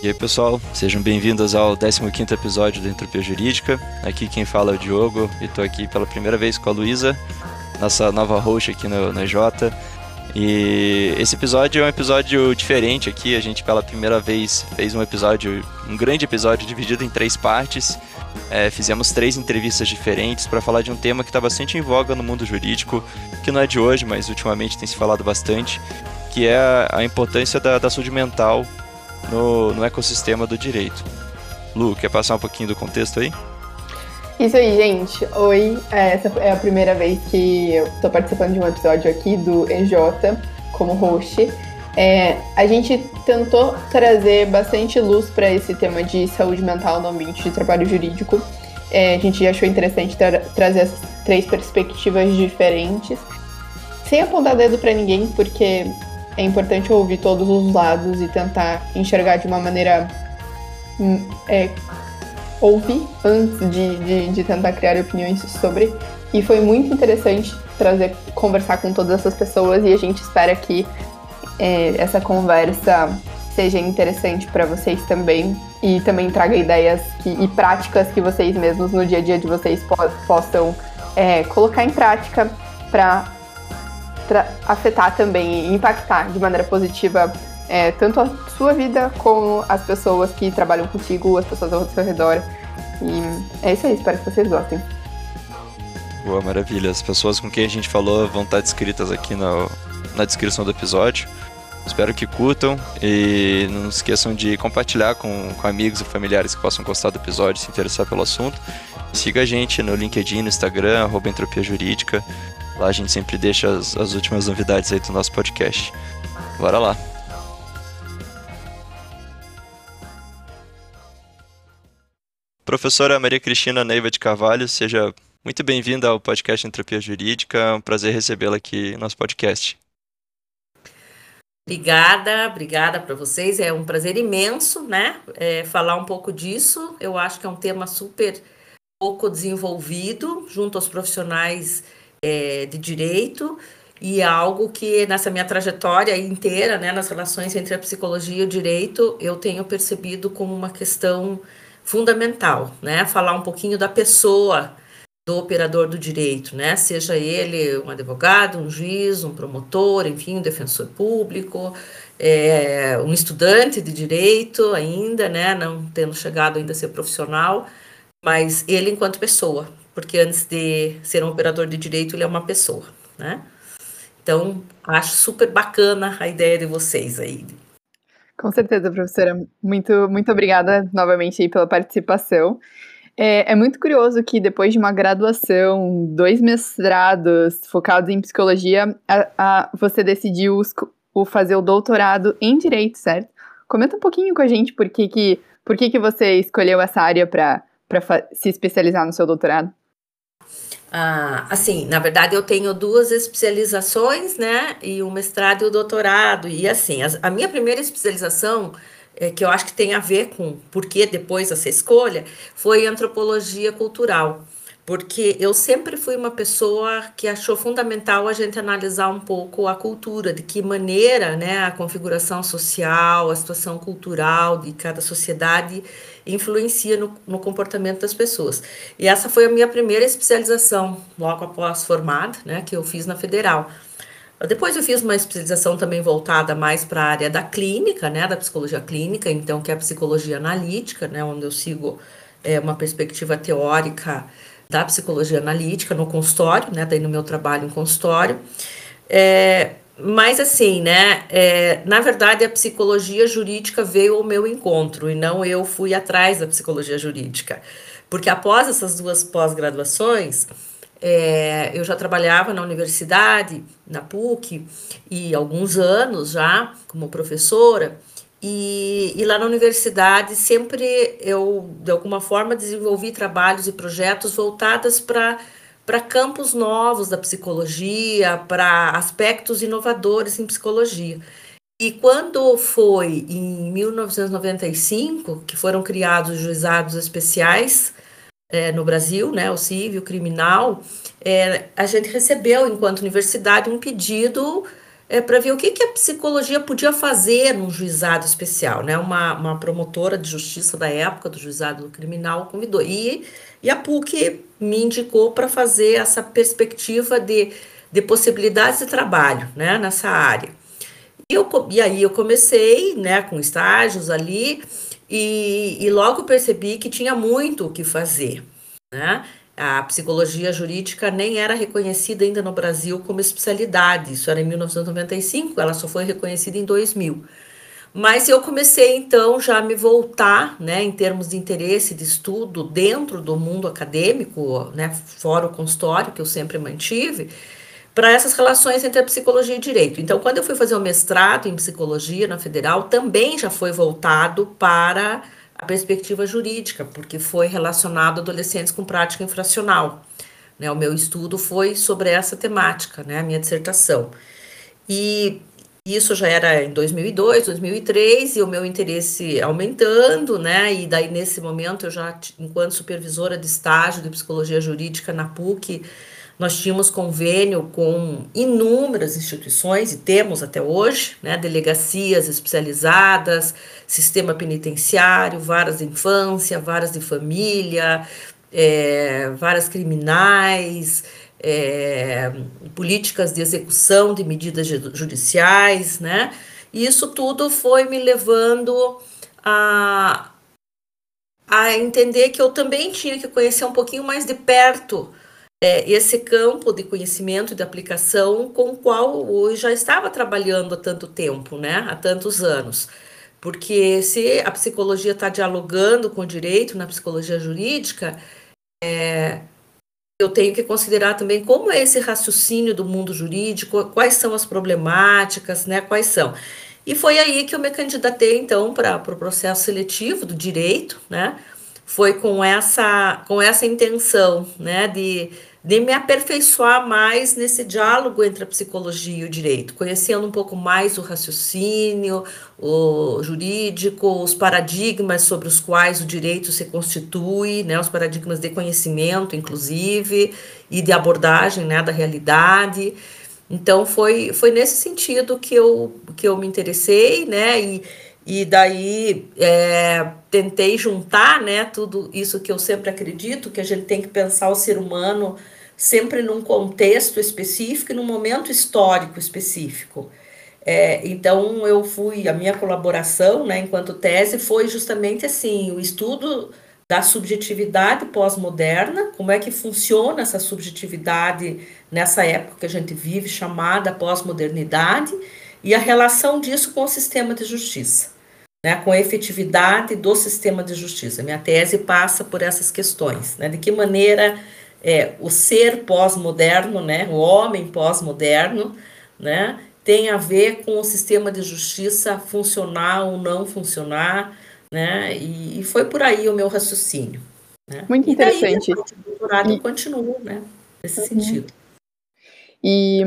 E aí pessoal, sejam bem-vindos ao 15º episódio da Entropia Jurídica. Aqui quem fala é o Diogo e estou aqui pela primeira vez com a Luísa, nossa nova host aqui no, no J. E esse episódio é um episódio diferente aqui, a gente pela primeira vez fez um episódio, um grande episódio dividido em três partes. É, fizemos três entrevistas diferentes para falar de um tema que está bastante em voga no mundo jurídico, que não é de hoje, mas ultimamente tem se falado bastante, que é a importância da, da saúde mental no, no ecossistema do direito. Lu, quer passar um pouquinho do contexto aí? Isso aí, gente. Oi, é, essa é a primeira vez que eu estou participando de um episódio aqui do EJ como host. É, a gente tentou trazer bastante luz para esse tema de saúde mental no ambiente de trabalho jurídico. É, a gente achou interessante tra trazer essas três perspectivas diferentes, sem apontar dedo para ninguém, porque é importante ouvir todos os lados e tentar enxergar de uma maneira. Hum, é, ouvir antes de, de, de tentar criar opiniões sobre. E foi muito interessante trazer, conversar com todas essas pessoas e a gente espera que é, essa conversa seja interessante para vocês também e também traga ideias que, e práticas que vocês mesmos no dia a dia de vocês po possam é, colocar em prática para afetar também e impactar de maneira positiva é, tanto a sua vida como as pessoas que trabalham contigo, as pessoas ao seu redor. E é isso aí, espero que vocês gostem. Boa, maravilha. As pessoas com quem a gente falou vão estar descritas aqui na, na descrição do episódio. Espero que curtam e não esqueçam de compartilhar com, com amigos e familiares que possam gostar do episódio, se interessar pelo assunto. Siga a gente no LinkedIn, no Instagram, arroba Entropia Jurídica. Lá a gente sempre deixa as, as últimas novidades aí do nosso podcast. Bora lá! Professora Maria Cristina Neiva de Carvalho, seja muito bem-vinda ao podcast Entropia Jurídica. É um prazer recebê-la aqui no nosso podcast. Obrigada, obrigada para vocês. É um prazer imenso, né? É, falar um pouco disso. Eu acho que é um tema super pouco desenvolvido junto aos profissionais é, de direito e é algo que nessa minha trajetória inteira, né, nas relações entre a psicologia e o direito, eu tenho percebido como uma questão fundamental, né? Falar um pouquinho da pessoa do operador do direito, né? Seja ele um advogado, um juiz, um promotor, enfim, um defensor público, é, um estudante de direito ainda, né? Não tendo chegado ainda a ser profissional, mas ele enquanto pessoa, porque antes de ser um operador de direito, ele é uma pessoa, né? Então, acho super bacana a ideia de vocês aí. Com certeza, professora. Muito, muito obrigada novamente aí pela participação. É, é, muito curioso que depois de uma graduação, dois mestrados focados em psicologia, a, a, você decidiu o fazer o doutorado em direito, certo? Comenta um pouquinho com a gente por que, que, por que, que você escolheu essa área para se especializar no seu doutorado. Ah, assim, na verdade eu tenho duas especializações, né, e o mestrado e o doutorado, e assim, a, a minha primeira especialização, é, que eu acho que tem a ver com por que depois essa escolha, foi antropologia cultural porque eu sempre fui uma pessoa que achou fundamental a gente analisar um pouco a cultura, de que maneira né, a configuração social, a situação cultural de cada sociedade influencia no, no comportamento das pessoas. E essa foi a minha primeira especialização, logo após formada, né, que eu fiz na Federal. Depois eu fiz uma especialização também voltada mais para a área da clínica, né, da psicologia clínica, então que é a psicologia analítica, né, onde eu sigo é, uma perspectiva teórica da psicologia analítica no consultório, né? Daí no meu trabalho em consultório. É, mas assim, né? É, na verdade, a psicologia jurídica veio ao meu encontro e não eu fui atrás da psicologia jurídica. Porque após essas duas pós-graduações, é, eu já trabalhava na universidade, na PUC, e alguns anos já como professora. E, e, lá na universidade sempre eu, de alguma forma, desenvolvi trabalhos e projetos voltados para para campos novos da psicologia, para aspectos inovadores em psicologia. E quando foi em 1995 que foram criados os juizados especiais é, no Brasil, né, o civil, o criminal, é, a gente recebeu, enquanto universidade, um pedido é, para ver o que, que a psicologia podia fazer num juizado especial. Né? Uma, uma promotora de justiça da época, do juizado criminal, convidou. E, e a PUC me indicou para fazer essa perspectiva de, de possibilidades de trabalho né, nessa área. E, eu, e aí eu comecei né, com estágios ali e, e logo percebi que tinha muito o que fazer. Né? A psicologia jurídica nem era reconhecida ainda no Brasil como especialidade, isso era em 1995, ela só foi reconhecida em 2000. Mas eu comecei então já a me voltar, né, em termos de interesse de estudo dentro do mundo acadêmico, né, fora o consultório que eu sempre mantive, para essas relações entre a psicologia e direito. Então, quando eu fui fazer o mestrado em psicologia na Federal, também já foi voltado para a perspectiva jurídica, porque foi relacionado adolescentes com prática infracional. Né? O meu estudo foi sobre essa temática, né? a minha dissertação. E isso já era em 2002, 2003, e o meu interesse aumentando, né? E daí, nesse momento, eu já, enquanto supervisora de estágio de psicologia jurídica na PUC, nós tínhamos convênio com inúmeras instituições, e temos até hoje, né, delegacias especializadas, sistema penitenciário, varas de infância, varas de família, é, varas criminais, é, políticas de execução de medidas judiciais, né? E isso tudo foi me levando a, a entender que eu também tinha que conhecer um pouquinho mais de perto é, esse campo de conhecimento e de aplicação com o qual eu já estava trabalhando há tanto tempo, né? Há tantos anos. Porque se a psicologia está dialogando com o direito na psicologia jurídica, é, eu tenho que considerar também como é esse raciocínio do mundo jurídico, quais são as problemáticas, né? Quais são. E foi aí que eu me candidatei, então, para o pro processo seletivo do direito, né? Foi com essa, com essa intenção, né, de de me aperfeiçoar mais nesse diálogo entre a psicologia e o direito, conhecendo um pouco mais o raciocínio, o jurídico, os paradigmas sobre os quais o direito se constitui, né, os paradigmas de conhecimento, inclusive, e de abordagem né, da realidade. Então foi, foi nesse sentido que eu, que eu me interessei, né? E, e daí é, tentei juntar né, tudo isso que eu sempre acredito, que a gente tem que pensar o ser humano sempre num contexto específico e num momento histórico específico. É, então eu fui, a minha colaboração, né, enquanto tese, foi justamente assim, o estudo da subjetividade pós-moderna, como é que funciona essa subjetividade nessa época que a gente vive, chamada pós-modernidade, e a relação disso com o sistema de justiça né, com a efetividade do sistema de justiça. Minha tese passa por essas questões, né, de que maneira é, o ser pós-moderno, né, o homem pós-moderno, né, tem a ver com o sistema de justiça funcionar ou não funcionar, né, e, e foi por aí o meu raciocínio. Né? Muito interessante. E daí, o doutorado e... continua, né, nesse uhum. sentido. E,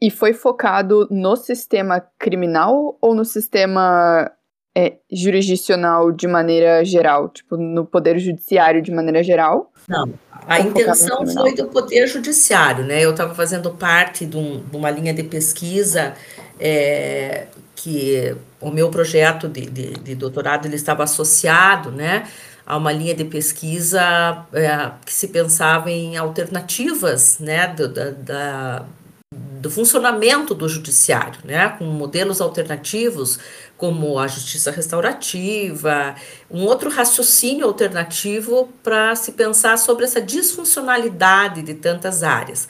e foi focado no sistema criminal ou no sistema é, jurisdicional de maneira geral, tipo, no poder judiciário de maneira geral? Não, a intenção foi do poder judiciário, né? Eu estava fazendo parte de, um, de, uma linha de pesquisa é, que o meu projeto de, de, de, doutorado ele estava associado, né? A uma linha de pesquisa é, que se pensava em alternativas, né? Do, da, da do funcionamento do judiciário, né, com modelos alternativos como a justiça restaurativa, um outro raciocínio alternativo para se pensar sobre essa disfuncionalidade de tantas áreas.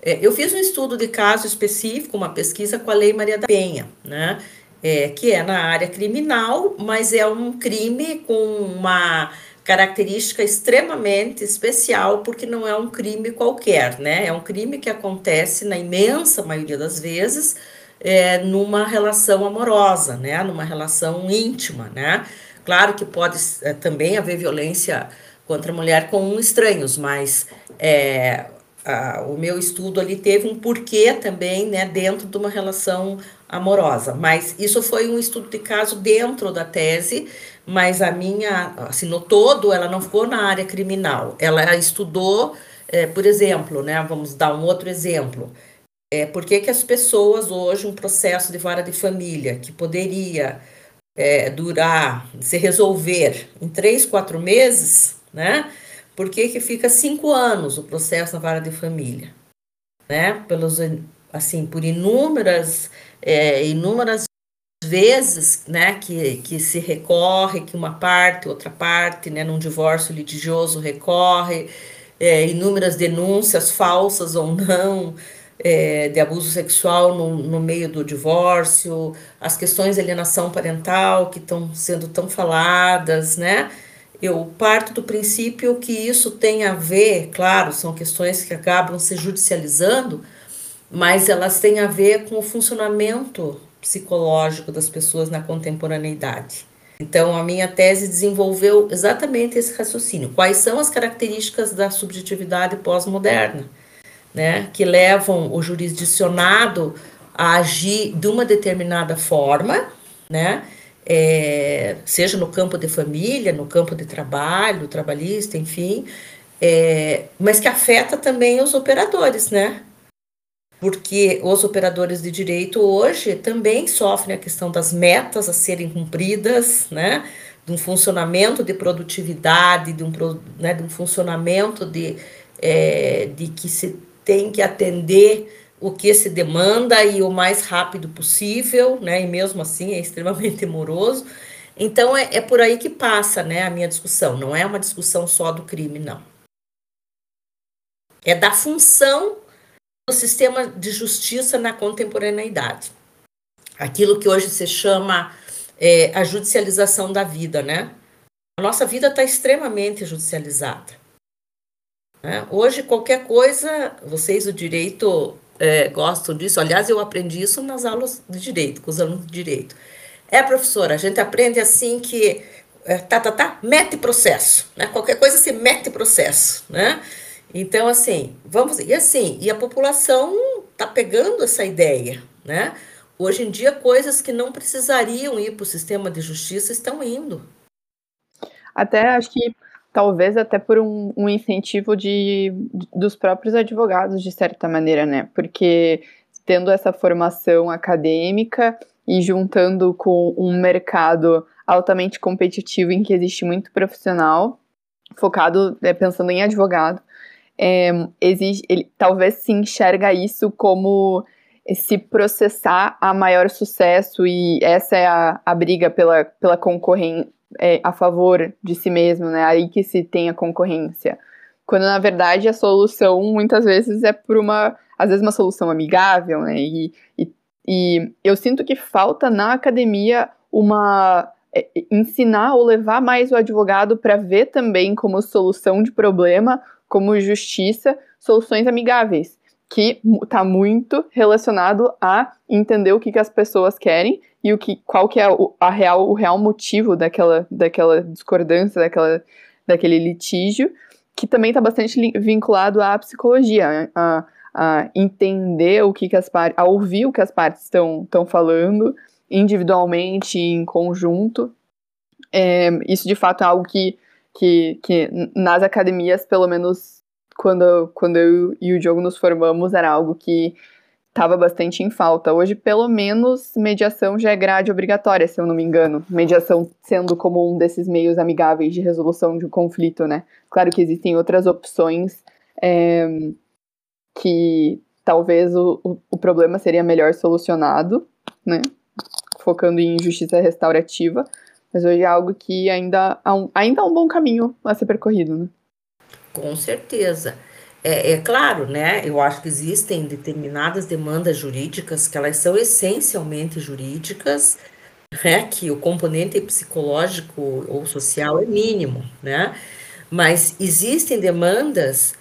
É, eu fiz um estudo de caso específico, uma pesquisa com a Lei Maria da Penha, né, é, que é na área criminal, mas é um crime com uma característica extremamente especial, porque não é um crime qualquer, né? É um crime que acontece na imensa maioria das vezes é, numa relação amorosa, né? Numa relação íntima, né? Claro que pode é, também haver violência contra a mulher com estranhos, mas é, a, o meu estudo ali teve um porquê também, né? Dentro de uma relação amorosa. Mas isso foi um estudo de caso dentro da tese, mas a minha, assim, no todo, ela não ficou na área criminal. Ela estudou, é, por exemplo, né? Vamos dar um outro exemplo é, por que, que as pessoas hoje, um processo de vara de família que poderia é, durar, se resolver em três, quatro meses, né? Por que, que fica cinco anos o processo na vara de família? Né? Pelos, assim, por inúmeras, é, inúmeras vezes, né, que, que se recorre, que uma parte, outra parte, né, num divórcio litigioso recorre, é, inúmeras denúncias falsas ou não, é, de abuso sexual no, no meio do divórcio, as questões de alienação parental que estão sendo tão faladas, né? Eu parto do princípio que isso tem a ver, claro, são questões que acabam se judicializando, mas elas têm a ver com o funcionamento psicológico das pessoas na contemporaneidade. Então, a minha tese desenvolveu exatamente esse raciocínio. Quais são as características da subjetividade pós-moderna, né, que levam o jurisdicionado a agir de uma determinada forma, né, é, seja no campo de família, no campo de trabalho, trabalhista, enfim, é, mas que afeta também os operadores, né? Porque os operadores de direito hoje também sofrem a questão das metas a serem cumpridas, né? De um funcionamento de produtividade, de um, né, de um funcionamento de, é, de que se tem que atender o que se demanda e o mais rápido possível, né? E mesmo assim é extremamente moroso. Então é, é por aí que passa, né, a minha discussão. Não é uma discussão só do crime, não. É da função do sistema de justiça na contemporaneidade. Aquilo que hoje se chama é, a judicialização da vida, né? A nossa vida está extremamente judicializada. Né? Hoje, qualquer coisa, vocês do direito é, gostam disso. Aliás, eu aprendi isso nas aulas de direito, com os alunos de direito. É, professora, a gente aprende assim que é, tá, tá, tá, mete processo, né? Qualquer coisa se mete processo, né? Então, assim, vamos. E assim, e a população tá pegando essa ideia, né? Hoje em dia, coisas que não precisariam ir para o sistema de justiça estão indo. Até acho que talvez até por um, um incentivo de, dos próprios advogados, de certa maneira, né? Porque tendo essa formação acadêmica e juntando com um mercado altamente competitivo em que existe muito profissional focado, é, pensando em advogado, é, exige, ele talvez se enxerga isso como se processar a maior sucesso e essa é a, a briga pela, pela concorrência é, a favor de si mesmo, né? Aí que se tem a concorrência. Quando na verdade a solução muitas vezes é por uma, às vezes uma solução amigável, né? E, e, e eu sinto que falta na academia uma é, ensinar ou levar mais o advogado para ver também como solução de problema, como justiça, soluções amigáveis que está muito relacionado a entender o que, que as pessoas querem e o que, qual que é o, a real, o real motivo daquela, daquela discordância, daquela, daquele litígio, que também está bastante vinculado à psicologia, a, a entender o que, que as partes, a ouvir o que as partes estão falando individualmente, em conjunto. É, isso de fato é algo que, que, que nas academias, pelo menos quando, quando eu e o Diogo nos formamos, era algo que estava bastante em falta. Hoje, pelo menos, mediação já é grade obrigatória, se eu não me engano. Mediação sendo como um desses meios amigáveis de resolução de um conflito, né? Claro que existem outras opções é, que talvez o, o, problema seria melhor solucionado, né? Focando em justiça restaurativa. Mas hoje é algo que ainda há um, ainda há um bom caminho a ser percorrido, né? Com certeza. É, é, claro, né? Eu acho que existem determinadas demandas jurídicas que elas são essencialmente jurídicas, né? Que o componente psicológico ou social é mínimo, né? Mas existem demandas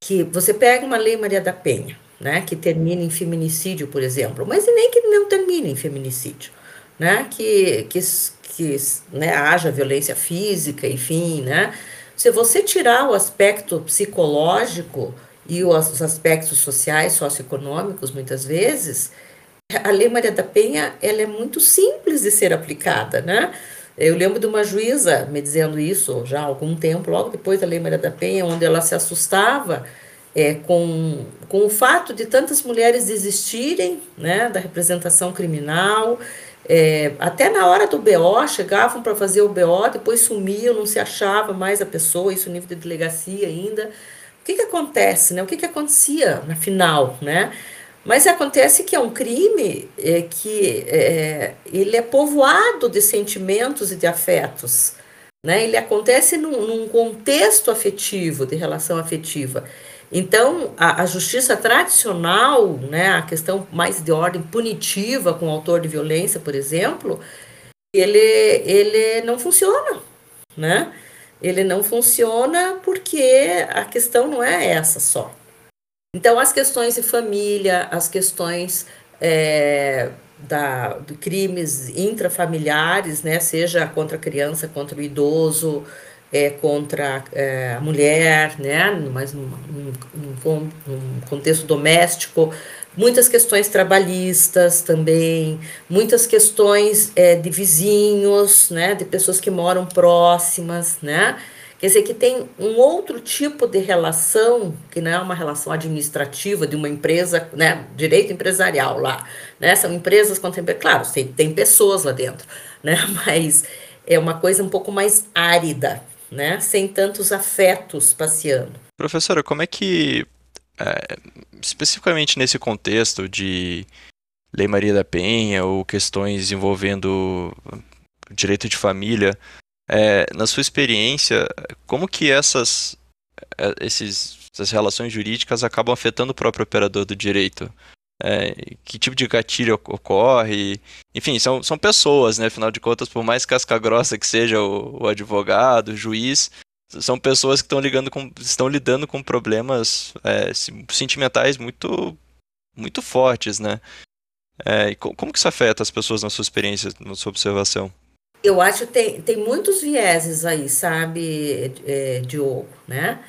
que você pega uma lei Maria da Penha, né? Que termina em feminicídio, por exemplo, mas nem que não termine em feminicídio, né? Que, que, que né, haja violência física, enfim, né? Se você tirar o aspecto psicológico e os aspectos sociais, socioeconômicos, muitas vezes, a Lei Maria da Penha ela é muito simples de ser aplicada, né? Eu lembro de uma juíza me dizendo isso já há algum tempo, logo depois da Lei Maria da Penha, onde ela se assustava é, com, com o fato de tantas mulheres desistirem né, da representação criminal, é, até na hora do BO, chegavam para fazer o BO, depois sumiam, não se achava mais a pessoa, isso nível de delegacia ainda. O que, que acontece, né? O que, que acontecia na final, né? Mas acontece que é um crime é, que é, ele é povoado de sentimentos e de afetos. Né? Ele acontece num, num contexto afetivo, de relação afetiva. Então, a, a, justiça tradicional, né, a questão mais de ordem punitiva com o autor de violência, por exemplo, ele, ele não funciona, né? Ele não funciona porque a questão não é essa só. Então, as questões de família, as questões é, da, de crimes intrafamiliares, né, seja contra a criança, contra o idoso, é, contra é, a mulher, né, mas num, num, num, contexto doméstico, muitas questões trabalhistas também, muitas questões é, de vizinhos, né, de pessoas que moram próximas, né, quer dizer que tem um outro tipo de relação que não é uma relação administrativa de uma empresa, né, direito empresarial lá, né, são empresas contemporâneas, claro, tem, tem pessoas lá dentro, né, mas é uma coisa um pouco mais árida, né? Sem tantos afetos passeando. Professora, como é que, é, especificamente nesse contexto de Lei Maria da Penha ou questões envolvendo direito de família, é, na sua experiência, como que essas, é, esses, essas relações jurídicas acabam afetando o próprio operador do direito? É, que tipo de gatilho ocorre. Enfim, são, são pessoas, né? Afinal de contas, por mais casca grossa que seja o, o advogado, o juiz, são pessoas que estão, ligando com, estão lidando com problemas é, sentimentais muito, muito fortes, né? É, como que isso afeta as pessoas na sua experiência, na sua observação? Eu acho que tem, tem muitos vieses aí, sabe, é, Diogo, né?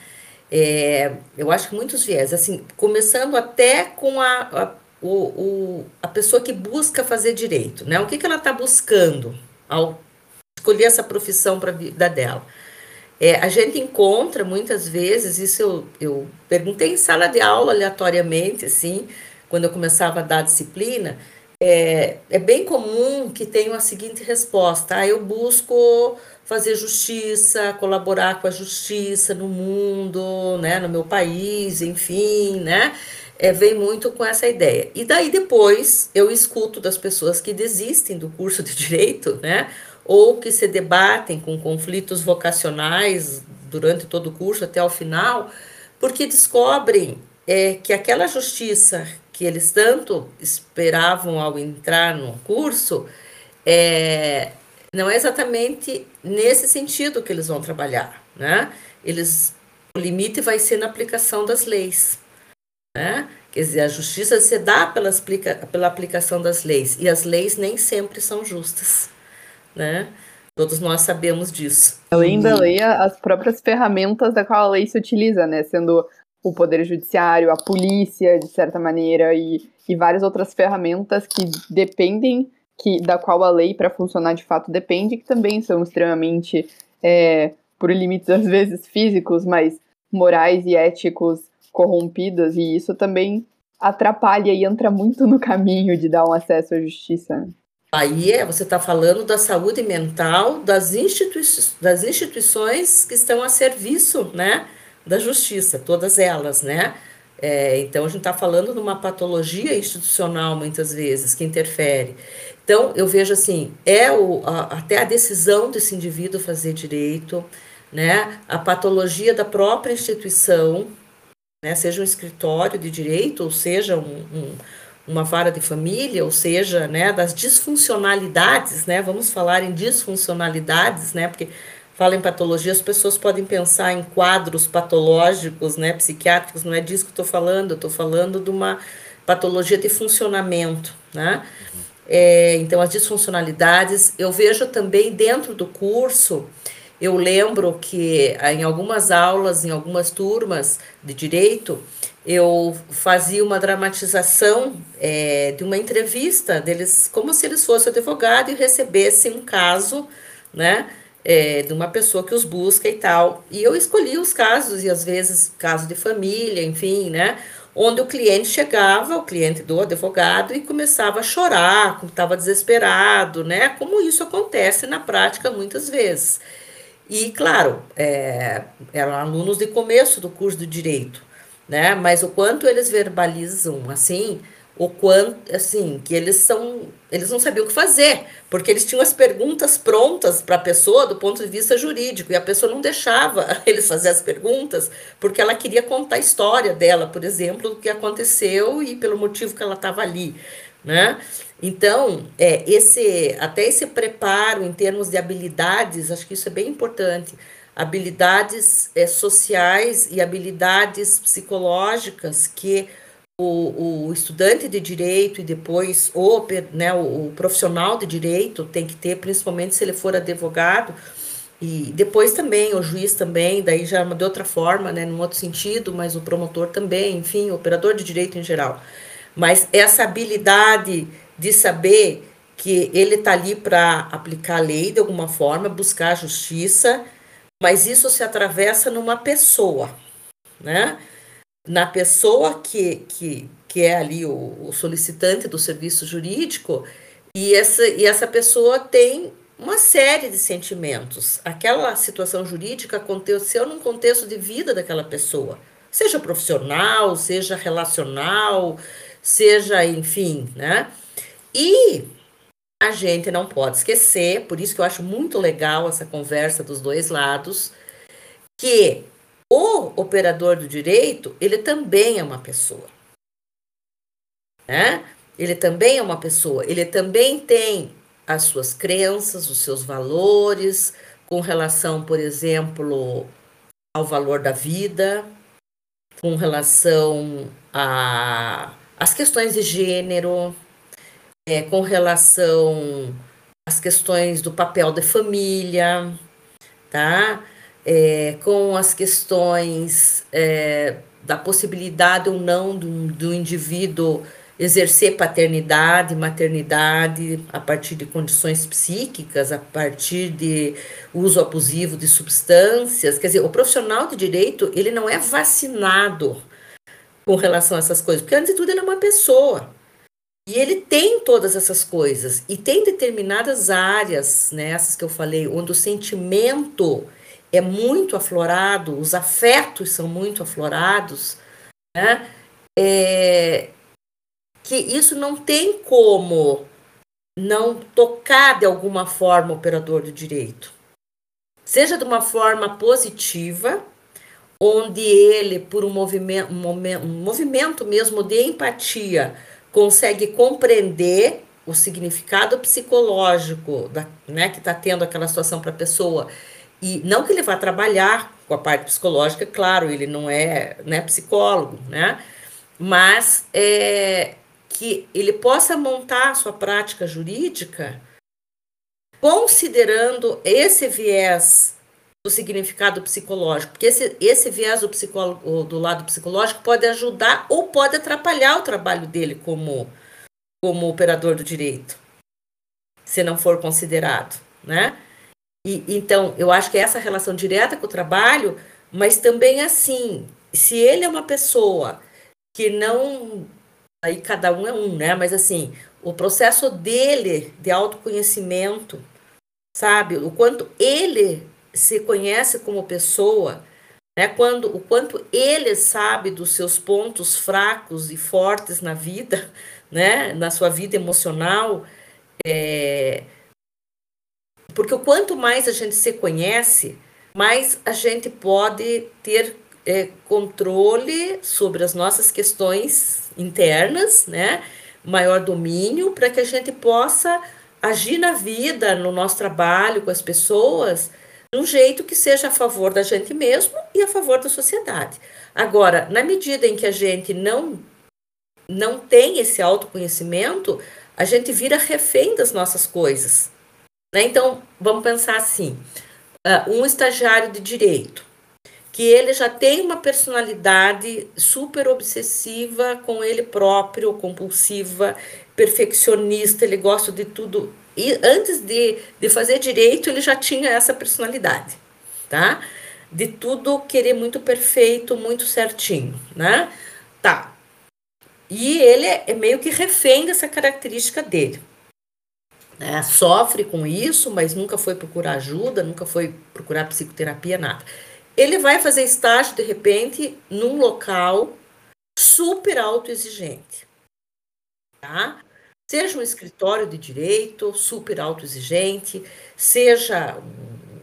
É, eu acho que muitos vieses, assim, começando até com a, a, o, o, a pessoa que busca fazer direito, né? O que, que ela está buscando ao escolher essa profissão para a vida dela? É, a gente encontra muitas vezes, isso eu, eu perguntei em sala de aula aleatoriamente, assim, quando eu começava a dar disciplina, é, é bem comum que tenha a seguinte resposta: ah, eu busco fazer justiça, colaborar com a justiça no mundo, né, no meu país, enfim, né? É, vem muito com essa ideia. E daí depois eu escuto das pessoas que desistem do curso de direito, né? Ou que se debatem com conflitos vocacionais durante todo o curso até o final, porque descobrem é, que aquela justiça que eles tanto esperavam ao entrar no curso é, não é exatamente nesse sentido que eles vão trabalhar, né? Eles o limite vai ser na aplicação das leis, né? Quer dizer, a justiça se dá pela, pela aplicação das leis e as leis nem sempre são justas, né? Todos nós sabemos disso. Além da lei, as próprias ferramentas da qual a lei se utiliza, né? Sendo o poder judiciário, a polícia, de certa maneira, e, e várias outras ferramentas que dependem que da qual a lei para funcionar de fato depende, que também são extremamente, é, por limites às vezes físicos, mas morais e éticos corrompidas, e isso também atrapalha e entra muito no caminho de dar um acesso à justiça. Aí é, você está falando da saúde mental das, institui das instituições que estão a serviço né, da justiça, todas elas, né? É, então, a gente está falando de uma patologia institucional, muitas vezes, que interfere. Então, eu vejo assim, é o, a, até a decisão desse indivíduo fazer direito, né, a patologia da própria instituição, né, seja um escritório de direito, ou seja um, um, uma vara de família, ou seja, né, das disfuncionalidades, né, vamos falar em disfuncionalidades, né, porque fala em patologia, as pessoas podem pensar em quadros patológicos, né, psiquiátricos, não é disso que estou falando, eu estou falando de uma patologia de funcionamento, né, é, então, as disfuncionalidades, eu vejo também dentro do curso, eu lembro que ah, em algumas aulas, em algumas turmas de direito, eu fazia uma dramatização é, de uma entrevista deles, como se eles fossem advogado e recebessem um caso, né? É, de uma pessoa que os busca e tal. E eu escolhi os casos, e às vezes casos de família, enfim, né? Onde o cliente chegava, o cliente do advogado, e começava a chorar, estava desesperado, né? Como isso acontece na prática muitas vezes. E, claro, é, eram alunos de começo do curso de direito, né? Mas o quanto eles verbalizam assim o quanto, assim, que eles são, eles não sabiam o que fazer, porque eles tinham as perguntas prontas para a pessoa do ponto de vista jurídico, e a pessoa não deixava eles fazer as perguntas, porque ela queria contar a história dela, por exemplo, do que aconteceu e pelo motivo que ela estava ali, né? Então, é, esse, até esse preparo em termos de habilidades, acho que isso é bem importante, habilidades é, sociais e habilidades psicológicas que o, o estudante de direito e depois o, né, o, o profissional de direito tem que ter, principalmente se ele for advogado, e depois também o juiz também, daí já de outra forma, né, num outro sentido, mas o promotor também, enfim, o operador de direito em geral. Mas essa habilidade de saber que ele está ali para aplicar a lei de alguma forma, buscar a justiça, mas isso se atravessa numa pessoa, né? Na pessoa que, que, que é ali o, o solicitante do serviço jurídico, e essa, e essa pessoa tem uma série de sentimentos. Aquela situação jurídica aconteceu num contexto de vida daquela pessoa, seja profissional, seja relacional, seja, enfim, né? E a gente não pode esquecer, por isso que eu acho muito legal essa conversa dos dois lados, que o operador do direito, ele também é uma pessoa. Né? Ele também é uma pessoa, ele também tem as suas crenças, os seus valores, com relação, por exemplo, ao valor da vida, com relação as questões de gênero, é, com relação às questões do papel da família, tá? É, com as questões é, da possibilidade ou não do, do indivíduo exercer paternidade, maternidade a partir de condições psíquicas, a partir de uso abusivo de substâncias. Quer dizer, o profissional de direito, ele não é vacinado com relação a essas coisas, porque antes de tudo ele é uma pessoa. E ele tem todas essas coisas e tem determinadas áreas, né, essas que eu falei, onde o sentimento é muito aflorado, os afetos são muito aflorados, né? É, que isso não tem como não tocar de alguma forma o operador do direito. Seja de uma forma positiva, onde ele, por um movimento, um movimento mesmo de empatia, consegue compreender o significado psicológico da, né, que está tendo aquela situação para a pessoa e não que ele vá trabalhar com a parte psicológica, claro, ele não é né, psicólogo, né? Mas é, que ele possa montar a sua prática jurídica considerando esse viés do significado psicológico, porque esse, esse viés do, psicólogo, do lado psicológico pode ajudar ou pode atrapalhar o trabalho dele como, como operador do direito, se não for considerado, né? E, então, eu acho que é essa relação direta com o trabalho, mas também assim, se ele é uma pessoa que não. Aí cada um é um, né? Mas assim, o processo dele de autoconhecimento, sabe? O quanto ele se conhece como pessoa, né? Quando, o quanto ele sabe dos seus pontos fracos e fortes na vida, né? Na sua vida emocional. É, porque quanto mais a gente se conhece, mais a gente pode ter é, controle sobre as nossas questões internas, né? Maior domínio para que a gente possa agir na vida, no nosso trabalho com as pessoas, de um jeito que seja a favor da gente mesmo e a favor da sociedade. Agora, na medida em que a gente não não tem esse autoconhecimento, a gente vira refém das nossas coisas. Né? Então, vamos pensar assim: uh, um estagiário de direito que ele já tem uma personalidade super obsessiva com ele próprio, compulsiva, perfeccionista, ele gosta de tudo. E antes de, de fazer direito, ele já tinha essa personalidade, tá? De tudo querer muito perfeito, muito certinho, né? Tá. E ele é meio que refém dessa característica dele. Né? Sofre com isso, mas nunca foi procurar ajuda, nunca foi procurar psicoterapia, nada. Ele vai fazer estágio, de repente, num local super autoexigente. Tá? Seja um escritório de direito super autoexigente, seja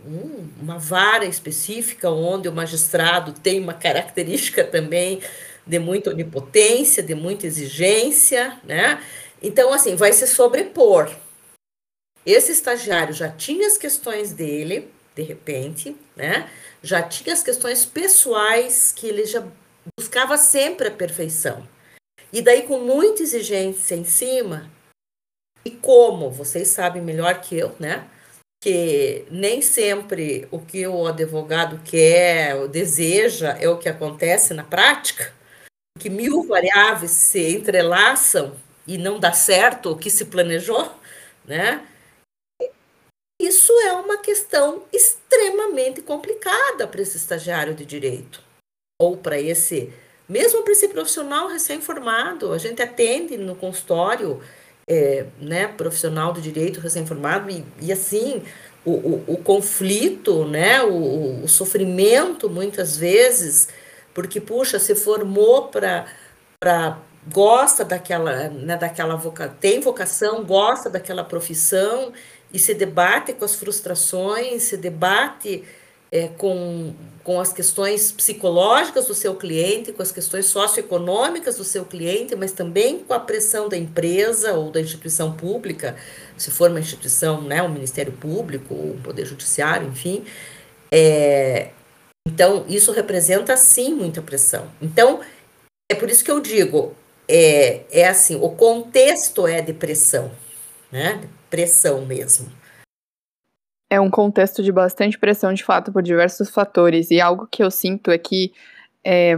um, uma vara específica onde o magistrado tem uma característica também de muita onipotência, de muita exigência, né? Então, assim, vai se sobrepor. Esse estagiário já tinha as questões dele, de repente, né? Já tinha as questões pessoais que ele já buscava sempre a perfeição. E daí, com muita exigência em cima, e como vocês sabem melhor que eu, né? Que nem sempre o que o advogado quer ou deseja é o que acontece na prática, que mil variáveis se entrelaçam e não dá certo o que se planejou, né? Isso é uma questão extremamente complicada para esse estagiário de direito ou para esse, mesmo para esse profissional recém-formado. A gente atende no consultório, é, né, profissional do direito recém-formado e, e assim o, o, o, conflito, né, o, o sofrimento muitas vezes porque, puxa, se formou para. gosta daquela, né, daquela voca, tem vocação, gosta daquela profissão e se debate com as frustrações, se debate é, com, com as questões psicológicas do seu cliente, com as questões socioeconômicas do seu cliente, mas também com a pressão da empresa ou da instituição pública, se for uma instituição, né, o Ministério Público, o Poder Judiciário, enfim, é, então, isso representa, sim, muita pressão. Então, é por isso que eu digo, é, é assim, o contexto é de pressão, né? Pressão mesmo. É um contexto de bastante pressão, de fato, por diversos fatores. E algo que eu sinto é que é,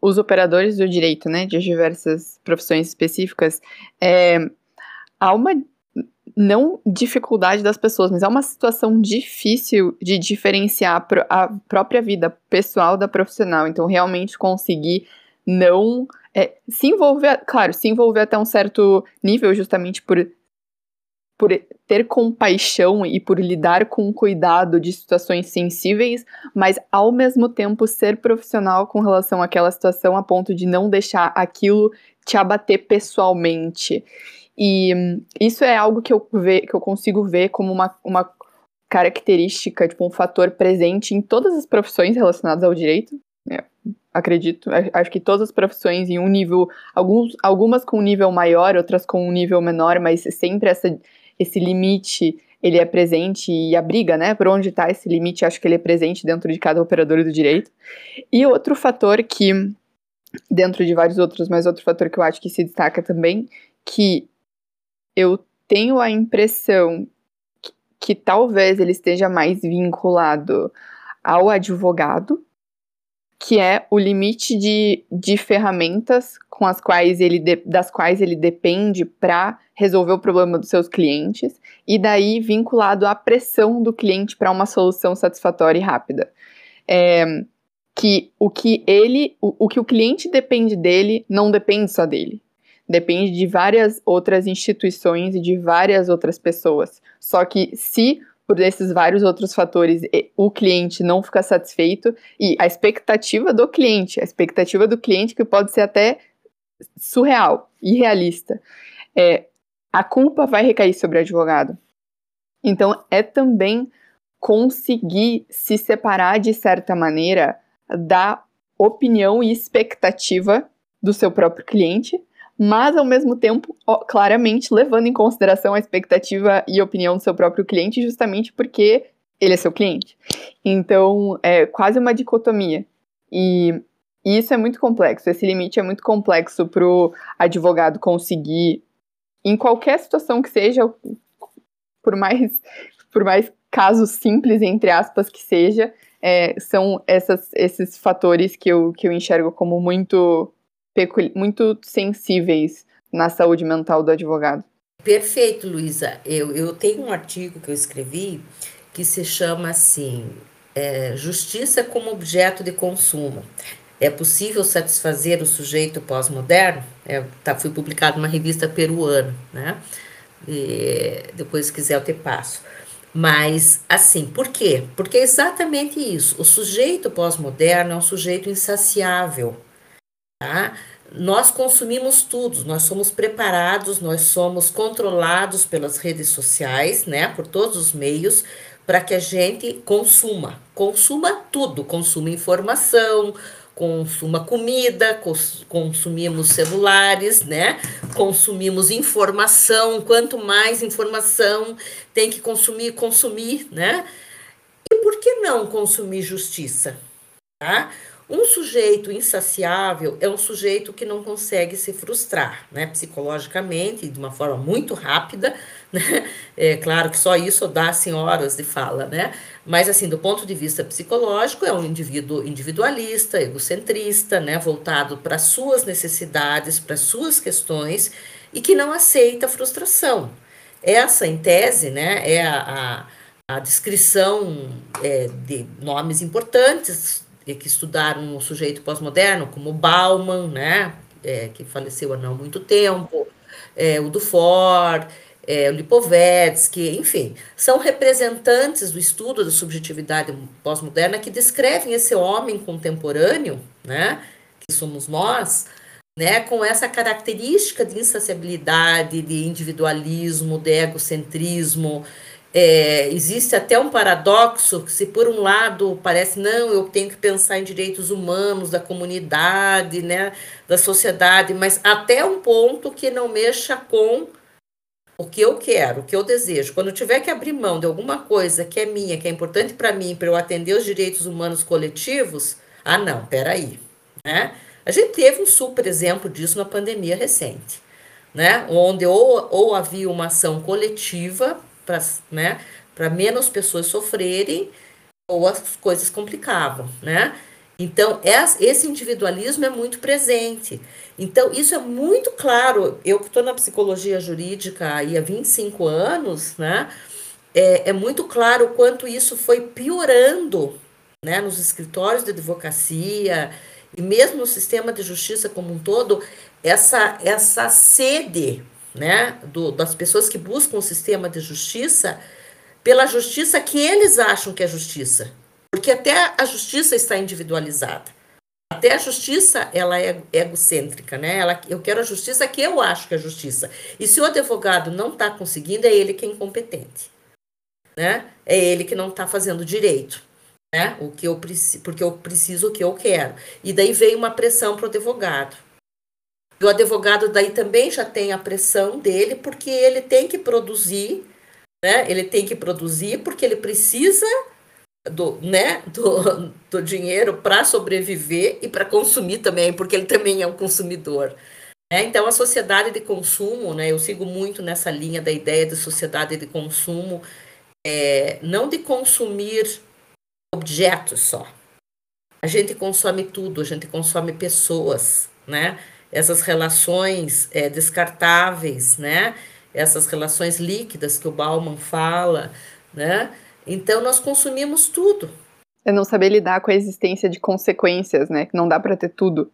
os operadores do direito, né, de diversas profissões específicas, é, há uma não dificuldade das pessoas, mas é uma situação difícil de diferenciar a própria vida pessoal da profissional. Então, realmente conseguir não é, se envolver, claro, se envolver até um certo nível, justamente por, por ter compaixão e por lidar com cuidado de situações sensíveis, mas ao mesmo tempo ser profissional com relação àquela situação a ponto de não deixar aquilo te abater pessoalmente. E isso é algo que eu, ve, que eu consigo ver como uma, uma característica, tipo, um fator presente em todas as profissões relacionadas ao direito. É, acredito, acho que todas as profissões em um nível, alguns, algumas com um nível maior, outras com um nível menor, mas sempre essa, esse limite ele é presente e a briga, né, por onde está esse limite, acho que ele é presente dentro de cada operador do direito. E outro fator que, dentro de vários outros, mas outro fator que eu acho que se destaca também, que eu tenho a impressão que, que talvez ele esteja mais vinculado ao advogado, que é o limite de, de ferramentas com as quais ele de, das quais ele depende para resolver o problema dos seus clientes, e daí vinculado à pressão do cliente para uma solução satisfatória e rápida. É, que o que ele, o, o que o cliente depende dele não depende só dele depende de várias outras instituições e de várias outras pessoas. Só que se por esses vários outros fatores o cliente não fica satisfeito e a expectativa do cliente, a expectativa do cliente que pode ser até surreal, irrealista, é, a culpa vai recair sobre o advogado. Então é também conseguir se separar de certa maneira da opinião e expectativa do seu próprio cliente mas ao mesmo tempo, claramente levando em consideração a expectativa e opinião do seu próprio cliente, justamente porque ele é seu cliente. Então, é quase uma dicotomia. E, e isso é muito complexo, esse limite é muito complexo para o advogado conseguir, em qualquer situação que seja, por mais, por mais casos simples, entre aspas, que seja, é, são essas, esses fatores que eu, que eu enxergo como muito, muito sensíveis na saúde mental do advogado. Perfeito, Luísa. Eu, eu tenho um artigo que eu escrevi que se chama assim: é, Justiça como objeto de consumo. É possível satisfazer o sujeito pós-moderno? É, tá, foi publicado numa revista peruana, né? E, depois, se quiser, eu te passo. Mas, assim, por quê? Porque é exatamente isso. O sujeito pós-moderno é um sujeito insaciável, tá? Nós consumimos tudo, nós somos preparados, nós somos controlados pelas redes sociais, né, por todos os meios, para que a gente consuma. Consuma tudo, consuma informação, consuma comida, cons consumimos celulares, né? Consumimos informação, quanto mais informação tem que consumir, consumir, né? E por que não consumir justiça? Tá? Um sujeito insaciável é um sujeito que não consegue se frustrar, né? Psicologicamente, de uma forma muito rápida, né? É claro que só isso dá assim, horas de fala, né? Mas assim, do ponto de vista psicológico, é um indivíduo individualista, egocentrista, né? Voltado para suas necessidades, para suas questões e que não aceita frustração. Essa, em tese, né, é a, a, a descrição é, de nomes importantes que estudaram o sujeito pós-moderno, como Bauman, né, é, que faleceu há não muito tempo, é, o Dufour, é, o Lipovetsky, enfim, são representantes do estudo da subjetividade pós-moderna que descrevem esse homem contemporâneo, né, que somos nós, né, com essa característica de insaciabilidade, de individualismo, de egocentrismo. É, existe até um paradoxo que, se por um lado parece, não, eu tenho que pensar em direitos humanos da comunidade, né, da sociedade, mas até um ponto que não mexa com o que eu quero, o que eu desejo. Quando eu tiver que abrir mão de alguma coisa que é minha, que é importante para mim, para eu atender os direitos humanos coletivos, ah, não, peraí, né? A gente teve um super exemplo disso na pandemia recente, né? Onde ou, ou havia uma ação coletiva para né, menos pessoas sofrerem, ou as coisas complicavam, né? Então, esse individualismo é muito presente. Então, isso é muito claro. Eu que estou na psicologia jurídica aí há 25 anos, né? É, é muito claro o quanto isso foi piorando né, nos escritórios de advocacia, e mesmo no sistema de justiça como um todo, essa, essa sede né, do, das pessoas que buscam o sistema de justiça pela justiça que eles acham que é justiça. Porque até a justiça está individualizada. Até a justiça ela é egocêntrica, né? Ela, eu quero a justiça que eu acho que é justiça. E se o advogado não está conseguindo, é ele que é incompetente. Né? É ele que não está fazendo direito né? O que eu preciso, porque eu preciso o que eu quero. E daí veio uma pressão para o advogado. O advogado daí também já tem a pressão dele, porque ele tem que produzir, né? Ele tem que produzir porque ele precisa do, né, do, do dinheiro para sobreviver e para consumir também, porque ele também é um consumidor. Né? Então, a sociedade de consumo, né, eu sigo muito nessa linha da ideia de sociedade de consumo, é, não de consumir objetos só. A gente consome tudo, a gente consome pessoas, né? Essas relações é, descartáveis, né? Essas relações líquidas que o Bauman fala, né? Então nós consumimos tudo. É não saber lidar com a existência de consequências, né? Que não dá para ter tudo.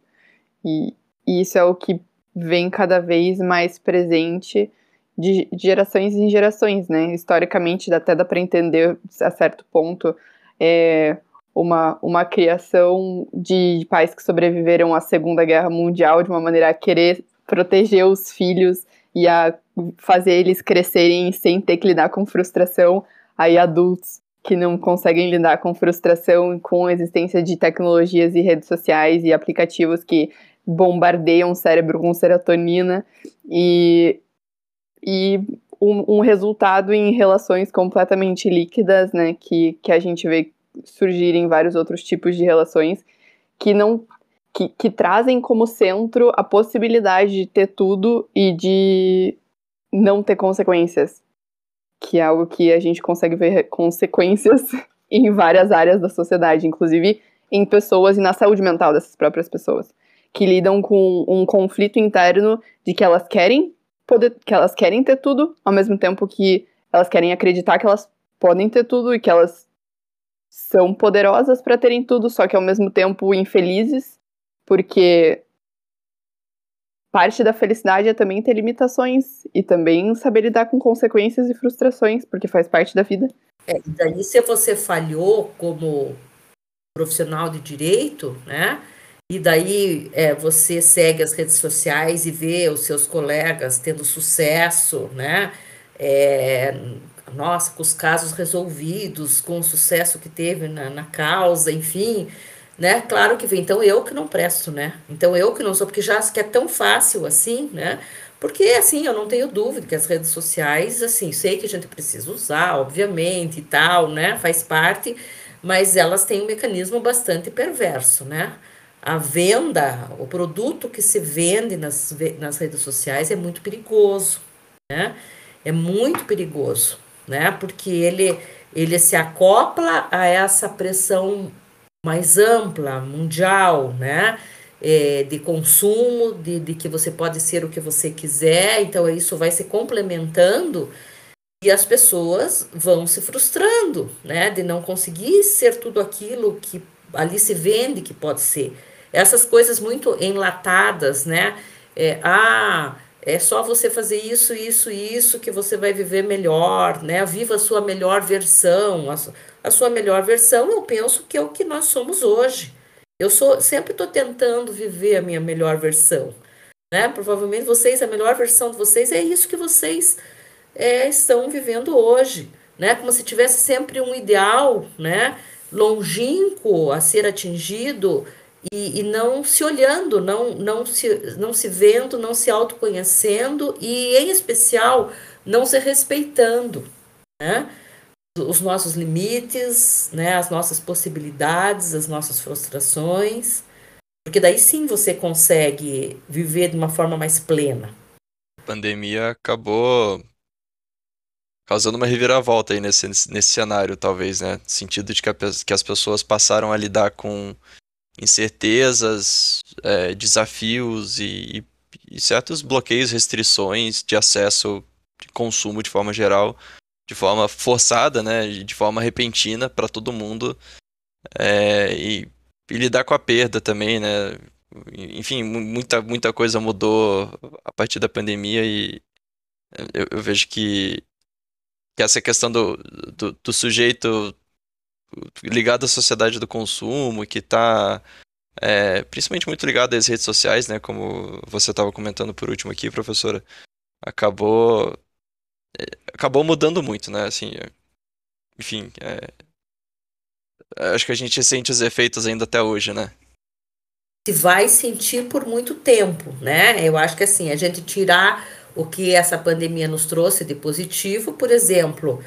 E, e, isso é o que vem cada vez mais presente de gerações em gerações, né? Historicamente, até dá para entender a certo ponto é, uma, uma criação de pais que sobreviveram à Segunda Guerra Mundial de uma maneira a querer proteger os filhos e a fazer eles crescerem sem ter que lidar com frustração, aí adultos que não conseguem lidar com frustração com a existência de tecnologias e redes sociais e aplicativos que bombardeiam o cérebro com serotonina e, e um, um, resultado em relações completamente líquidas, né, que, que a gente vê surgirem vários outros tipos de relações que não que, que trazem como centro a possibilidade de ter tudo e de não ter consequências, que é algo que a gente consegue ver consequências em várias áreas da sociedade, inclusive em pessoas e na saúde mental dessas próprias pessoas, que lidam com um conflito interno de que elas querem poder, que elas querem ter tudo, ao mesmo tempo que elas querem acreditar que elas podem ter tudo e que elas são poderosas para terem tudo, só que ao mesmo tempo infelizes, porque parte da felicidade é também ter limitações e também saber lidar com consequências e frustrações, porque faz parte da vida. É, e daí se você falhou como profissional de direito, né? E daí é, você segue as redes sociais e vê os seus colegas tendo sucesso, né? É, nossa, com os casos resolvidos, com o sucesso que teve na, na causa, enfim, né? Claro que vem. Então eu que não presto, né? Então eu que não sou, porque já que é tão fácil assim, né? Porque assim, eu não tenho dúvida que as redes sociais, assim, sei que a gente precisa usar, obviamente, e tal, né? Faz parte, mas elas têm um mecanismo bastante perverso, né? a venda, o produto que se vende nas, nas redes sociais é muito perigoso, né? É muito perigoso, né? Porque ele, ele se acopla a essa pressão mais ampla, mundial, né? É, de consumo, de, de que você pode ser o que você quiser, então isso vai se complementando e as pessoas vão se frustrando, né? De não conseguir ser tudo aquilo que ali se vende que pode ser. Essas coisas muito enlatadas, né? É, ah, é só você fazer isso, isso, isso que você vai viver melhor, né? Viva a sua melhor versão. A, sua melhor versão, eu penso que é o que nós somos hoje. Eu sou sempre estou tentando viver a minha melhor versão, né? Provavelmente vocês, a melhor versão de vocês é isso que vocês é, estão vivendo hoje, né? Como se tivesse sempre um ideal, né? Longínquo a ser atingido e, e, não se olhando, não, não, se, não se vendo, não se autoconhecendo e, em especial, não se respeitando, né? Os nossos limites, né? as nossas possibilidades, as nossas frustrações, porque daí sim você consegue viver de uma forma mais plena. A pandemia acabou causando uma reviravolta aí nesse, nesse cenário, talvez, né? No sentido de que, a, que as pessoas passaram a lidar com incertezas, é, desafios e, e, certos bloqueios, restrições de acesso de consumo de forma geral, de forma forçada, né, de forma repentina para todo mundo é, e, e, lidar com a perda também, né. Enfim, muita, muita coisa mudou a partir da pandemia e eu, eu vejo que, que essa questão do, do, do sujeito ligado à sociedade do consumo, que está é, principalmente muito ligado às redes sociais, né? Como você estava comentando por último aqui, professora, acabou é, acabou mudando muito, né? Assim, é, enfim, é, acho que a gente sente os efeitos ainda até hoje, né? Se vai sentir por muito tempo, né? Eu acho que assim, a gente tirar o que essa pandemia nos trouxe de positivo, por exemplo,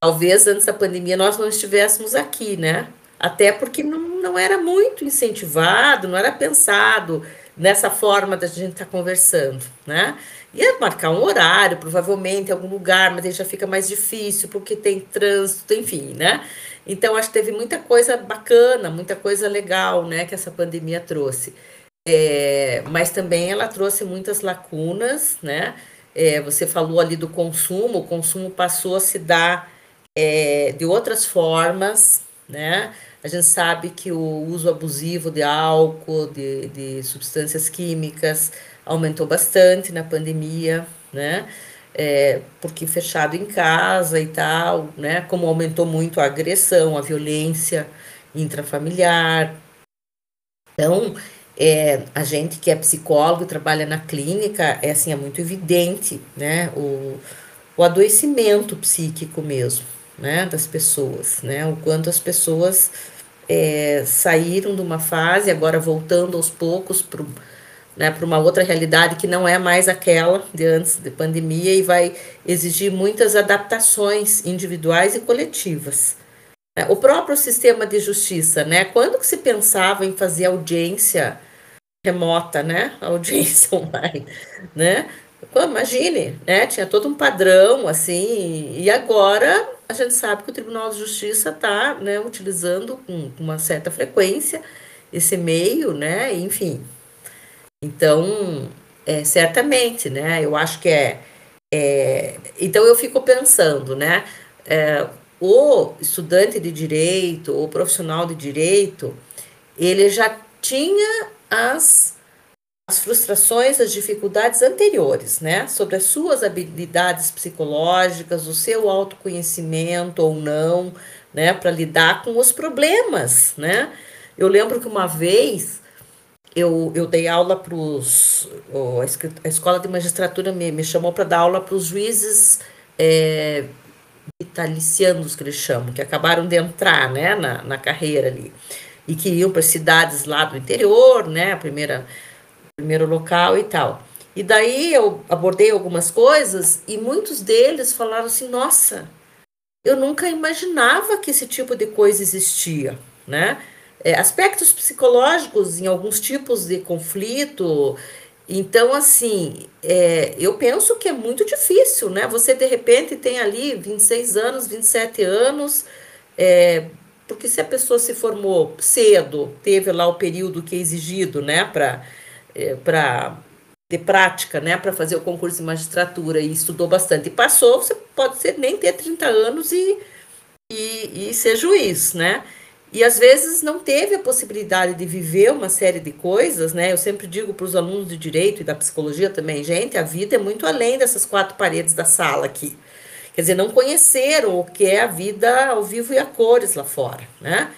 Talvez antes da pandemia nós não estivéssemos aqui, né? Até porque não, não era muito incentivado, não era pensado nessa forma da gente estar tá conversando, né? Ia marcar um horário, provavelmente, em algum lugar, mas aí já fica mais difícil, porque tem trânsito, enfim, né? Então, acho que teve muita coisa bacana, muita coisa legal, né, que essa pandemia trouxe. É, mas também ela trouxe muitas lacunas, né? É, você falou ali do consumo, o consumo passou a se dar é, de outras formas, né? A gente sabe que o uso abusivo de álcool, de, de substâncias químicas, aumentou bastante na pandemia, né? É, porque fechado em casa e tal, né? Como aumentou muito a agressão, a violência intrafamiliar. Então, é, a gente que é psicólogo e trabalha na clínica, é assim, é muito evidente, né? O, o adoecimento psíquico mesmo né, das pessoas, né, o quanto as pessoas é, saíram de uma fase, agora voltando aos poucos para né, uma outra realidade que não é mais aquela de antes da pandemia e vai exigir muitas adaptações individuais e coletivas. É, o próprio sistema de justiça, né, quando que se pensava em fazer audiência remota, né, audiência online, né, imagine, né? Tinha todo um padrão assim, e agora a gente sabe que o Tribunal de Justiça está né, utilizando com uma certa frequência esse meio, né? Enfim. Então, é, certamente, né? Eu acho que é, é. Então eu fico pensando, né? É, o estudante de direito, o profissional de direito, ele já tinha as, as frustrações, as dificuldades anteriores, né? Sobre as suas habilidades psicológicas, o seu autoconhecimento ou não, né? Para lidar com os problemas, né? Eu lembro que uma vez eu, eu dei aula para os. A escola de magistratura me, me chamou para dar aula para os juízes é, vitalicianos, que eles chamam, que acabaram de entrar né, na, na carreira ali. E que iam para cidades lá do interior, né? A primeira, primeiro local e tal. E daí eu abordei algumas coisas e muitos deles falaram assim: nossa, eu nunca imaginava que esse tipo de coisa existia, né? é, aspectos psicológicos em alguns tipos de conflito. Então, assim, é, eu penso que é muito difícil, né? Você, de repente, tem ali 26 anos, 27 anos, é, porque se a pessoa se formou cedo, teve lá o período que é exigido, né, para é, de prática, né, para fazer o concurso de magistratura e estudou bastante e passou, você pode ser, nem ter 30 anos e, e, e ser juiz, né? E às vezes não teve a possibilidade de viver uma série de coisas, né? Eu sempre digo para os alunos de direito e da psicologia também, gente, a vida é muito além dessas quatro paredes da sala aqui. Quer dizer, não conheceram o que é a vida ao vivo e a cores lá fora, né?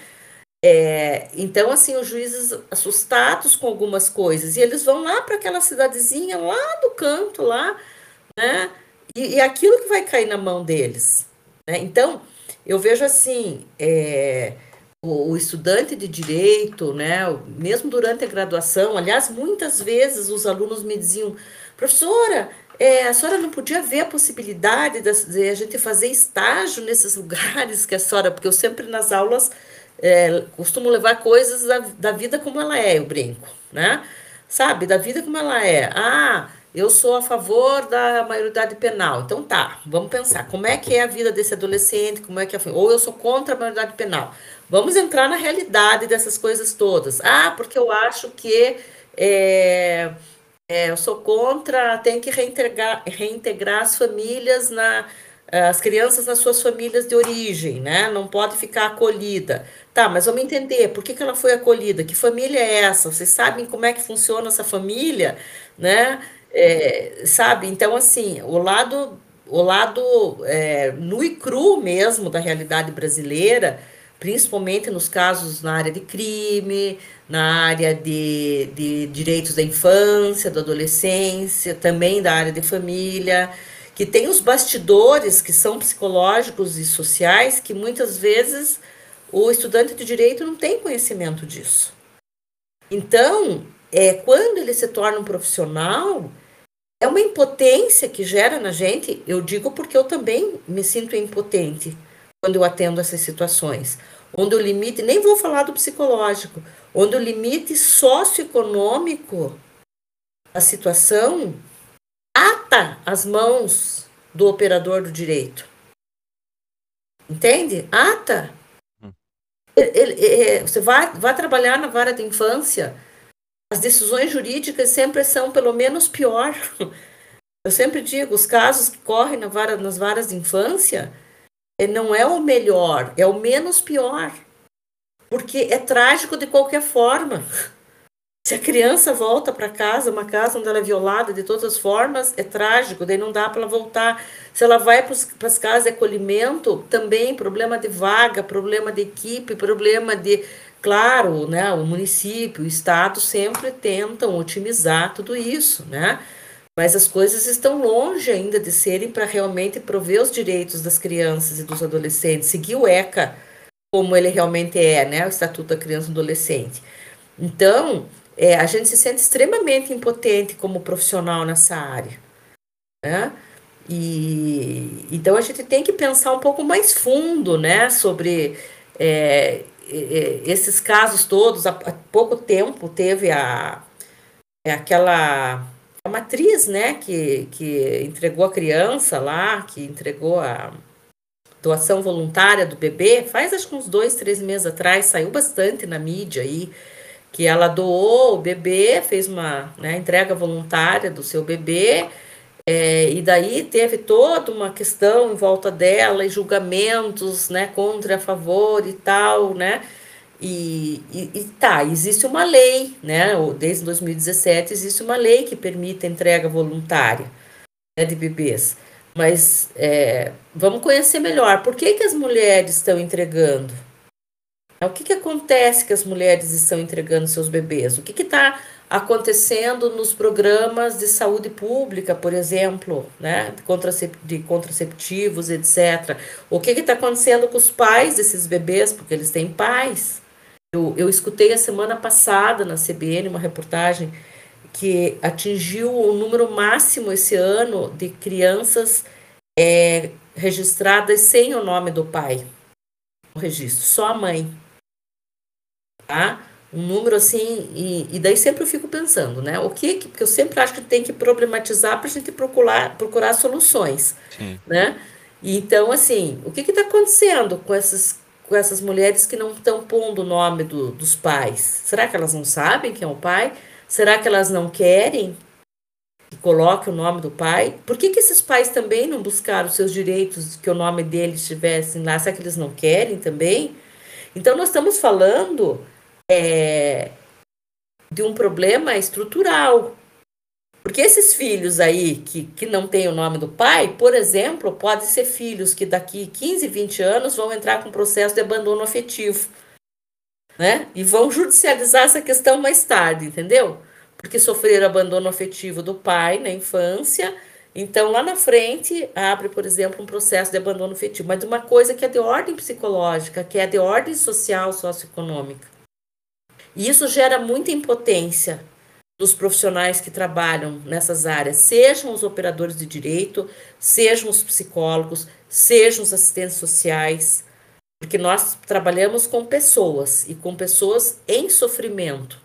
É, então, assim, os juízes assustados com algumas coisas, e eles vão lá para aquela cidadezinha lá do canto, lá, né? E, e aquilo que vai cair na mão deles. Né? Então, eu vejo assim, é, o, o, estudante de direito, né, mesmo durante a graduação, aliás, muitas vezes os alunos me diziam, professora, é, a senhora não podia ver a possibilidade de, de, a gente fazer estágio nesses lugares que a senhora, porque eu sempre nas aulas é, costumo levar coisas da, da vida como ela é, eu brinco, né? Sabe, da vida como ela é. Ah, eu sou a favor da maioridade penal. Então tá, vamos pensar, como é que é a vida desse adolescente, como é que é, ou eu sou contra a maioridade penal. Vamos entrar na realidade dessas coisas todas. Ah, porque eu acho que é, é, eu sou contra, tem que reintegrar, reintegrar as famílias na as crianças nas suas famílias de origem, né? Não pode ficar acolhida. Tá, mas vamos entender por que, que ela foi acolhida, que família é essa? Vocês sabem como é que funciona essa família, né? É, sabe? Então, assim, o lado, o lado é, nu e cru mesmo da realidade brasileira principalmente nos casos na área de crime, na área de, de direitos da infância, da adolescência, também da área de família, que tem os bastidores que são psicológicos e sociais que muitas vezes o estudante de direito não tem conhecimento disso. Então, é, quando ele se torna um profissional, é uma impotência que gera na gente. Eu digo porque eu também me sinto impotente quando eu atendo essas situações, onde o limite, nem vou falar do psicológico, onde o limite socioeconômico da situação ata as mãos do operador do direito. Entende? Ata. Hum. Ele, ele, ele, você vai, vai trabalhar na vara de infância, as decisões jurídicas sempre são pelo menos pior. Eu sempre digo, os casos que correm na vara, nas varas de infância, é, não é o melhor, é o menos pior. Porque é trágico de qualquer forma. Se a criança volta para casa, uma casa onde ela é violada de todas as formas, é trágico, daí não dá para ela voltar. Se ela vai para as casas de acolhimento, também problema de vaga, problema de equipe, problema de. Claro, né, o município, o estado sempre tentam otimizar tudo isso, né? mas as coisas estão longe ainda de serem para realmente prover os direitos das crianças e dos adolescentes, seguir o ECA como ele realmente é, né, o Estatuto da Criança e Adolescente. Então, é, a gente se sente extremamente impotente como profissional nessa área, né? E então a gente tem que pensar um pouco mais fundo, né, sobre é, é, esses casos todos. Há, pouco tempo teve a é aquela a matriz, né, que, que entregou a criança lá, que entregou a, doação voluntária do bebê, faz acho que uns dois, três meses atrás, saiu bastante na mídia aí, que ela doou o bebê, fez uma né, entrega voluntária do seu bebê, é, e daí teve toda uma questão em volta dela e julgamentos, né, contra a favor e tal, né, e, e, e, tá, existe uma lei, né? Desde 2017 existe uma lei que permite a entrega voluntária né, de bebês. Mas é, vamos conhecer melhor. Por que, que as mulheres estão entregando? O que, que acontece que as mulheres estão entregando seus bebês? O que está acontecendo nos programas de saúde pública, por exemplo, né? de contraceptivos, etc. O que está acontecendo com os pais desses bebês, porque eles têm pais? Eu, eu escutei a semana passada na CBN uma reportagem que atingiu o número máximo esse ano de crianças é, registradas sem o nome do pai. O registro, só a mãe. Tá? Um número assim, e, e daí sempre eu fico pensando, né? O que, porque eu sempre acho que tem que problematizar para a gente procurar, procurar soluções, Sim. né? E então, assim, o que está acontecendo com essas com essas mulheres que não estão pondo o nome do, dos pais? Será que elas não sabem quem é o pai? Será que elas não querem que coloque o nome do pai? Por que, que esses pais também não buscaram os seus direitos que o nome deles estivesse lá? Será que eles não querem também? Então, nós estamos falando é, de um problema estrutural. Porque esses filhos aí que, que não têm o nome do pai, por exemplo, podem ser filhos que daqui 15, 20 anos vão entrar com processo de abandono afetivo. Né? E vão judicializar essa questão mais tarde, entendeu? Porque sofreram abandono afetivo do pai na infância, então lá na frente abre, por exemplo, um processo de abandono afetivo, mas uma coisa que é de ordem psicológica, que é de ordem social, socioeconômica. E isso gera muita impotência dos profissionais que trabalham nessas áreas, sejam os operadores de direito, sejam os psicólogos, sejam os assistentes sociais, porque nós trabalhamos com pessoas e com pessoas em sofrimento.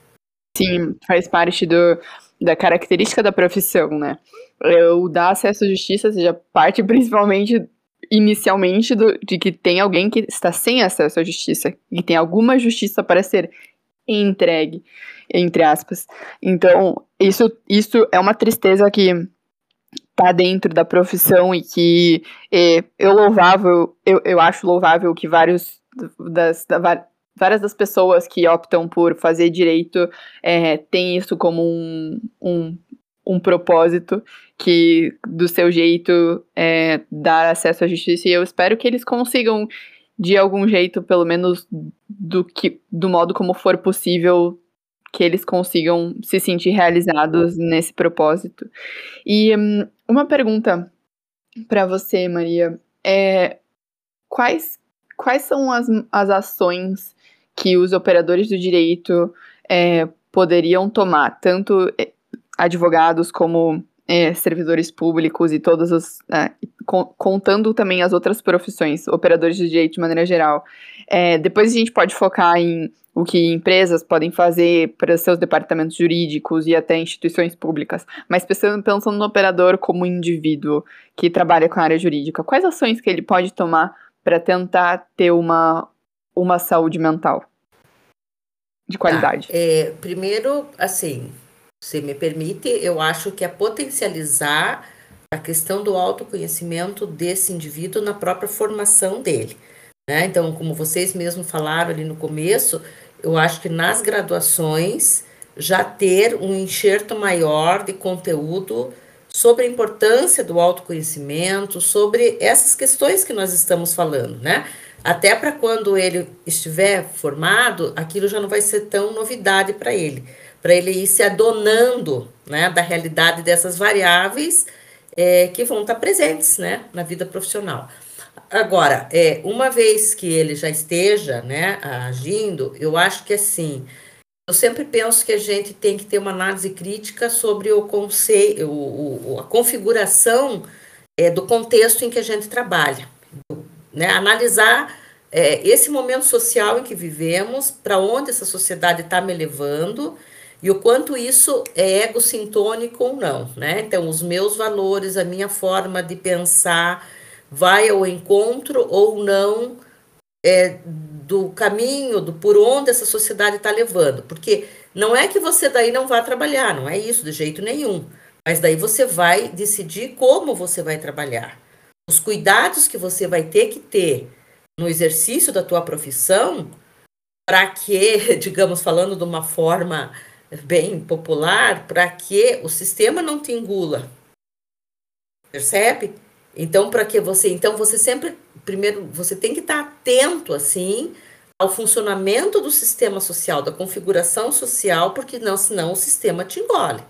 Sim, faz parte do, da característica da profissão, né? O dar acesso à justiça seja parte principalmente inicialmente do, de que tem alguém que está sem acesso à justiça e tem alguma justiça para ser entregue entre aspas. Então, isso, isso é uma tristeza que tá dentro da profissão e que é, eu louvável, eu, eu acho louvável que vários das, da, várias das pessoas que optam por fazer direito é, têm isso como um, um, um propósito que do seu jeito é, dar acesso à justiça e eu espero que eles consigam de algum jeito, pelo menos do que do modo como for possível, que eles consigam se sentir realizados nesse propósito. E um, uma pergunta para você, Maria, é quais, quais são as, as ações que os operadores do direito é, poderiam tomar, tanto é, advogados como é, servidores públicos e todas as. É, contando também as outras profissões, operadores de direito de maneira geral. É, depois a gente pode focar em o que empresas podem fazer para seus departamentos jurídicos e até instituições públicas, mas pensando, pensando no operador como indivíduo que trabalha com a área jurídica, quais ações que ele pode tomar para tentar ter uma, uma saúde mental de qualidade? Tá. É, primeiro, assim, se me permite, eu acho que é potencializar a questão do autoconhecimento desse indivíduo na própria formação dele. Né? Então, como vocês mesmos falaram ali no começo, eu acho que nas graduações já ter um enxerto maior de conteúdo sobre a importância do autoconhecimento, sobre essas questões que nós estamos falando, né? Até para quando ele estiver formado, aquilo já não vai ser tão novidade para ele, para ele ir se adonando, né, da realidade dessas variáveis é, que vão estar presentes, né, na vida profissional. Agora, é, uma vez que ele já esteja né, agindo, eu acho que assim, eu sempre penso que a gente tem que ter uma análise crítica sobre o conceito, o, a configuração é, do contexto em que a gente trabalha. Né? Analisar é, esse momento social em que vivemos, para onde essa sociedade está me levando e o quanto isso é egocintônico ou não. Né? Então, os meus valores, a minha forma de pensar vai ao encontro ou não é, do caminho, do por onde essa sociedade está levando. Porque não é que você daí não vá trabalhar, não é isso de jeito nenhum. Mas daí você vai decidir como você vai trabalhar. Os cuidados que você vai ter que ter no exercício da tua profissão para que, digamos, falando de uma forma bem popular, para que o sistema não te engula. Percebe? Então, para que você, então você sempre, primeiro, você tem que estar atento assim ao funcionamento do sistema social, da configuração social, porque não, senão o sistema te engole.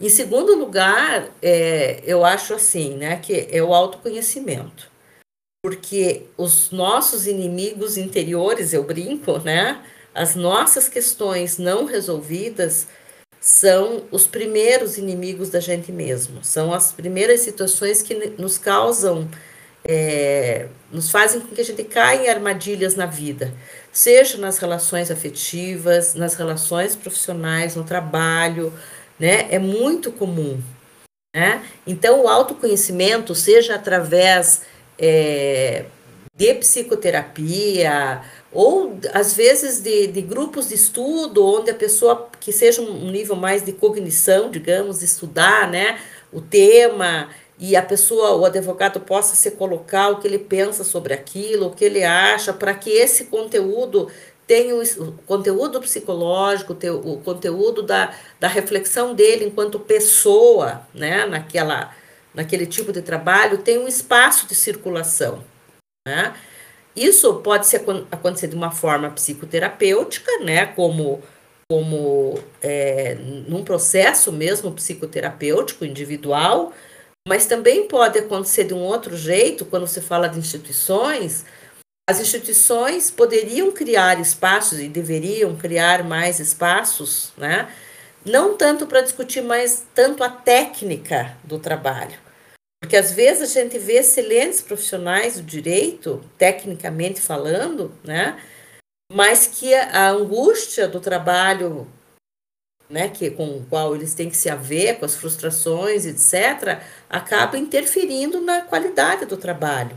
Em segundo lugar, é, eu acho assim, né, que é o autoconhecimento porque os nossos inimigos interiores, eu brinco, né? As nossas questões não resolvidas são os primeiros inimigos da gente mesmo, são as primeiras situações que nos causam, é, nos fazem com que a gente caia em armadilhas na vida, seja nas relações afetivas, nas relações profissionais, no trabalho, né? É muito comum, né? Então, o autoconhecimento, seja através é, de psicoterapia, ou às vezes de, de, grupos de estudo, onde a pessoa que seja um nível mais de cognição, digamos, estudar né, o tema, e a pessoa, o advogado, possa se colocar o que ele pensa sobre aquilo, o que ele acha, para que esse conteúdo tenha o, o conteúdo psicológico, o conteúdo da, da reflexão dele enquanto pessoa, né, naquela naquele tipo de trabalho, tem um espaço de circulação. Né? Isso pode ser, acontecer de uma forma psicoterapêutica, né? como, como é, num processo mesmo psicoterapêutico individual, mas também pode acontecer de um outro jeito, quando se fala de instituições, as instituições poderiam criar espaços e deveriam criar mais espaços, né? não tanto para discutir mais tanto a técnica do trabalho, porque às vezes a gente vê excelentes profissionais do direito, tecnicamente falando, né? Mas que a angústia do trabalho, né, que com o qual eles têm que se haver, com as frustrações, etc., acaba interferindo na qualidade do trabalho.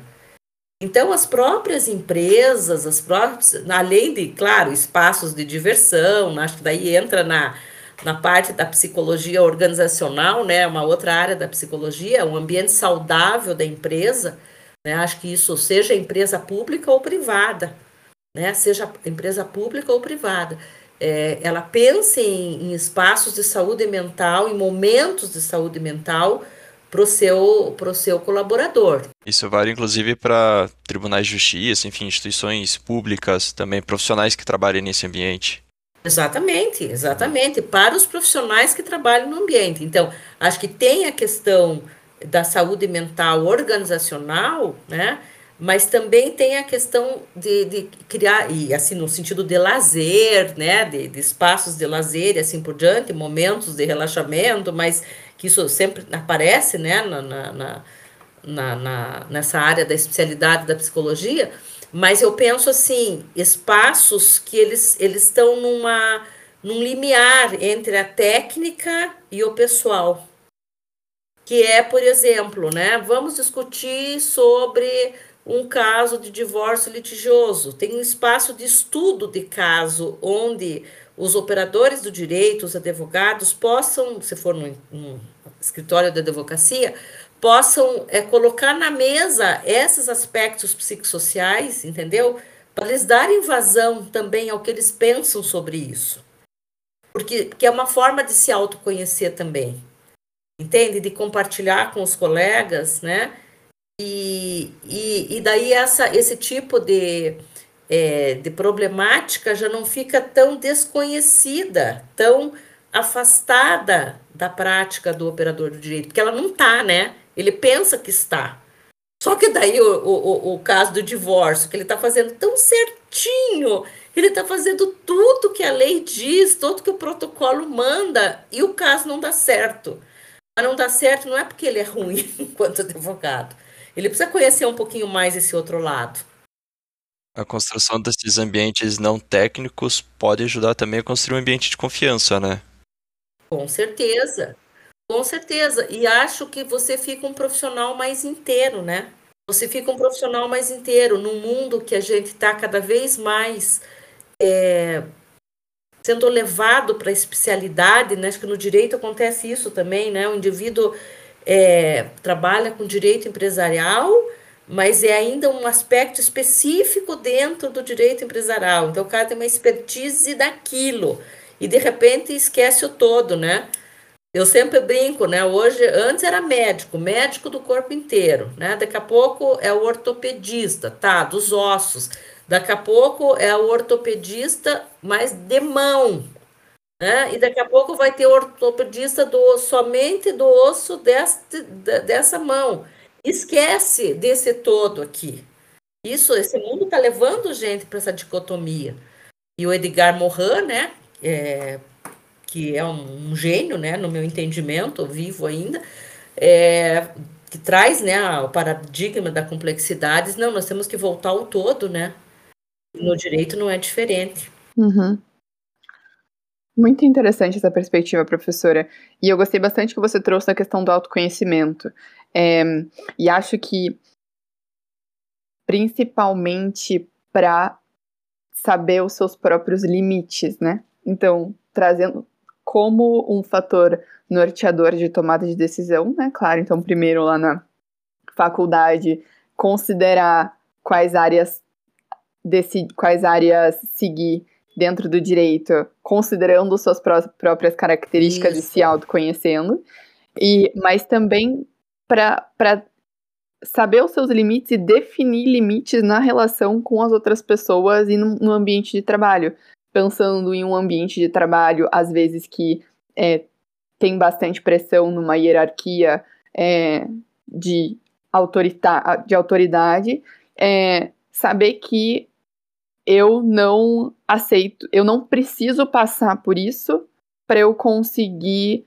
Então, as próprias empresas, as próprias, além de, claro, espaços de diversão, acho que daí entra na, na parte da psicologia organizacional, né, uma outra área da psicologia, um ambiente saudável da empresa, né, acho que isso seja empresa pública ou privada, né, seja empresa pública ou privada, é, ela pense em, em espaços de saúde mental, em momentos de saúde mental para o seu, pro seu colaborador. Isso vale inclusive para tribunais de justiça, enfim, instituições públicas, também profissionais que trabalhem nesse ambiente. Exatamente, exatamente, para os profissionais que trabalham no ambiente. Então, acho que tem a questão da saúde mental organizacional, né? Mas também tem a questão de, de criar, e assim, no sentido de lazer, né? De, de espaços de lazer e assim por diante, momentos de relaxamento, mas que isso sempre aparece, né? na, na, na, na nessa área da especialidade da psicologia, mas eu penso assim, espaços que eles, eles estão numa, num limiar entre a técnica e o pessoal. Que é, por exemplo, né, vamos discutir sobre um caso de divórcio litigioso. Tem um espaço de estudo de caso onde os operadores do direito, os advogados, possam, se for num, num escritório de advocacia, possam é, colocar na mesa esses aspectos psicossociais, entendeu? Para eles darem vazão também ao que eles pensam sobre isso. Porque, porque é uma forma de se autoconhecer também, entende? De compartilhar com os colegas, né? E, e, e daí essa, esse tipo de, é, de problemática já não fica tão desconhecida, tão afastada da prática do operador do direito, porque ela não está, né? Ele pensa que está. Só que daí o, o, o caso do divórcio, que ele está fazendo tão certinho, ele está fazendo tudo que a lei diz, tudo que o protocolo manda, e o caso não dá certo. Mas não dá certo não é porque ele é ruim enquanto advogado. Ele precisa conhecer um pouquinho mais esse outro lado. A construção desses ambientes não técnicos pode ajudar também a construir um ambiente de confiança, né? Com certeza. Com certeza. E acho que você fica um profissional mais inteiro, né? você fica um profissional mais inteiro num mundo que a gente está cada vez mais é, sendo levado para a especialidade, né? Acho que no direito acontece isso também, né? O indivíduo é, trabalha com direito empresarial, mas é ainda um aspecto específico dentro do direito empresarial. Então, o cara tem uma expertise daquilo e de repente esquece o todo, né? Eu sempre brinco, né? Hoje, antes era médico, médico do corpo inteiro, né? Daqui a pouco é o ortopedista, tá? Dos ossos. Daqui a pouco é o ortopedista, mas de mão, né? E daqui a pouco vai ter ortopedista do somente do osso deste, dessa mão. Esquece desse todo aqui. Isso, esse mundo está levando gente para essa dicotomia. E o Edgar Morin, né? É, que é um, um, gênio, né, no meu entendimento, vivo ainda, é, que traz, né, o paradigma da complexidade. Não, nós temos que voltar ao todo, né? No direito não é diferente. Uhum. Muito interessante essa perspectiva, professora. E eu gostei bastante que você trouxe a questão do autoconhecimento. É, e acho que, principalmente para saber os seus próprios limites, né? Então, trazendo como um fator norteador de tomada de decisão, né? Claro, então, primeiro lá na faculdade, considerar quais áreas desse, quais áreas seguir dentro do direito, considerando suas pró próprias características Isso. e se autoconhecendo, e mas também para saber os seus limites e definir limites na relação com as outras pessoas e no, no ambiente de trabalho. Pensando em um ambiente de trabalho, às vezes, que é, tem bastante pressão numa hierarquia é, de, de autoridade, é, saber que eu não aceito, eu não preciso passar por isso para eu conseguir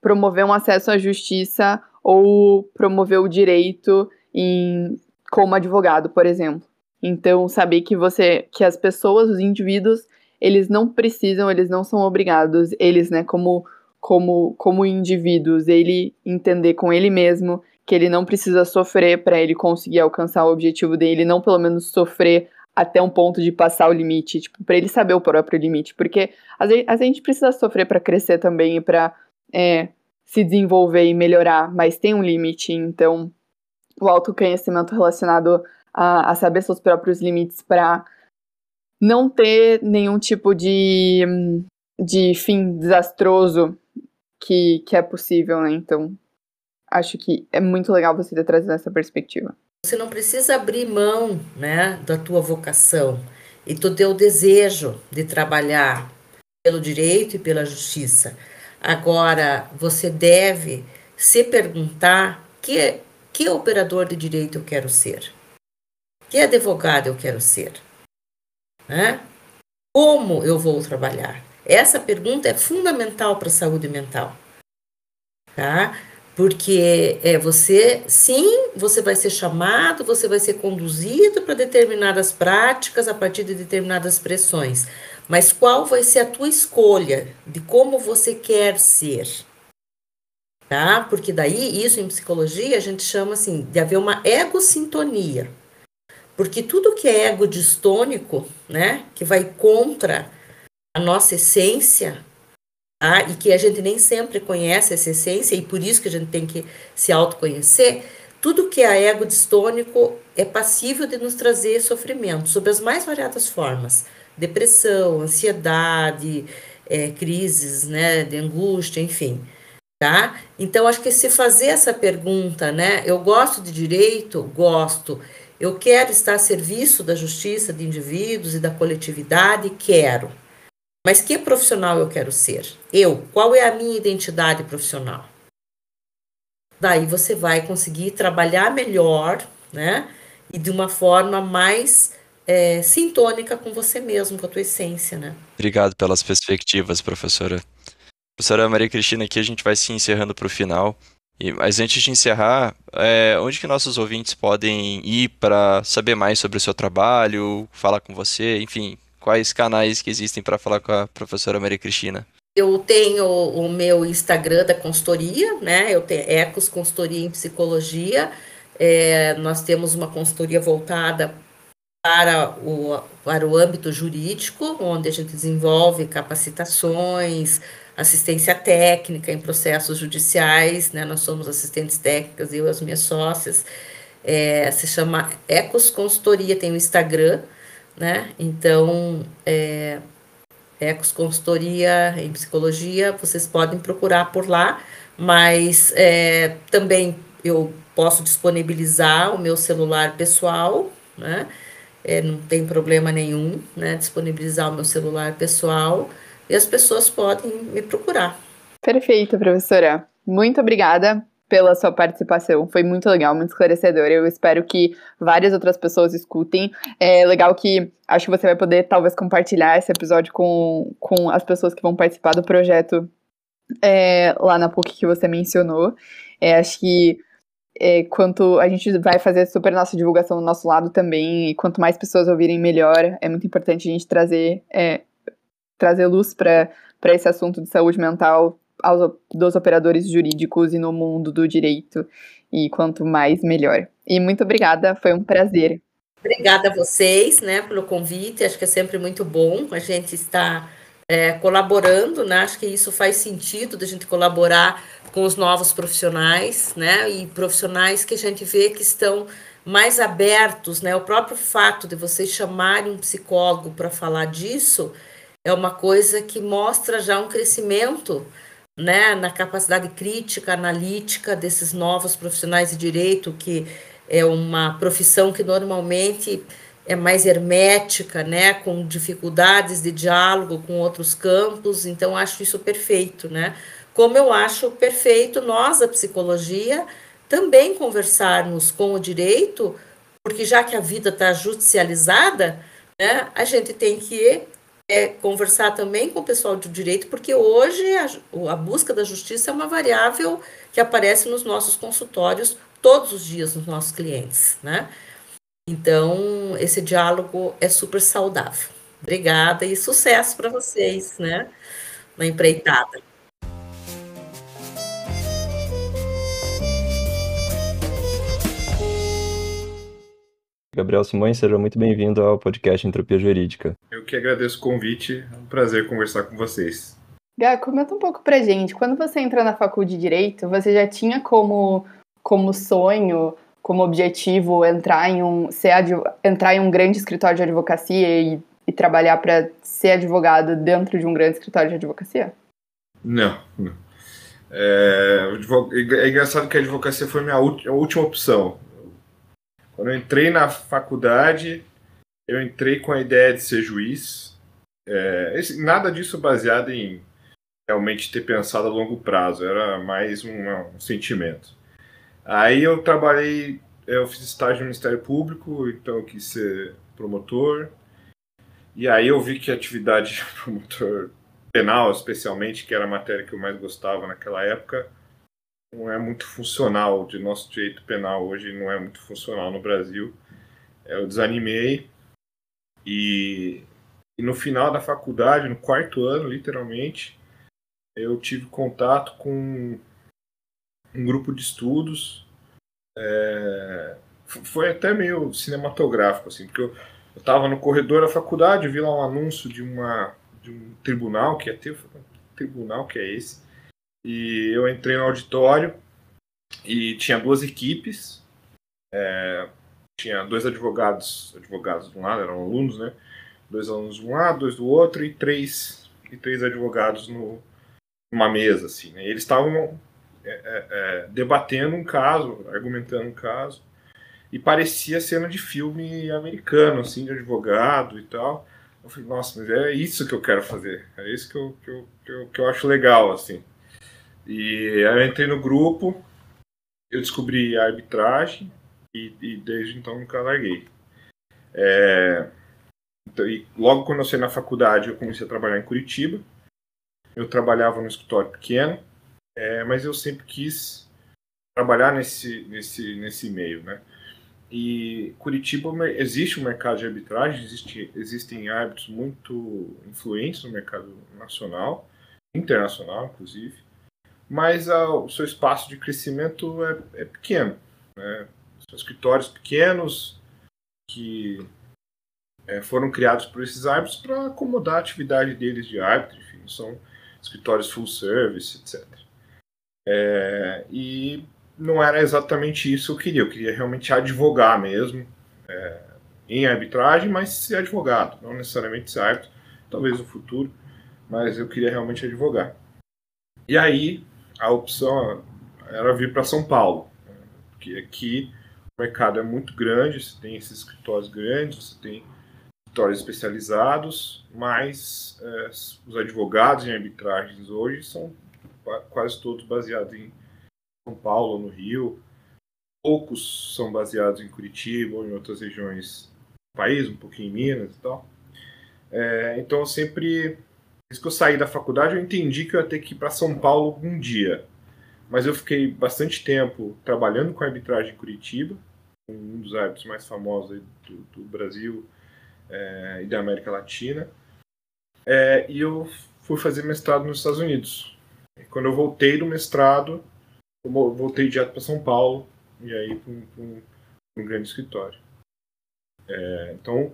promover um acesso à justiça ou promover o direito em, como advogado, por exemplo. Então, saber que você, que as pessoas, os indivíduos, eles não precisam, eles não são obrigados, eles, né, como como como indivíduos, ele entender com ele mesmo que ele não precisa sofrer para ele conseguir alcançar o objetivo dele, não pelo menos sofrer até um ponto de passar o limite, tipo, para ele saber o próprio limite, porque a gente, a gente precisa sofrer para crescer também e para é, se desenvolver e melhorar, mas tem um limite, então o autoconhecimento relacionado a, a saber seus próprios limites para não ter nenhum tipo de, de fim desastroso que, que é possível, né? Então, acho que é muito legal você ter trazido essa perspectiva. Você não precisa abrir mão né, da tua vocação e do teu desejo de trabalhar pelo direito e pela justiça. Agora, você deve se perguntar que, que operador de direito eu quero ser, que advogado eu quero ser, né? como eu vou trabalhar. Essa pergunta é fundamental para a saúde mental. Tá? Porque é você, sim, você vai ser chamado, você vai ser conduzido para determinadas práticas a partir de determinadas pressões. Mas qual vai ser a tua escolha de como você quer ser? Tá? Porque daí, isso em psicologia, a gente chama assim de haver uma egosintonia. Porque tudo que é ego distônico, né, que vai contra a nossa essência, tá? e que a gente nem sempre conhece essa essência, e por isso que a gente tem que se autoconhecer, tudo que é ego distônico é passível de nos trazer sofrimento, sob as mais variadas formas. Depressão, ansiedade, é, crises né, de angústia, enfim. Tá? Então, acho que se fazer essa pergunta, né? Eu gosto de direito? Gosto. Eu quero estar a serviço da justiça de indivíduos e da coletividade? Quero. Mas que profissional eu quero ser? Eu, qual é a minha identidade profissional? Daí você vai conseguir trabalhar melhor, né? E de uma forma mais é, sintônica com você mesmo, com a tua essência, né? Obrigado pelas perspectivas, professora. Professora Maria Cristina, aqui a gente vai se encerrando para o final. E, mas antes de encerrar, é, onde que nossos ouvintes podem ir para saber mais sobre o seu trabalho, falar com você, enfim, quais canais que existem para falar com a professora Maria Cristina? Eu tenho o meu Instagram da consultoria, né? Eu tenho Ecos Consultoria em Psicologia. É, nós temos uma consultoria voltada para o, para o âmbito jurídico, onde a gente desenvolve capacitações, assistência técnica em processos judiciais, né? Nós somos assistentes técnicas, eu e as minhas sócias. É, se chama Ecos Consultoria, tem o Instagram, né? Então, é, Ecos Consultoria em Psicologia, vocês podem procurar por lá, mas é, também eu posso disponibilizar o meu celular pessoal, né? É, não tem problema nenhum, né? Disponibilizar o meu celular pessoal e as pessoas podem me procurar. Perfeito, professora. Muito obrigada pela sua participação. Foi muito legal, muito esclarecedor. Eu espero que várias outras pessoas escutem. É legal que acho que você vai poder talvez compartilhar esse episódio com, com as pessoas que vão participar do projeto é, lá na PUC que você mencionou. É, acho que é, quanto a gente vai fazer super nossa divulgação do nosso lado também, e quanto mais pessoas ouvirem, melhor. É muito importante a gente trazer é, trazer luz para esse assunto de saúde mental aos, dos operadores jurídicos e no mundo do direito. E quanto mais, melhor. E muito obrigada, foi um prazer. Obrigada a vocês, né, pelo convite. Acho que é sempre muito bom a gente estar é, colaborando, né? Acho que isso faz sentido da gente colaborar com os novos profissionais, né? E profissionais que a gente vê que estão mais abertos, né? O próprio fato de vocês chamarem um psicólogo para falar disso é uma coisa que mostra já um crescimento né, na capacidade crítica, analítica desses novos profissionais de direito, que é uma profissão que normalmente é mais hermética, né, com dificuldades de diálogo com outros campos, então acho isso perfeito, né? Como eu acho perfeito nós, a psicologia, também conversarmos com o direito, porque já que a vida está judicializada, né, a gente tem que é conversar também com o pessoal do direito, porque hoje a, a, busca da justiça é uma variável que aparece nos nossos consultórios todos os dias nos nossos clientes, né? Então, esse diálogo é super saudável. Obrigada e sucesso para vocês, né? Na empreitada. Gabriel Simões, seja muito bem-vindo ao podcast Entropia Jurídica. Eu que agradeço o convite, é um prazer conversar com vocês. Gá, comenta um pouco pra gente, quando você entrou na faculdade de Direito, você já tinha como, como sonho, como objetivo entrar em um, ser entrar em um grande escritório de advocacia e, e trabalhar para ser advogado dentro de um grande escritório de advocacia? Não, não. É, é engraçado que a advocacia foi minha última opção. Quando eu entrei na faculdade, eu entrei com a ideia de ser juiz. É, nada disso baseado em realmente ter pensado a longo prazo, era mais um, um sentimento. Aí eu trabalhei, eu fiz estágio no Ministério Público, então eu quis ser promotor. E aí eu vi que a atividade de promotor penal, especialmente, que era a matéria que eu mais gostava naquela época, não é muito funcional de nosso direito penal hoje não é muito funcional no Brasil. Eu desanimei e, e no final da faculdade no quarto ano literalmente eu tive contato com um grupo de estudos. É, foi até meio cinematográfico assim porque eu estava no corredor da faculdade vi lá um anúncio de uma de um tribunal que ia um tribunal que é esse e eu entrei no auditório e tinha duas equipes. É, tinha dois advogados, advogados de um lado, eram alunos, né? Dois alunos de um lado, dois do outro e três e três advogados no, numa mesa, assim. Né? Eles estavam é, é, é, debatendo um caso, argumentando um caso, e parecia cena de filme americano, assim, de advogado e tal. Eu falei, nossa, mas é isso que eu quero fazer, é isso que eu, que eu, que eu, que eu acho legal, assim. E aí eu entrei no grupo, eu descobri a arbitragem e, e desde então nunca larguei. É, então, e logo quando eu saí na faculdade eu comecei a trabalhar em Curitiba. Eu trabalhava no escritório pequeno, é, mas eu sempre quis trabalhar nesse, nesse, nesse meio, né? E Curitiba existe um mercado de arbitragem, existe, existem árbitros muito influentes no mercado nacional, internacional, inclusive mas ah, o seu espaço de crescimento é, é pequeno. Né? São escritórios pequenos que é, foram criados por esses árbitros para acomodar a atividade deles de árbitro, enfim, são escritórios full service, etc. É, e não era exatamente isso que eu queria, eu queria realmente advogar mesmo é, em arbitragem, mas ser advogado, não necessariamente ser árbitro, talvez no futuro, mas eu queria realmente advogar. E aí a opção era vir para São Paulo, porque aqui o mercado é muito grande, você tem esses escritórios grandes, você tem escritórios especializados, mas é, os advogados em arbitragens hoje são quase todos baseados em São Paulo, no Rio. Poucos são baseados em Curitiba ou em outras regiões do país, um pouquinho em Minas e tal. É, então, sempre, desde que eu saí da faculdade, eu entendi que eu ia ter que ir para São Paulo um dia. Mas eu fiquei bastante tempo trabalhando com arbitragem em Curitiba, um dos árbitros mais famosos do, do Brasil, é, e da América Latina. É, e eu fui fazer mestrado nos Estados Unidos. E quando eu voltei do mestrado, eu voltei direto para São Paulo e aí para um, um, um, grande escritório. É, então,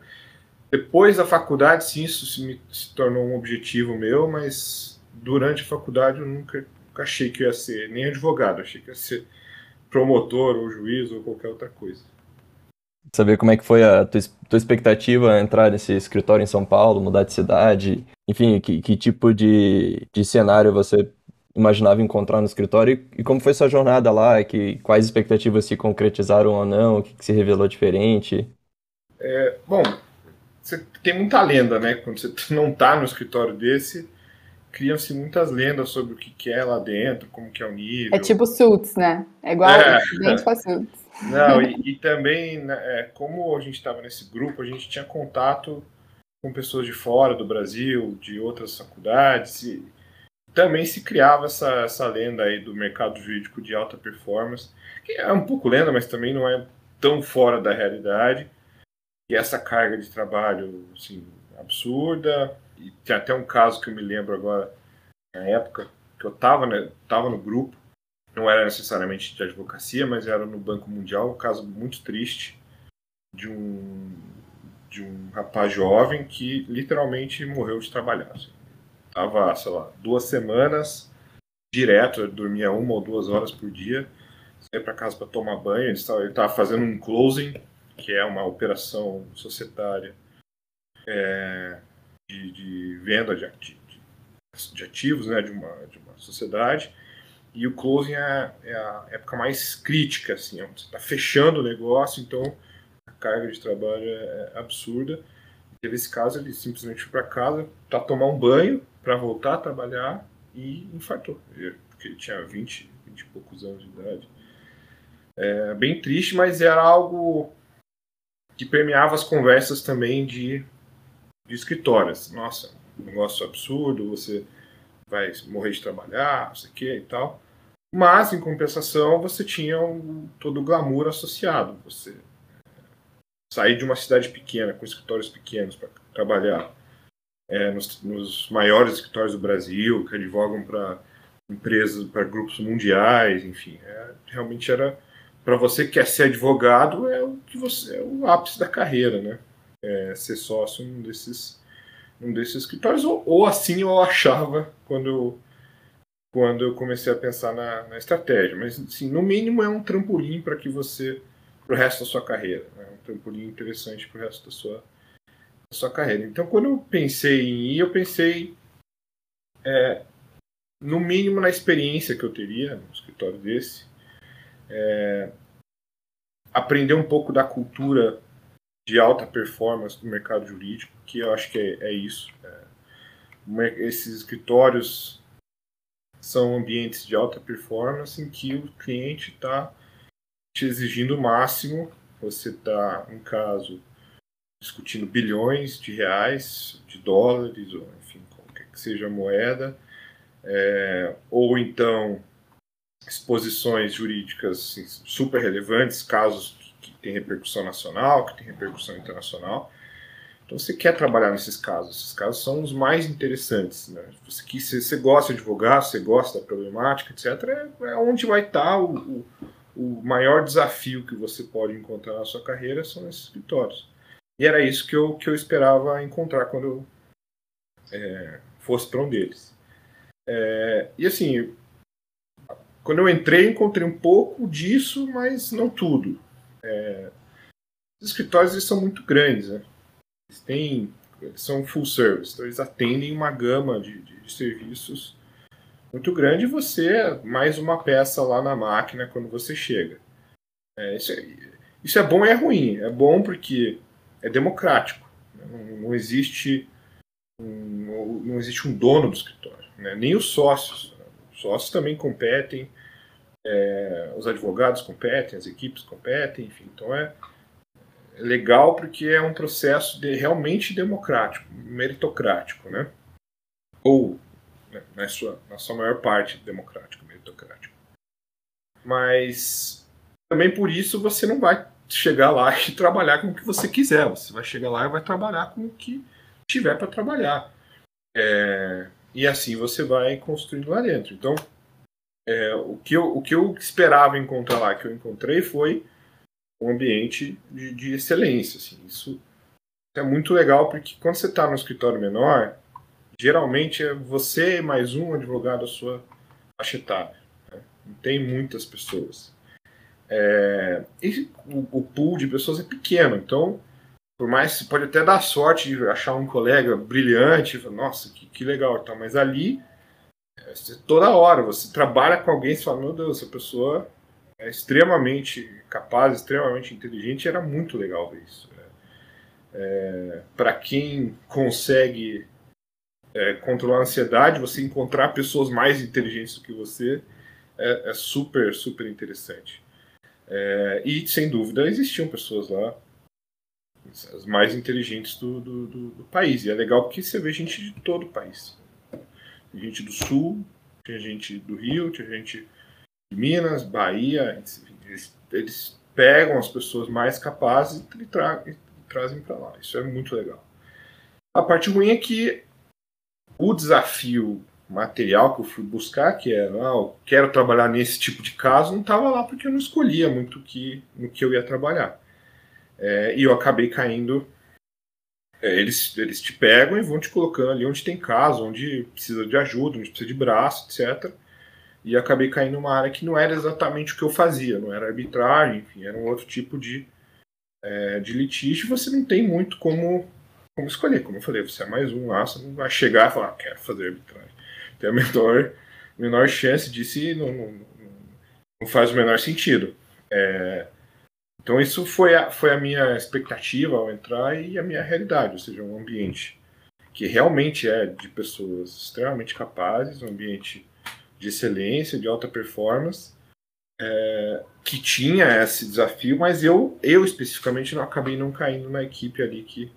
depois da faculdade, sim, isso se, me, se tornou um objetivo meu, mas durante a faculdade eu nunca, nunca achei que ia ser nem advogado, achei que ia ser promotor ou juiz ou qualquer outra coisa saber como é que foi a tua, tua expectativa entrar nesse escritório em São Paulo, mudar de cidade, enfim, que, que tipo de, de cenário você imaginava encontrar no escritório e, e como foi sua jornada lá, que, quais expectativas se concretizaram ou não, o que, que se revelou diferente? É, bom, você tem muita lenda, né? Quando você não está no escritório desse, criam-se muitas lendas sobre o que, que é lá dentro, como que é o nível. É tipo Suits, né? É igual é. bem tipo Suits. Não, e, e também, né, é, como a gente estava nesse grupo, a gente tinha contato com pessoas de fora do Brasil, de outras faculdades, e também se criava essa, essa lenda aí do mercado jurídico de alta performance, que é um pouco lenda, mas também não é tão fora da realidade. E essa carga de trabalho, assim, absurda. E tem até um caso que eu me lembro agora, na época, que eu estava né, tava no grupo, não era necessariamente de advocacia, mas era no Banco Mundial, um caso muito triste de um de um rapaz jovem que literalmente morreu de trabalhar. Assim. Tava, sei lá, duas semanas direto, dormia uma ou duas horas por dia, saía para casa para tomar banho, ele estava fazendo um closing, que é uma operação societária é, de, de, venda de, de, de ativos né, de, uma, de uma sociedade e o closing é, é a época mais crítica, assim, você está fechando o negócio, então a carga de trabalho é, é absurda. Teve esse caso, ele simplesmente foi para casa para tomar um banho, para voltar a trabalhar e infartou, porque ele tinha 20, 20 e poucos anos de idade. É bem triste, mas era algo que permeava as conversas também de, de escritórios. Nossa, negócio absurdo, você vai morrer de trabalhar, não sei o que e tal. Mas, em compensação, você tinha um, todo o glamour associado. Você sair de uma cidade pequena, com escritórios pequenos, para trabalhar é, nos, nos, maiores escritórios do Brasil, que advogam para empresas, para grupos mundiais, enfim. É, realmente era. Para você que quer ser advogado, é o que você é o ápice da carreira, né? É, ser sócio num desses, num desses escritórios, ou, ou assim eu achava quando eu quando eu comecei a pensar na, na estratégia. Mas, assim, no mínimo é um trampolim para que você, para o resto da sua carreira. É né? um trampolim interessante para o resto da sua, da sua carreira. Então, quando eu pensei em ir, eu pensei, é, no mínimo, na experiência que eu teria no escritório desse, é, aprender um pouco da cultura de alta performance do mercado jurídico, que eu acho que é, é isso. É, esses escritórios são ambientes de alta performance em que o cliente está te exigindo o máximo. Você está, em caso, discutindo bilhões de reais, de dólares, ou enfim, qualquer que seja a moeda, é, ou então exposições jurídicas assim, super relevantes, casos que, que têm repercussão nacional, que têm repercussão internacional. Então você quer trabalhar nesses casos. Esses casos são os mais interessantes. Né? Você, se você gosta de advogar, você gosta da problemática, etc., é, é onde vai estar o, o, o maior desafio que você pode encontrar na sua carreira são esses escritórios. E era isso que eu, que eu esperava encontrar quando eu é, fosse para um deles. É, e assim, quando eu entrei, encontrei um pouco disso, mas não tudo. É, os escritórios eles são muito grandes, né? Eles têm, eles são full service, então eles atendem uma gama de, de, serviços muito grande e você é mais uma peça lá na máquina quando você chega. É, isso, é, isso, é, bom e é ruim. É bom porque é democrático. Né? Não, não, existe um, não existe um dono do escritório, né? nem os sócios. Os sócios também competem, é, os advogados competem, as equipes competem, enfim. Então é, é legal porque é um processo de, realmente democrático, meritocrático, né? Ou né, na, sua, na sua maior parte democrático, meritocrático. Mas também por isso você não vai chegar lá e trabalhar com o que você quiser. Você vai chegar lá e vai trabalhar com o que tiver para trabalhar. É, e assim você vai construindo lá dentro. Então, é, o, que eu, o que eu esperava encontrar lá, que eu encontrei, foi um ambiente de, de excelência. Assim. Isso é muito legal, porque quando você está no escritório menor, geralmente é você mais um advogado a sua faixa. Né? Não tem muitas pessoas. É, e o, o, pool de pessoas é pequeno, então, por mais você pode até dar sorte de achar um colega brilhante, nossa, que, que legal, tá, mas ali, é, toda hora, você trabalha com alguém e fala, meu Deus, essa pessoa é extremamente capaz, extremamente inteligente, era muito legal ver isso. Né? É, Para quem consegue é, controlar a ansiedade, você encontrar pessoas mais inteligentes do que você é, é super, super interessante. É, e, sem dúvida, existiam pessoas lá, as mais inteligentes do, do, do, do, país. E é legal porque você vê gente de todo o país. Tem gente do Sul, tinha gente do Rio, tinha gente de Minas, Bahia. Eles, eles pegam as pessoas mais capazes e, tra e trazem para lá. Isso é muito legal. A parte ruim é que o desafio material que eu fui buscar, que era, ah, eu quero trabalhar nesse tipo de caso, não estava lá porque eu não escolhia muito que, no que eu ia trabalhar. É, e eu acabei caindo. É, eles, eles te pegam e vão te colocando ali onde tem caso, onde precisa de ajuda, onde precisa de braço, etc. E acabei caindo numa área que não era exatamente o que eu fazia, não era arbitragem, enfim, era um outro tipo de, é, de litígio. Você não tem muito como como escolher. Como eu falei, você é mais um lá, você não vai chegar e falar, ah, quero fazer arbitragem. Tem a menor, menor chance disso e não, não, não faz o menor sentido. É, então isso foi a, foi a minha expectativa ao entrar e a minha realidade, ou seja, um ambiente que realmente é de pessoas extremamente capazes, um ambiente de excelência, de alta performance, é, que tinha esse desafio, mas eu, eu especificamente não acabei não caindo na equipe ali que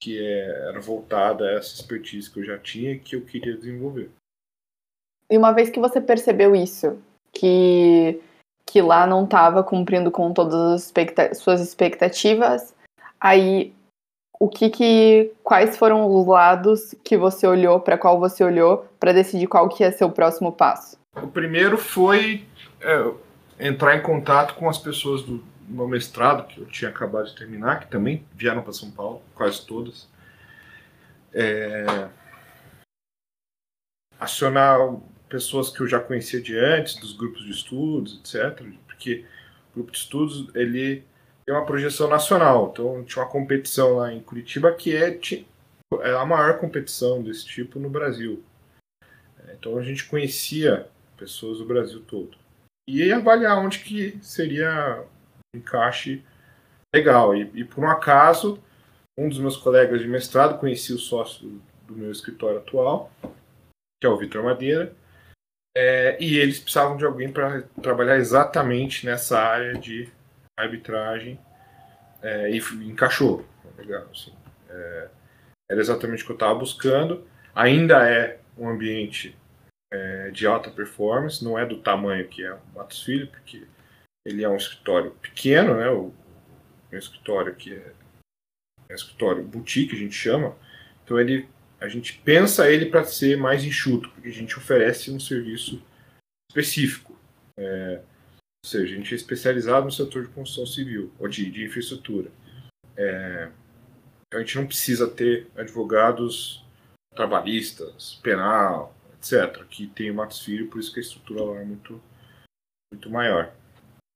que é, era voltada a essa expertise que eu já tinha e que eu queria desenvolver. E uma vez que você percebeu isso, que, que lá não estava cumprindo com todas as expecta suas expectativas, aí o que, que quais foram os lados que você olhou para qual você olhou para decidir qual que ser o próximo passo? O primeiro foi é, entrar em contato com as pessoas do, meu mestrado, que eu tinha acabado de terminar, que também vieram para São Paulo, quase todas. É... Acionar pessoas que eu já conhecia de antes, dos grupos de estudos, etc. Porque o grupo de estudos ele tem uma projeção nacional. Então tinha uma competição lá em Curitiba que é, é a maior competição desse tipo no Brasil. Então a gente conhecia pessoas do Brasil todo. E avaliar onde que seria encaixe legal. E, e, por um acaso, um dos meus colegas de mestrado conhecia o sócio do, do meu escritório atual, que é o Vitor Madeira, é, e eles precisavam de alguém para trabalhar exatamente nessa área de arbitragem é, e encaixou. Legal, assim. É, era exatamente o que eu estava buscando. Ainda é um ambiente é, de alta performance, não é do tamanho que é o Matos Filho, porque ele é um escritório pequeno, né? O, escritório que é, é um escritório boutique, a gente chama. Então ele, a gente pensa ele para ser mais enxuto, porque a gente oferece um serviço específico. É, Ou seja, a gente é especializado no setor de construção civil, ou de, de infraestrutura. É, então a gente não precisa ter advogados trabalhistas, penal, etc. Que tem o Matos Filho, por isso que a estrutura lá é muito, muito maior.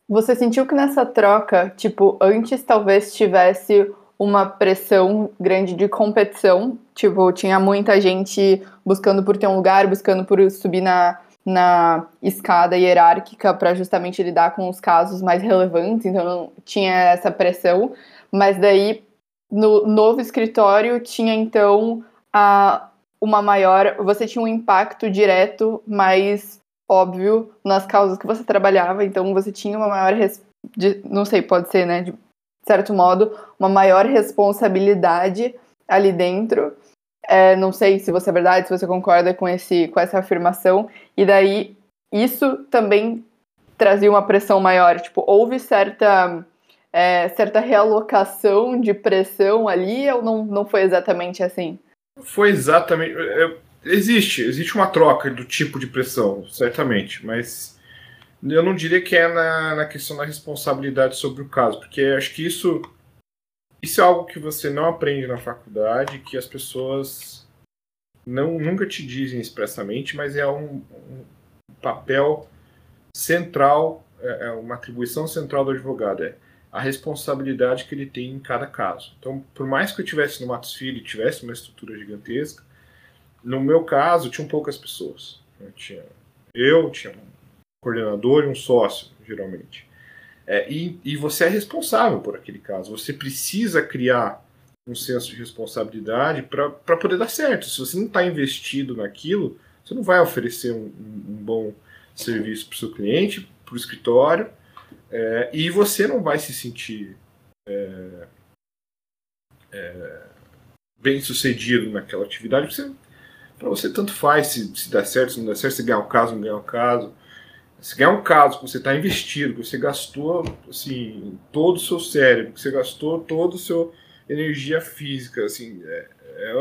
Você sentiu que nessa troca, tipo, antes talvez tivesse uma pressão grande de competição, tipo, tinha muita gente buscando por ter um lugar, buscando por subir na, na escada hierárquica para justamente lidar com os casos mais relevantes, então tinha essa pressão, mas daí no novo escritório tinha então a uma maior, você tinha um impacto direto mais óbvio nas causas que você trabalhava, então você tinha uma maior, de, não sei, pode ser, né, de certo modo, uma maior responsabilidade ali dentro. É, não sei se você é verdade, se você concorda com, esse, com essa afirmação. E daí, isso também trazia uma pressão maior. Tipo, houve certa, é, certa realocação de pressão ali ou não, não foi exatamente assim? Foi exatamente. É, existe, existe uma troca do tipo de pressão, certamente, mas eu não diria que é na, na questão da responsabilidade sobre o caso, porque acho que isso, isso é algo que você não aprende na faculdade, que as pessoas não nunca te dizem expressamente, mas é um, um papel central, é, é uma atribuição central do advogado. É a responsabilidade que ele tem em cada caso. Então, por mais que eu tivesse no Matos Filho tivesse uma estrutura gigantesca, no meu caso, tinham poucas pessoas. Eu tinha, eu, tinha coordenador e um sócio, geralmente. É, e, e você é responsável por aquele caso. Você precisa criar um senso de responsabilidade para poder dar certo. Se você não está investido naquilo, você não vai oferecer um, um, bom serviço para o seu cliente, para o escritório, é, e você não vai se sentir é, é, bem sucedido naquela atividade. Para você tanto faz se, se dá certo, se não dá certo, se ganhar um caso, não ganhar um caso. Se ganhar um caso que você está investido, que você gastou assim, todo o seu cérebro, que você gastou toda a sua energia física, assim, é, é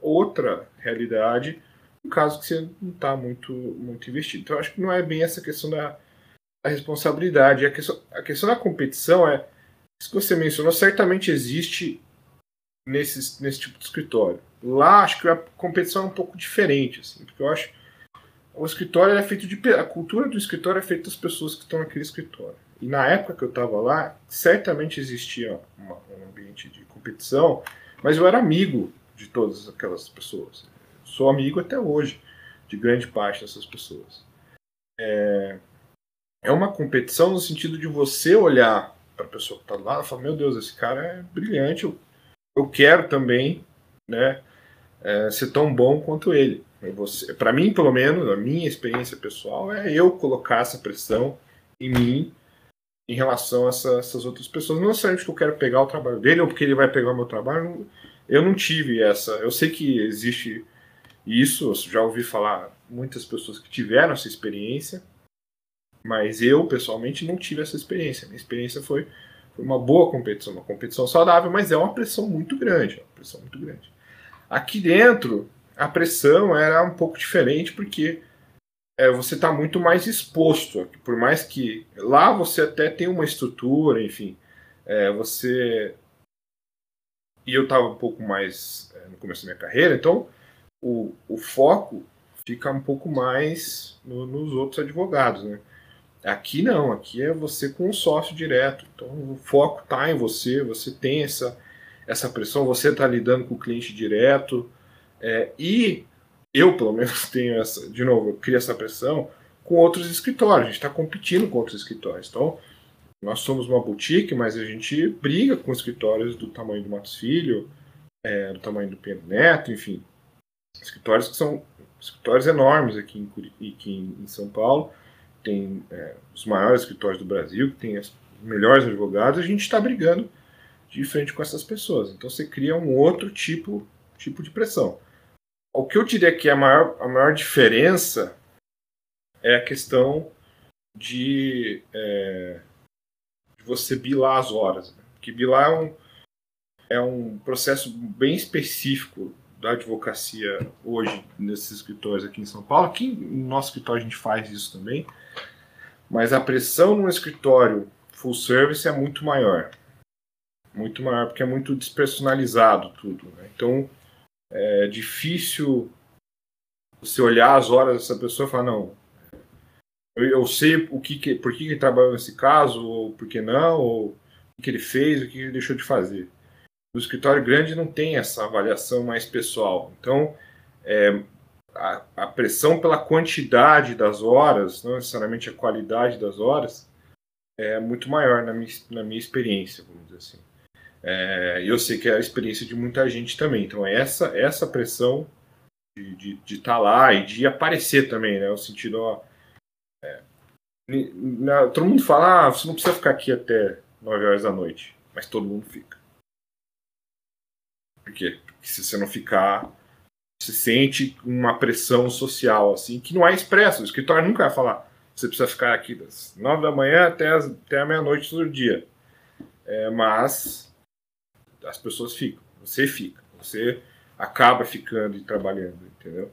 outra realidade, um caso que você não está muito, muito investido. Então, acho que não é bem essa questão da a responsabilidade. A questão, a questão da competição é isso que você mencionou, certamente existe nesse, nesse tipo de escritório. Lá acho que a competição é um pouco diferente, assim, porque eu acho o escritório é feito de a cultura do escritório é feita das pessoas que estão naquele escritório. E na época que eu estava lá, certamente existia uma, um ambiente de competição, mas eu era amigo de todas aquelas pessoas. Sou amigo até hoje de grande parte dessas pessoas. É, é uma competição no sentido de você olhar para a pessoa que está lado e falar: Meu Deus, esse cara é brilhante, eu, eu quero também né, é, ser tão bom quanto ele. Para mim, pelo menos, a minha experiência pessoal é eu colocar essa pressão em mim em relação a essa, essas outras pessoas. Não necessariamente que eu quero pegar o trabalho dele ou porque ele vai pegar o meu trabalho. Eu não tive essa. Eu sei que existe isso, já ouvi falar muitas pessoas que tiveram essa experiência mas eu, pessoalmente, não tive essa experiência. Minha experiência foi, foi uma boa competição, uma competição saudável, mas é uma pressão muito grande. Uma pressão muito grande. Aqui dentro, a pressão era um pouco diferente, porque é, você está muito mais exposto. Por mais que lá você até tem uma estrutura, enfim, é, você. E eu estava um pouco mais é, no começo da minha carreira, então o, o foco fica um pouco mais no, nos outros advogados, né? Aqui não, aqui é você com o sócio direto. Então o foco está em você, você tem essa, essa pressão, você está lidando com o cliente direto. É, e eu, pelo menos, tenho essa, de novo, eu crio essa pressão com outros escritórios. A gente está competindo com outros escritórios. Então, nós somos uma boutique, mas a gente briga com escritórios do tamanho do Matos Filho, é, do tamanho do Pedro Neto, enfim. Escritórios que são escritórios enormes aqui em, aqui em São Paulo tem é, os maiores escritórios do Brasil, que tem os melhores advogados, a gente está brigando de frente com essas pessoas. Então você cria um outro tipo, tipo de pressão. O que eu diria que é a maior, a maior diferença é a questão de, é, de você bilar as horas. Né? Porque bilar é um, é um processo bem específico da advocacia hoje nesses escritórios aqui em São Paulo. Aqui no nosso escritório a gente faz isso também. mas a pressão no escritório full service é muito maior. Muito maior, porque é muito despersonalizado tudo. Né? Então, é difícil você olhar as horas dessa pessoa e falar, não, eu, sei o que, que por que, que ele trabalhou nesse caso, ou por que não, ou o que ele fez, o que ele deixou de fazer. No escritório grande não tem essa avaliação mais pessoal. Então, é, a, a, pressão pela quantidade das horas, não necessariamente a qualidade das horas, é muito maior na minha, na minha experiência, vamos dizer assim. É, eu sei que é a experiência de muita gente também. Então, essa, essa pressão de estar tá lá e de aparecer também, né? O sentido, ó, é, na, todo mundo fala, ah, você não precisa ficar aqui até 9 horas da noite, mas todo mundo fica. Por quê? Porque se você não ficar, você sente uma pressão social, assim, que não é expressa. O escritório nunca vai falar, você precisa ficar aqui das 9 da manhã até, as, até a meia-noite todo dia. É, mas as pessoas ficam, você fica, você acaba ficando e trabalhando, entendeu?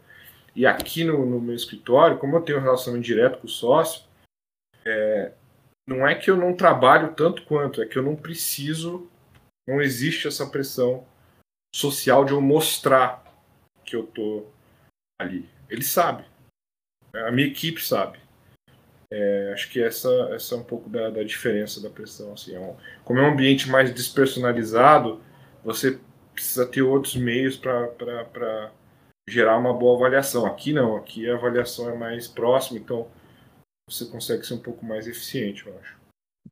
E aqui no, no meu escritório, como eu tenho um relacionamento direto com o sócio, é, não é que eu não trabalho tanto quanto, é que eu não preciso, não existe essa pressão social de eu mostrar que eu tô ali. Ele sabe, a minha equipe sabe. É, acho que essa, essa é um pouco da, da diferença da pressão. Assim, é um, como é um ambiente mais despersonalizado, você precisa ter outros meios para gerar uma boa avaliação. Aqui não, aqui a avaliação é mais próxima, então você consegue ser um pouco mais eficiente, eu acho.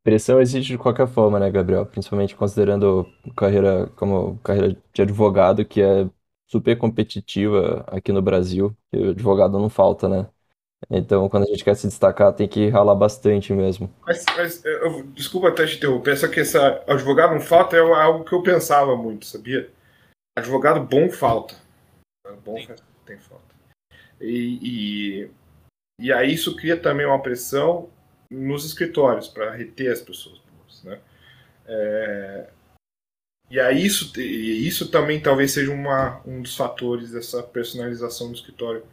Pressão existe de qualquer forma, né, Gabriel? Principalmente considerando carreira como carreira de advogado, que é super competitiva aqui no Brasil. E advogado não falta, né? Então, quando a gente quer se destacar, tem que ralar bastante mesmo. Mas, mas eu, desculpa até te interromper, só que essa advogado não falta é algo que eu pensava muito, sabia? Advogado bom falta. Bom tem falta. E, e, e aí isso cria também uma pressão nos escritórios para reter as pessoas boas, né? É, e aí isso, isso também talvez seja uma, um dos fatores dessa personalização do escritório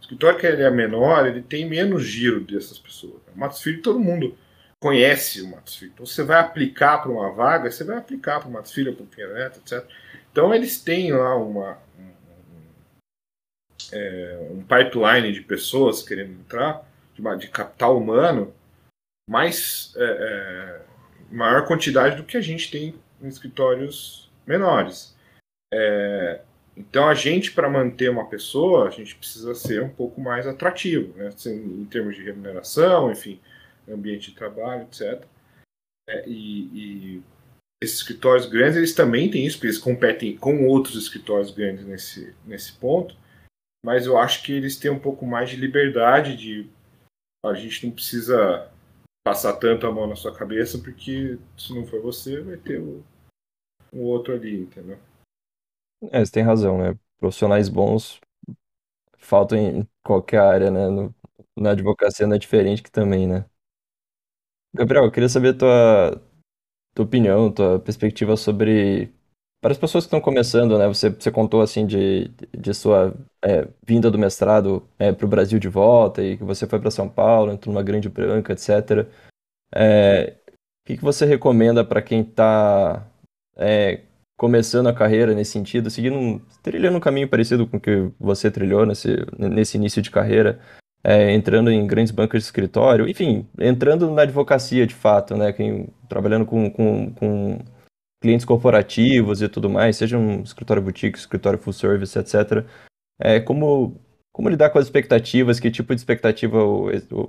escritório que ele é menor, ele tem menos giro dessas pessoas. O Matos Filho, todo mundo conhece o Matos Filho. Então, você vai aplicar para uma vaga, você vai aplicar para o Matos Filho, para o Pinheiro Neto, etc. Então, eles têm lá uma, um, um, é, um pipeline de pessoas querendo entrar, de, de capital humano, mais é, é, maior quantidade do que a gente tem em escritórios menores. É, então, a gente, para manter uma pessoa, a gente precisa ser um pouco mais atrativo, né? Assim, em termos de remuneração, enfim, ambiente de trabalho, etc. É, e, e, esses escritórios grandes, eles também têm isso, porque eles competem com outros escritórios grandes nesse, nesse ponto, mas eu acho que eles têm um pouco mais de liberdade de a gente não precisa passar tanto a mão na sua cabeça, porque se não for você, vai ter o, um outro ali, entendeu? É, você tem razão, né? Profissionais bons faltam em qualquer área, né? No- na advocacia não é diferente que também, né? Gabriel, eu queria saber tua, tua opinião, tua perspectiva sobre. Para as pessoas que estão começando, né? Você, você contou assim de, de sua é, vinda do mestrado para o Brasil de volta e que você foi para São Paulo, entrou numa grande branca, etc. É, o que que você recomenda para quem está começando a carreira nesse sentido, seguindo um, trilhando um caminho parecido com o que você trilhou nesse, nesse início de carreira, é, entrando em grandes bancos de escritório, enfim, entrando na advocacia de fato, né, quem, trabalhando com, com, com clientes corporativos e tudo mais, seja um escritório boutique, escritório full service, etc. É, como, como lidar com as expectativas, que tipo de expectativa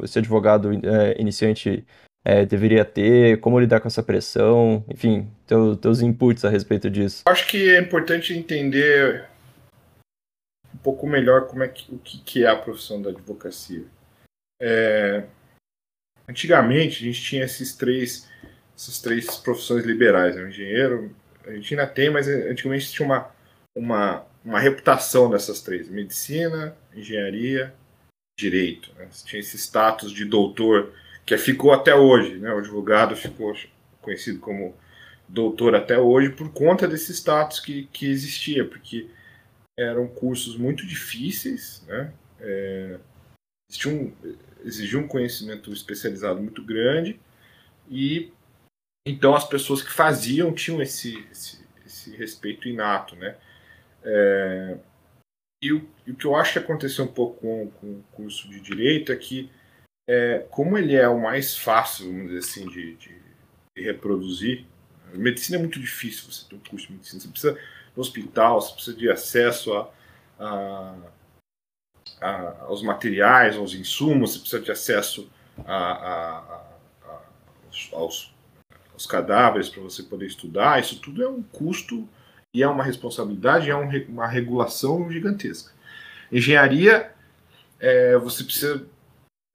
esse advogado é, iniciante é, deveria ter, como lidar com essa pressão, enfim, teu, teus inputs a respeito disso. Acho que é importante entender um pouco melhor como é que, o que é a profissão da advocacia. É, antigamente a gente tinha esses três, essas três profissões liberais, né? o engenheiro, a gente ainda tem, mas antigamente tinha uma, uma, uma reputação dessas três: medicina, engenharia, direito. Né? Tinha esse status de doutor que ficou até hoje, né? O advogado ficou conhecido como doutor até hoje por conta desse status que, que existia, porque eram cursos muito difíceis, né? É, um, um conhecimento especializado muito grande e então as pessoas que faziam tinham esse, esse, esse respeito inato, né? É, e, o, e, o, que eu acho que aconteceu um pouco com, com o curso de direito é que é, como ele é o mais fácil, vamos dizer assim, de, de, de reproduzir, medicina é muito difícil você ter um curso de medicina. Você precisa no hospital, você precisa de acesso a, a, a, aos materiais, aos insumos, você precisa de acesso aos, aos, aos, cadáveres para você poder estudar. Isso tudo é um custo e é uma responsabilidade, é um, uma regulação gigantesca. Engenharia, é, você precisa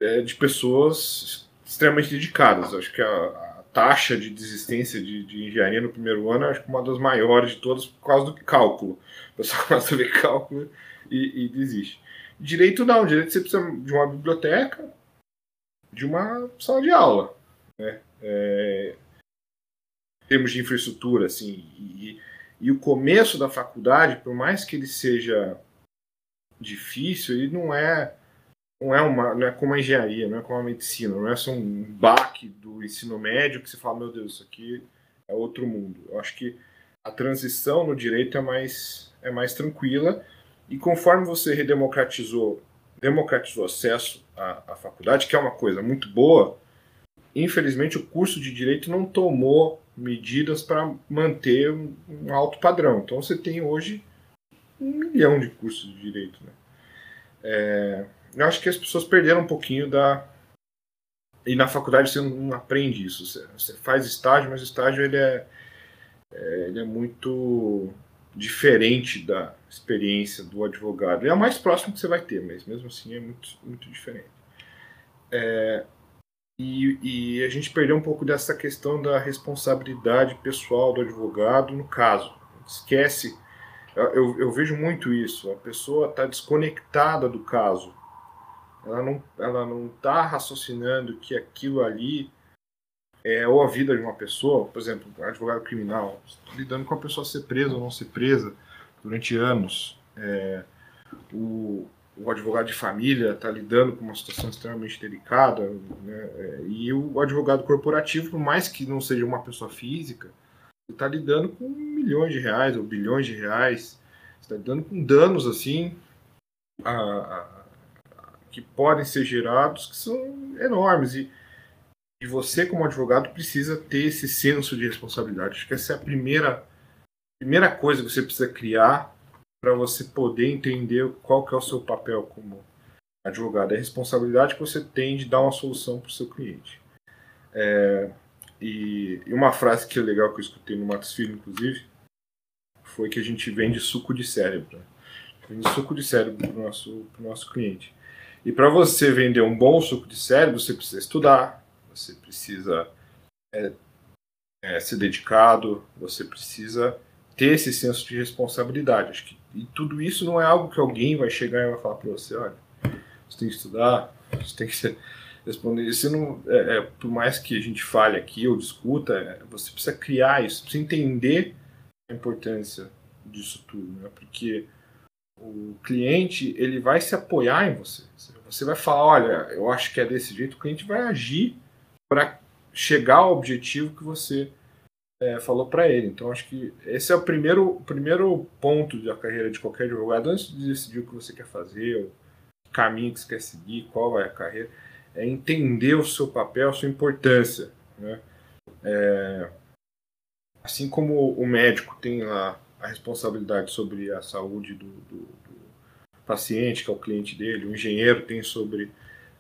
é, de pessoas extremamente dedicadas. Acho que a, taxa de desistência de, de, engenharia no primeiro ano, acho que uma das maiores de todas por causa do cálculo. O pessoal começa a ver cálculo e, e desiste. Direito não, direito você precisa de uma biblioteca, de uma sala de aula. Né? É, em termos de infraestrutura, assim, e, e o começo da faculdade, por mais que ele seja difícil, ele não é não é uma não é como a engenharia, não é como a medicina, não é só um baque do ensino médio que você fala, meu Deus, isso aqui é outro mundo. Eu acho que a transição no direito é mais é mais tranquila e conforme você redemocratizou democratizou acesso à, à faculdade, que é uma coisa muito boa, infelizmente o curso de direito não tomou medidas para manter um, um alto padrão. Então você tem hoje um milhão de cursos de direito, né? É, eu acho que as pessoas perderam um pouquinho da. E na faculdade você não aprende isso. Você, faz estágio, mas o estágio ele é, é, ele é muito diferente da experiência do advogado. É o mais próximo que você vai ter, mas mesmo assim é muito, muito diferente. É, e, e, a gente perdeu um pouco dessa questão da responsabilidade pessoal do advogado no caso. Esquece. Eu, eu vejo muito isso. A pessoa está desconectada do caso ela não ela não está raciocinando que aquilo ali é ou a vida de uma pessoa, por exemplo, um advogado criminal, lidando com a pessoa ser presa ou não ser presa durante anos. É, o, o advogado de família está lidando com uma situação extremamente delicada, né? É, e o advogado corporativo, por mais que não seja uma pessoa física, está lidando com milhões de reais ou bilhões de reais, está lidando com danos assim a, que podem ser gerados que são enormes. E, e você, como advogado, precisa ter esse senso de responsabilidade. Acho que essa é a primeira, primeira coisa que você precisa criar para você poder entender qual que é o seu papel como advogado. É a responsabilidade que você tem de dar uma solução para o seu cliente. É, e, e, uma frase que é legal que eu escutei no Matos Filho, inclusive, foi que a gente vende suco de cérebro. Vende suco de cérebro para o nosso, nosso cliente. E para você vender um bom suco de cérebro, você precisa estudar, você precisa é, é, ser dedicado, você precisa ter esse senso de responsabilidade. Acho que, e tudo isso não é algo que alguém vai chegar e vai falar para você, olha, você tem que estudar, você tem que ser, responder. Isso não, é, é, por mais que a gente fale aqui ou discuta, é, você precisa criar isso, precisa entender a importância disso tudo, né? porque o cliente ele vai se apoiar em você. Você vai falar, olha, eu acho que é desse jeito, o cliente vai agir para chegar ao objetivo que você é, falou para ele. Então, acho que esse é o primeiro, primeiro ponto da carreira de qualquer advogado, antes de decidir o que você quer fazer, o caminho que você quer seguir, qual vai a carreira, é entender o seu papel, a sua importância. Né? É, assim como o médico tem a, a responsabilidade sobre a saúde do, do paciente, que é o cliente dele, o engenheiro tem sobre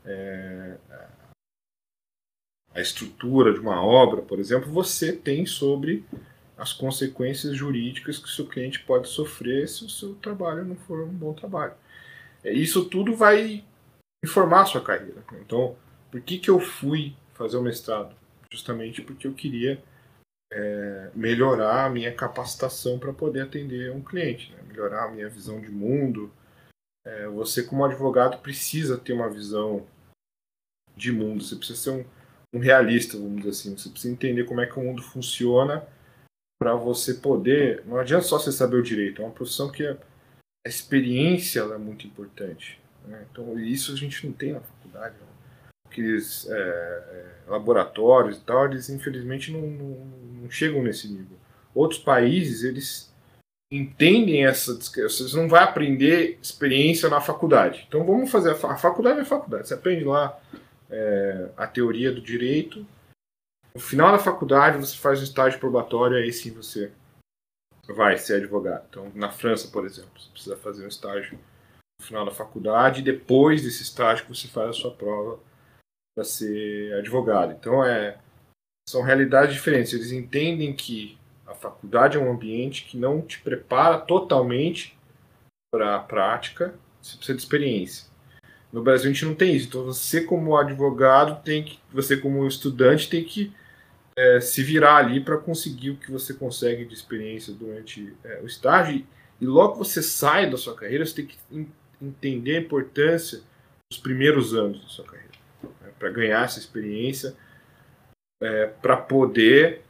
é, a estrutura de uma obra, por exemplo, você tem sobre as consequências jurídicas que o seu cliente pode sofrer se o seu trabalho não for um bom trabalho. É, isso tudo vai informar a sua carreira. Então, por que, que eu fui fazer o mestrado? Justamente porque eu queria é, melhorar a minha capacitação para poder atender um cliente, né? melhorar a minha visão de mundo, é, você, como advogado, precisa ter uma visão de mundo, você precisa ser um, um realista, vamos dizer assim. Você precisa entender como é que o mundo funciona para você poder. Não adianta só você saber o direito, é uma profissão que a, a experiência é muito importante. Né? Então, isso a gente não tem na faculdade. Né? Aqueles é, é, laboratórios e tal, eles infelizmente não, não, não chegam nesse nível. Outros países, eles entendem essa. Vocês não vai aprender experiência na faculdade. Então vamos fazer. A, a faculdade é faculdade. Você aprende lá é, a teoria do direito. No final da faculdade você faz um estágio probatório, aí sim você vai ser advogado. Então, na França, por exemplo, você precisa fazer um estágio no final da faculdade e depois desse estágio você faz a sua prova para ser advogado. Então, é, são realidades diferentes. Eles entendem que a faculdade é um ambiente que não te prepara totalmente para a prática, você precisa de experiência. No Brasil a gente não tem isso. Então você como advogado tem que, você como estudante tem que é, se virar ali para conseguir o que você consegue de experiência durante é, o estágio. E logo você sai da sua carreira, você tem que entender a importância dos primeiros anos da sua carreira, né, para ganhar essa experiência, é, para poder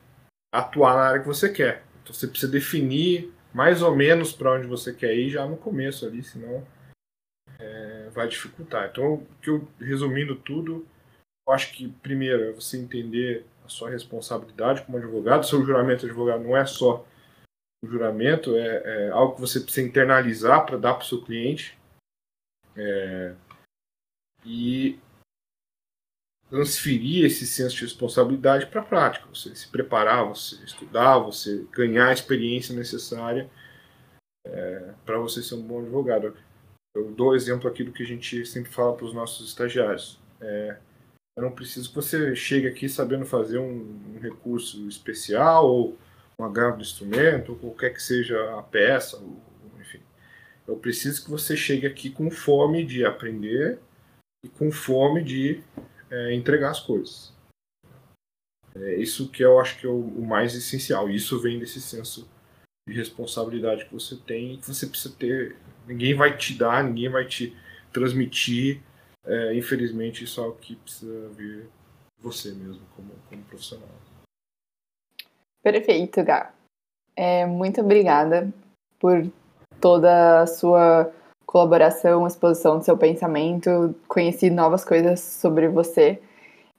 atuar na área que você quer. Então você precisa definir mais ou menos para onde você quer ir já no começo ali, senão é, vai dificultar. Então, que eu, resumindo tudo, eu acho que primeiro é você entender a sua responsabilidade como advogado. Seu juramento de advogado não é só o juramento, é, é algo que você precisa internalizar para dar para o seu cliente. É, e transferir esse senso de responsabilidade para a prática. Você se preparar, você estudar, você ganhar a experiência necessária é, para você ser um bom advogado. Eu dou exemplo aqui do que a gente sempre fala para os nossos estagiários. É, eu não preciso que você chegue aqui sabendo fazer um, um recurso especial ou um agravo do instrumento, ou qualquer que seja a peça, ou, enfim. Eu preciso que você chegue aqui com fome de aprender e com fome de é, entregar as coisas. É isso que eu acho que é o, o mais essencial. Isso vem desse senso de responsabilidade que você tem que você precisa ter. Ninguém vai te dar, ninguém vai te transmitir é, infelizmente, isso é algo que precisa vir você mesmo, como, como profissional. Perfeito, Gá. É, muito obrigada por toda a sua colaboração, exposição do seu pensamento. Conheci novas coisas sobre você.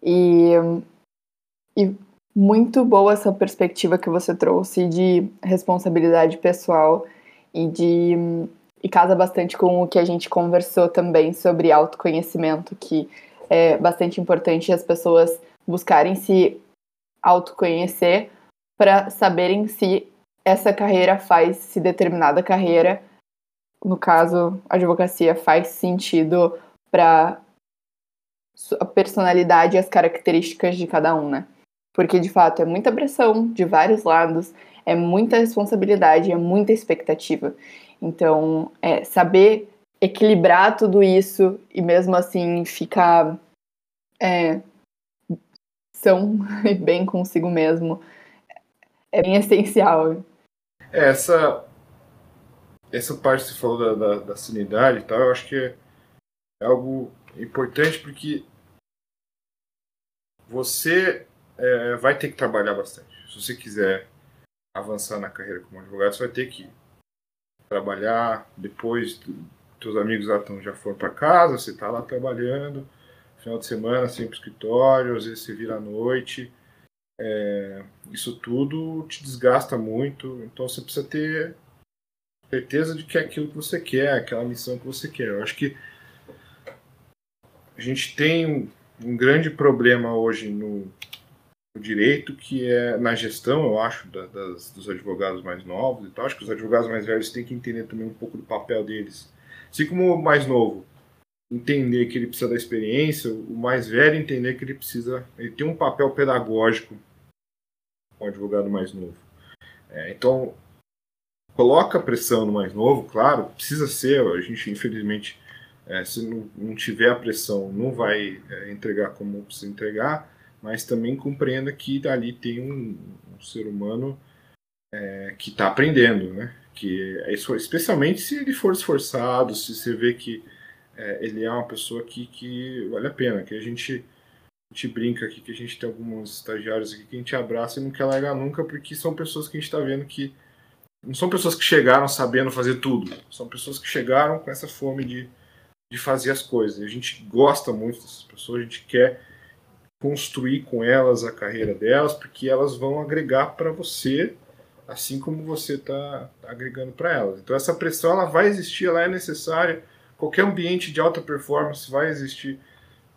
E, e muito boa essa perspectiva que você trouxe de responsabilidade pessoal e de e casa bastante com o que a gente conversou também sobre autoconhecimento, que é bastante importante as pessoas buscarem se autoconhecer para saberem se essa carreira faz, se determinada carreira, no caso, a advocacia, faz sentido para a personalidade e as características de cada um, né? Porque de fato é muita pressão de vários lados, é muita responsabilidade, é muita expectativa. Então, é, saber equilibrar tudo isso e mesmo assim ficar é, são e bem consigo mesmo é bem essencial. É, essa, essa parte que você falou da, da, da sanidade e tal, eu acho que é, é algo importante porque você é, vai ter que trabalhar bastante. Se você quiser avançar na carreira como advogado, você vai ter que trabalhar, depois teus amigos já, tão, já foram para casa, você está lá trabalhando, final de semana sempre escritório, às vezes você vira à noite. É, isso tudo te desgasta muito, então você precisa ter certeza de que é aquilo que você quer, aquela missão que você quer. Eu acho que a gente tem um, um grande problema hoje no, o direito, que é na gestão, eu acho, da, das, dos advogados mais novos e tal. Acho que os advogados mais velhos têm que entender também um pouco do papel deles. Assim como o mais novo entender que ele precisa da experiência, o mais velho entender que ele precisa. Ele tem um papel pedagógico com o advogado mais novo. É, então, coloca pressão no mais novo, claro, precisa ser, a gente infelizmente. É, se não, não, tiver a pressão, não vai é, entregar como precisa entregar, mas também compreenda que ali tem um, um ser humano é, que está aprendendo, né? Que é isso, especialmente se ele for esforçado, se você vê que é, ele é uma pessoa que, que vale a pena, que a gente, a gente brinca aqui, que a gente tem alguns estagiários aqui que a gente abraça e não quer largar nunca, porque são pessoas que a gente está vendo que não são pessoas que chegaram sabendo fazer tudo, são pessoas que chegaram com essa fome de de fazer as coisas. A gente gosta muito dessas pessoas, a gente quer construir com elas a carreira delas, porque elas vão agregar para você, assim como você está agregando para elas. Então essa pressão ela vai existir, ela é necessária. Qualquer ambiente de alta performance vai existir,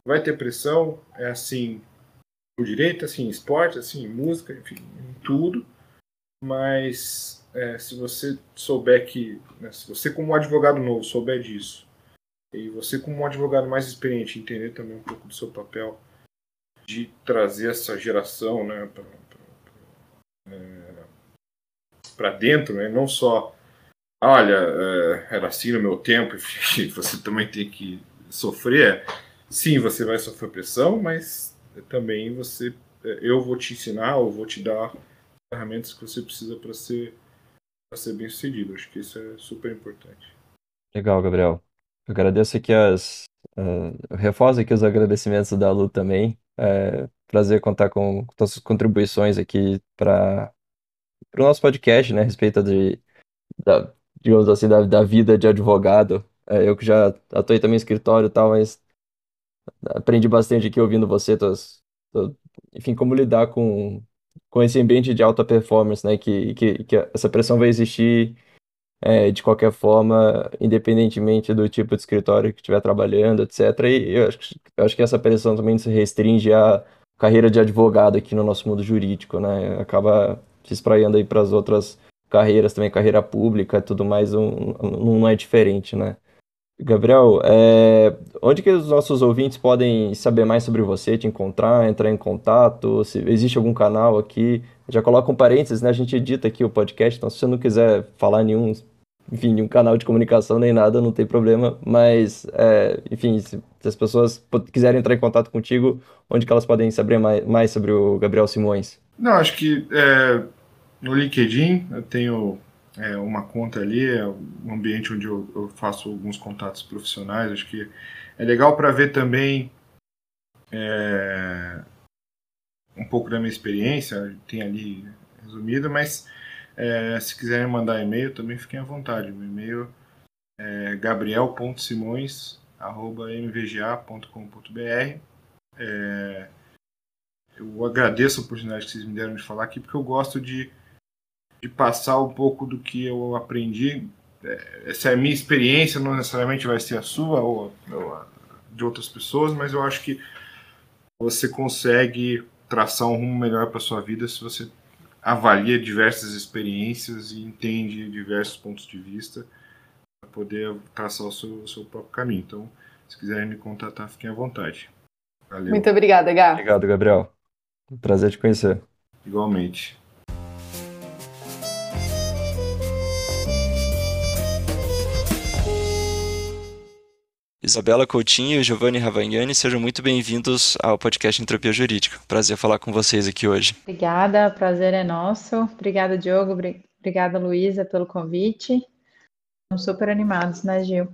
vai ter pressão. É assim o direito, assim esporte, assim música, enfim, em tudo. Mas é, se você souber que, né, se você como advogado novo souber disso, e você como um advogado mais experiente entender também um pouco do seu papel de trazer essa geração né, para é, dentro, né, não só, olha, é, era assim no meu tempo, e você também tem que sofrer. Sim, você vai sofrer pressão, mas também você, é, eu vou te ensinar, ou vou te dar ferramentas que você precisa para ser, ser bem sucedido. Acho que isso é super importante. Legal, Gabriel. Eu agradeço aqui as. Uh, reforço aqui os agradecimentos da Lu também. É, prazer contar com, com suas contribuições aqui para o nosso podcast, né, a respeito de, da, digamos assim, da, da vida de advogado. É, eu que já atuei também em escritório e tal, mas aprendi bastante aqui ouvindo você, tuas, enfim, como lidar com, com esse ambiente de alta performance, né, que, que, que essa pressão vai existir é, de qualquer forma, independentemente do tipo de escritório que estiver trabalhando, etc. E eu acho, eu acho que essa pressão também se restringe à carreira de advogado aqui no nosso mundo jurídico, né? Acaba se espraiando aí para as outras carreiras também, carreira pública e tudo mais, um, não é diferente, né? Gabriel, é, onde que os nossos ouvintes podem saber mais sobre você, te encontrar, entrar em contato? Se existe algum canal aqui? Já coloca um parênteses, né? A gente edita aqui o podcast, então se você não quiser falar nenhum enfim, de um canal de comunicação nem nada, não tem problema. Mas, é, enfim, se, se, as pessoas quiserem entrar em contato contigo, onde que elas podem saber mais, mais sobre o Gabriel Simões? Não, acho que é, no LinkedIn eu tenho é, uma conta ali, é um ambiente onde eu, eu, faço alguns contatos profissionais. Acho que é legal para ver também é, um pouco da minha experiência, tem ali resumido, mas é, se quiserem mandar e-mail, também fiquem à vontade. O e-mail é gabriel.simões.mvga.com.br. É, eu agradeço a oportunidade que vocês me deram de falar aqui, porque eu gosto de, de passar um pouco do que eu aprendi. É, essa é a minha experiência, não necessariamente vai ser a sua ou, ou a de outras pessoas, mas eu acho que você consegue traçar um rumo melhor para sua vida se você avalia diversas experiências e entende diversos pontos de vista para poder traçar o seu, o seu próprio caminho. Então, se quiserem me contatar, fiquem à vontade. Valeu. Muito obrigada, Gá. Obrigado, Gabriel. prazer te conhecer. Igualmente. Isabela Coutinho e Giovanni Ravagnani, sejam muito bem-vindos ao podcast Entropia Jurídica. Prazer falar com vocês aqui hoje. Obrigada, prazer é nosso. Obrigada, Diogo. Obrigada, Luísa, pelo convite. Estamos super animados, né, Gil?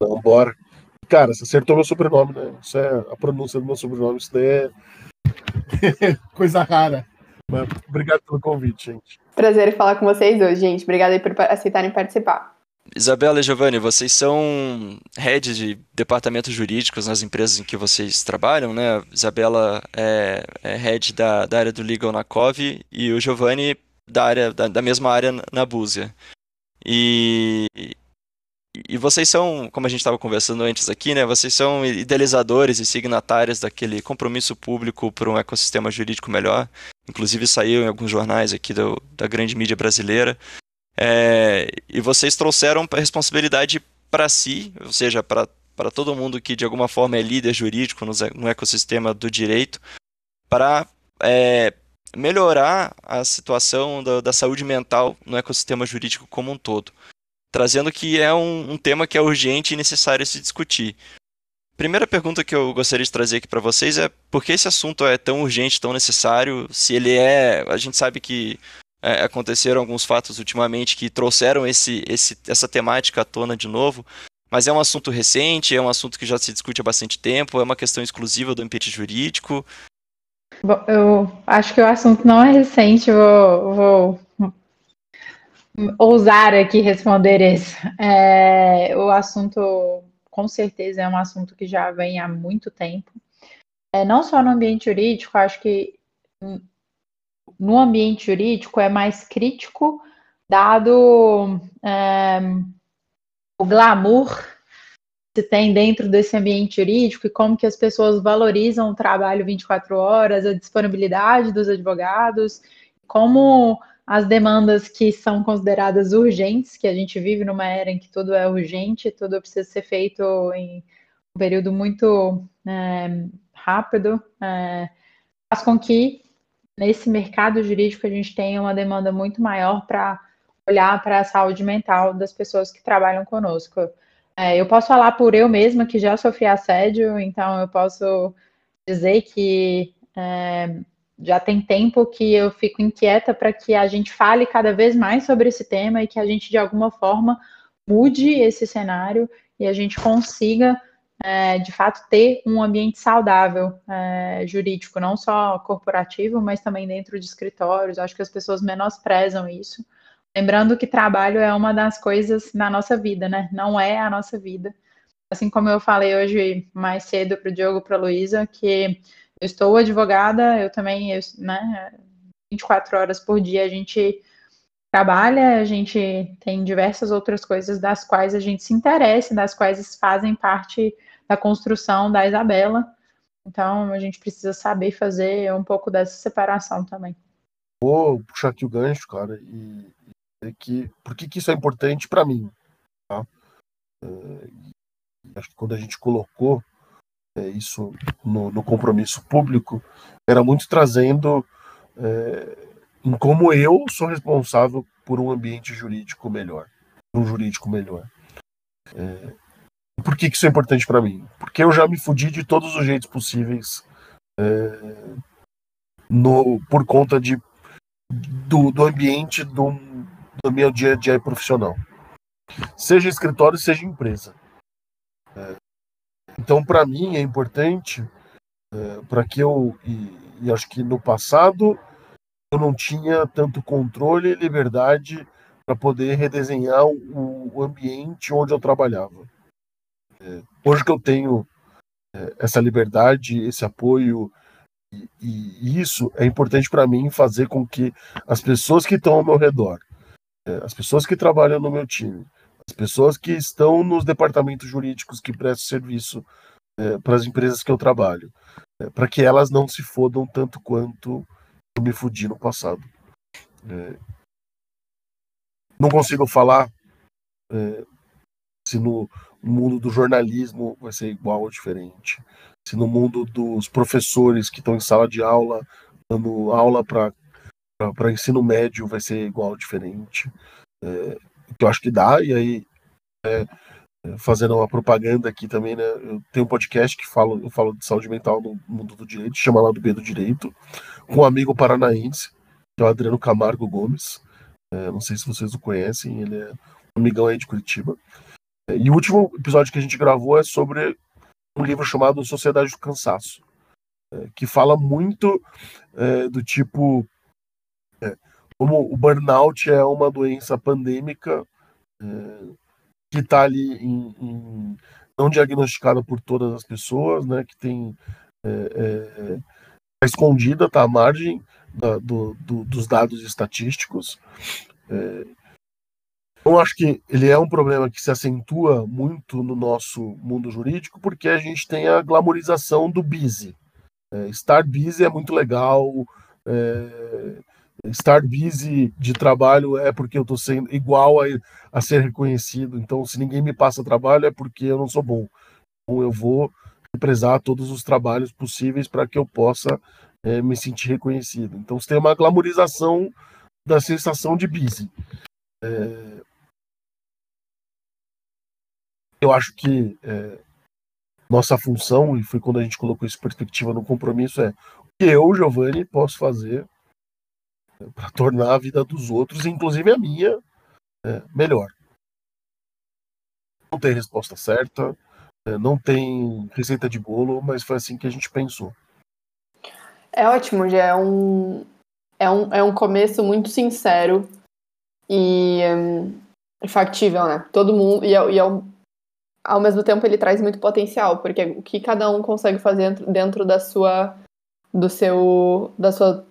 Vamos bora. Cara, você acertou meu sobrenome, né? Isso é a pronúncia do meu sobrenome, isso daí é coisa rara. Mas obrigado pelo convite, gente. Prazer em falar com vocês hoje, gente. Obrigada por aceitarem participar. Isabela e Giovanni, vocês são head de departamentos jurídicos nas empresas em que vocês trabalham, né? Isabela é, é head da, da área do Legal na COV e o Giovanni da, área, da, da mesma área na Búzia. E, e vocês são, como a gente estava conversando antes aqui, né? Vocês são idealizadores e signatários daquele compromisso público por um ecossistema jurídico melhor. Inclusive saiu em alguns jornais aqui do, da grande mídia brasileira. É, e vocês trouxeram a responsabilidade para si, ou seja, para todo mundo que de alguma forma é líder jurídico no, no ecossistema do direito, para é, melhorar a situação da, da, saúde mental no ecossistema jurídico como um todo, trazendo que é um, um tema que é urgente e necessário se discutir. Primeira pergunta que eu gostaria de trazer aqui para vocês é por que esse assunto é tão urgente, tão necessário? Se ele é, a gente sabe que é, aconteceram alguns fatos ultimamente que trouxeram esse, esse, essa temática à tona de novo. Mas é um assunto recente, é um assunto que já se discute há bastante tempo, é uma questão exclusiva do ambiente jurídico. Bom, eu acho que o assunto não é recente, vou, vou ousar aqui responder isso. É, o assunto com certeza é um assunto que já vem há muito tempo. É, não só no ambiente jurídico, acho que no ambiente jurídico é mais crítico, dado é, o glamour que se tem dentro desse ambiente jurídico e como que as pessoas valorizam o trabalho 24 horas, a disponibilidade dos advogados, como as demandas que são consideradas urgentes, que a gente vive numa era em que tudo é urgente, tudo precisa ser feito em um período muito é, rápido, é, faz com que nesse mercado jurídico a gente tenha uma demanda muito maior para olhar para a saúde mental das pessoas que trabalham conosco. É, eu posso falar por eu mesma que já sofri assédio, então eu posso dizer que é, já tem tempo que eu fico inquieta para que a gente fale cada vez mais sobre esse tema e que a gente, de alguma forma, mude esse cenário e a gente consiga, é, de fato, ter um ambiente saudável é, jurídico, não só corporativo, mas também dentro de escritórios. Acho que as pessoas menosprezam isso. Lembrando que trabalho é uma das coisas na nossa vida, né? Não é a nossa vida. Assim como eu falei hoje mais cedo para o Diogo, para a Luísa, que eu estou advogada, eu também, eu, né, 24 horas por dia a gente trabalha, a gente tem diversas outras coisas das quais a gente se interessa, das quais fazem parte da construção da Isabela. Então, a gente precisa saber fazer um pouco dessa separação também. Vou puxar aqui o gancho, cara, e dizer que por que, que isso é importante para mim, tá? É, acho que quando a gente colocou é, isso no, no, compromisso público, era muito trazendo é, em como eu sou responsável por um ambiente jurídico melhor, um jurídico melhor. É, por que, que isso é importante para mim? Porque eu já me fudi de todos os jeitos possíveis é, no, por conta de, do, do ambiente do, do meu dia a dia profissional. Seja escritório, seja empresa. É, então, para mim, é importante é, para que eu. E, e, acho que no passado eu não tinha tanto controle e liberdade para poder redesenhar o, o, ambiente onde eu trabalhava. É, hoje que eu tenho é, essa liberdade, esse apoio, e, e isso é importante para mim fazer com que as pessoas que estão ao meu redor, é, as pessoas que trabalham no meu time, as pessoas que estão nos departamentos jurídicos que prestam serviço é, para as empresas que eu trabalho, é, para que elas não se fodam tanto quanto eu me fudi no passado. É, não consigo falar se no mundo do jornalismo vai ser igual ou diferente, se no mundo dos professores que estão em sala de aula, dando aula para ensino médio vai ser igual ou diferente. É, que eu acho que dá, e aí é, fazendo uma propaganda aqui também, né? Eu tenho um podcast que falo, eu falo de saúde mental no mundo do direito, chama lá do B do Direito, com um amigo paranaense, que é o Adriano Camargo Gomes. É, não sei se vocês o conhecem, ele é um amigão aí de Curitiba. E o último episódio que a gente gravou é sobre um livro chamado Sociedade do Cansaço, é, que fala muito é, do tipo é, como o burnout é uma doença pandêmica é, que está ali em, em, não diagnosticada por todas as pessoas, né, que tem é, é, tá escondida, está à margem da, do, do, dos dados estatísticos. Eu acho que ele é um problema que se acentua muito no nosso mundo jurídico, porque a gente tem a glamorização do busy. É, estar busy é muito legal, é, estar busy de trabalho é porque eu estou sendo igual a, a, ser reconhecido. Então, se ninguém me passa trabalho, é porque eu não sou bom. Então, eu vou represar todos os trabalhos possíveis para que eu possa é, me sentir reconhecido. Então, você tem uma glamorização da sensação de busy. É... Eu acho que é, nossa função, e foi quando a gente colocou isso em perspectiva no compromisso, é o que eu, Giovanni, posso fazer para tornar a vida dos outros, inclusive a minha, é, melhor. Não tem resposta certa, é, não tem receita de bolo, mas foi assim que a gente pensou. É ótimo, já é um, é um, é um começo muito sincero e um, factível, né? Todo mundo. E é, e é, ao mesmo tempo ele traz muito potencial, porque o que cada um consegue fazer dentro da sua do seu da sua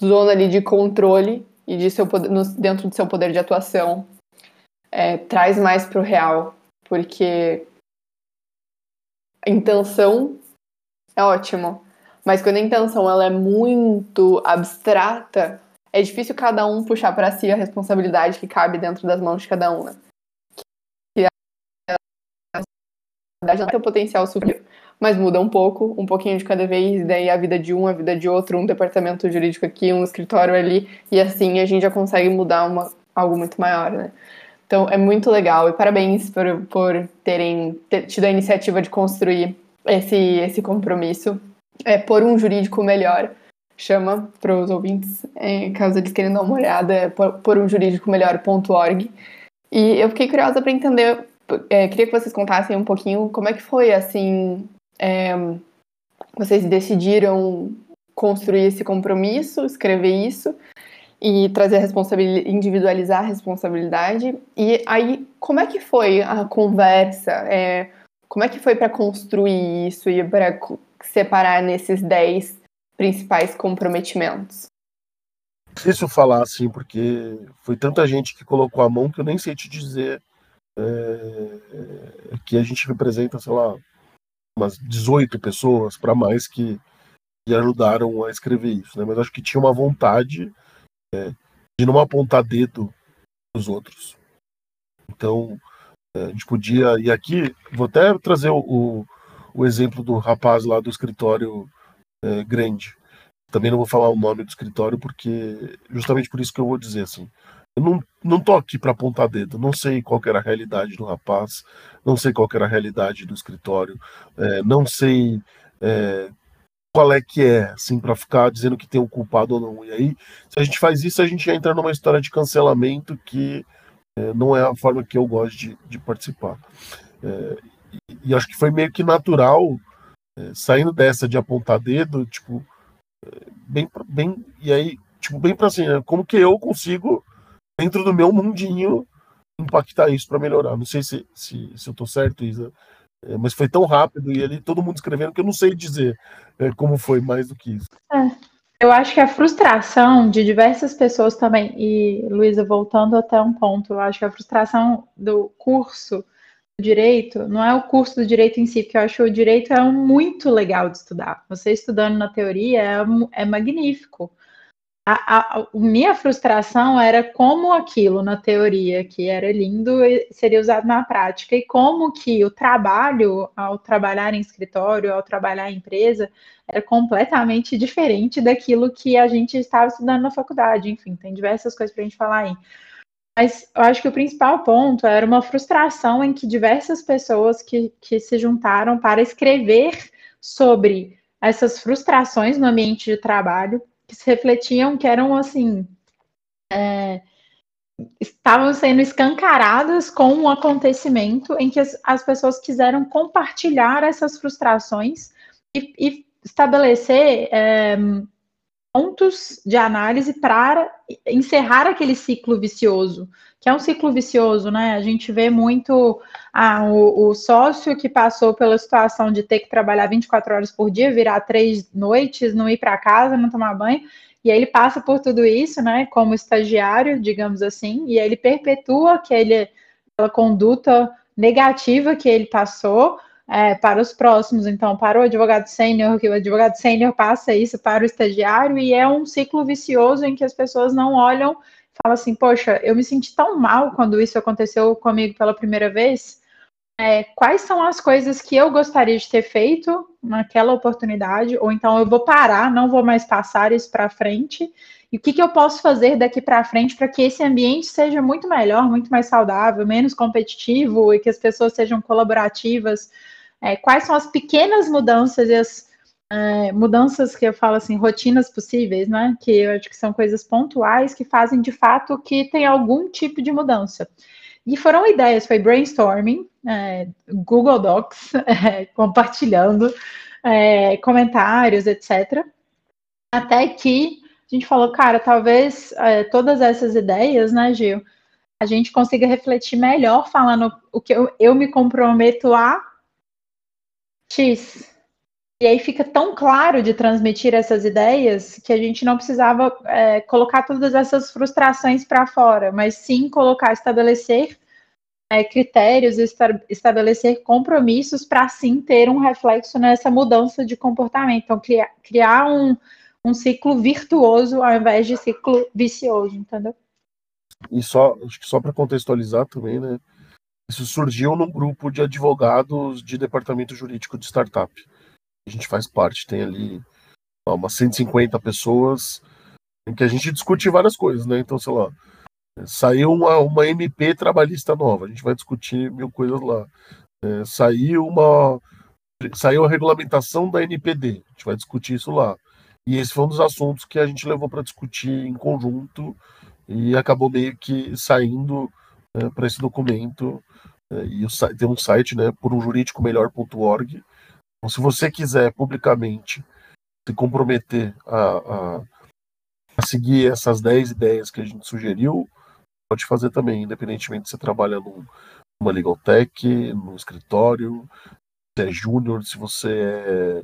zona ali de controle e de seu poder, no, dentro do seu poder de atuação é, traz mais para o real, porque a intenção é ótimo, mas quando a intenção ela é muito abstrata, é difícil cada um puxar para si a responsabilidade que cabe dentro das mãos de cada um. Né? Não tem o potencial suficiente, mas muda um pouco, um pouquinho de cada vez, daí a vida de um, a vida de outro, um departamento jurídico aqui, um escritório ali, e assim a gente já consegue mudar uma, algo muito maior, né? Então é muito legal e parabéns por, por terem ter tido a iniciativa de construir esse, esse compromisso é, por um jurídico melhor. Chama para os ouvintes, é, caso eles queiram dar uma olhada, é por, por um jurídico melhor.org. E eu fiquei curiosa para entender, é, queria que vocês contassem um pouquinho como é que foi assim. É, vocês decidiram construir esse compromisso, escrever isso, e trazer a responsabilidade, individualizar a responsabilidade. E aí, como é que foi a conversa? É, como é que foi para construir isso e para separar nesses 10 principais comprometimentos? Difícil falar assim, porque foi tanta gente que colocou a mão que eu nem sei te dizer é, que a gente representa, sei lá, umas 18 pessoas para mais que, que ajudaram a escrever isso, né? Mas acho que tinha uma vontade é, de não apontar dedo nos outros. Então, é, a gente podia. E aqui, vou até trazer o, o, exemplo do rapaz lá do escritório é, grande. Também não vou falar o nome do escritório, porque justamente por isso que eu vou dizer assim. Eu não, não tô aqui para apontar dedo, não sei qual era a realidade do rapaz, não sei qual era a realidade do escritório, é, não sei é, qual é que é, assim, para ficar dizendo que tem um culpado ou não. E aí, se a gente faz isso, a gente entra numa história de cancelamento que é, não é a forma que eu gosto de, de participar. É, e, e, acho que foi meio que natural, é, saindo dessa de apontar dedo, tipo, é, bem, bem, e aí, tipo, bem para assim, né, como que eu consigo, dentro do meu mundinho, impactar isso para melhorar. Não sei se, se, se eu tô certo, Isa, é, mas foi tão rápido e ali todo mundo escrevendo que eu não sei dizer é, como foi mais do que isso. É, eu acho que a frustração de diversas pessoas também, e Luísa, voltando até um ponto, eu acho que a frustração do curso do direito não é o curso do direito em si, porque eu acho que o direito é muito legal de estudar. Você estudando na teoria é, é magnífico a, a, minha frustração era como aquilo na teoria, que era lindo, seria usado na prática, e como que o trabalho, ao trabalhar em escritório, ao trabalhar em empresa, era completamente diferente daquilo que a gente estava estudando na faculdade. Enfim, tem diversas coisas para a gente falar aí. Mas eu acho que o principal ponto era uma frustração em que diversas pessoas que, que se juntaram para escrever sobre essas frustrações no ambiente de trabalho que se refletiam, que eram assim. É, estavam sendo escancaradas com um acontecimento em que as, as pessoas quiseram compartilhar essas frustrações e, e estabelecer é, pontos de análise para encerrar aquele ciclo vicioso, que é um ciclo vicioso, né? A gente vê muito ah, o, o, sócio que passou pela situação de ter que trabalhar 24 horas por dia, virar três noites, não ir para casa, não tomar banho, e aí ele passa por tudo isso, né? Como estagiário, digamos assim, e aí ele perpetua aquele, aquela conduta negativa que ele passou é, para os próximos. Então, para o advogado sênior, que o advogado sênior passa isso para o estagiário, e é um ciclo vicioso em que as pessoas não olham falam assim, poxa, eu me senti tão mal quando isso aconteceu comigo pela primeira vez. É, quais são as coisas que eu gostaria de ter feito naquela oportunidade? Ou então eu vou parar, não vou mais passar isso para frente. E o que, que eu posso fazer daqui para frente para que esse ambiente seja muito melhor, muito mais saudável, menos competitivo e que as pessoas sejam colaborativas? é, quais são as pequenas mudanças e as é, mudanças que eu falo assim, rotinas possíveis, né? Que eu acho que são coisas pontuais que fazem de fato que tem algum tipo de mudança. E foram ideias, foi brainstorming, é, Google Docs, é, compartilhando é, comentários, etc. Até que a gente falou, cara, talvez é, todas essas ideias, né, Gil, a gente consiga refletir melhor falando o que eu, eu me comprometo a X. E aí fica tão claro de transmitir essas ideias que a gente não precisava é, colocar todas essas frustrações para fora, mas sim colocar, estabelecer é, critérios, estabelecer compromissos para sim ter um reflexo nessa mudança de comportamento. Então, criar, criar um, um ciclo virtuoso ao invés de ciclo vicioso, entendeu? E só, só para contextualizar também, né? Isso surgiu num grupo de advogados de departamento jurídico de startup. A gente faz parte, tem ali ó, umas 150 pessoas em que a gente discute várias coisas, né? Então, sei lá, saiu uma, uma MP trabalhista nova, a gente vai discutir mil coisas lá. É, saiu uma saiu a regulamentação da NPD, a gente vai discutir isso lá. E esse foi um dos assuntos que a gente levou para discutir em conjunto e acabou meio que saindo é, para esse documento. É, e o, tem um site, né, por um jurídico melhor.org. Então, se você quiser publicamente se comprometer a, a, a, seguir essas 10 ideias que a gente sugeriu, pode fazer também, independentemente se você trabalha num, numa legal tech, no escritório, se é júnior, se você é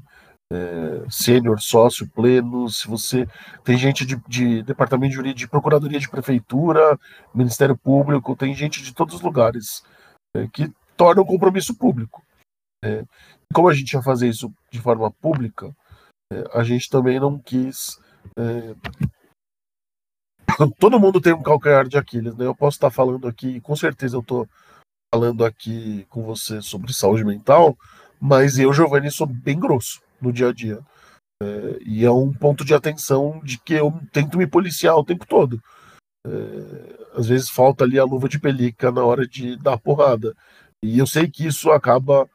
é, sênior, sócio, pleno, se você tem gente de, de departamento de de procuradoria de prefeitura, Ministério Público, tem gente de todos os lugares é, que torna um compromisso público. É, como a gente ia fazer isso de forma pública, é, a gente também não quis. É, todo mundo tem um calcanhar de Aquiles, né? Eu posso estar falando aqui, com certeza eu estou falando aqui com você sobre saúde mental, mas eu, Giovanni, sou bem grosso no dia a dia. É, e é um ponto de atenção de que eu tento me policiar o tempo todo. É, às vezes falta ali a luva de pelica na hora de dar porrada. E eu sei que isso acaba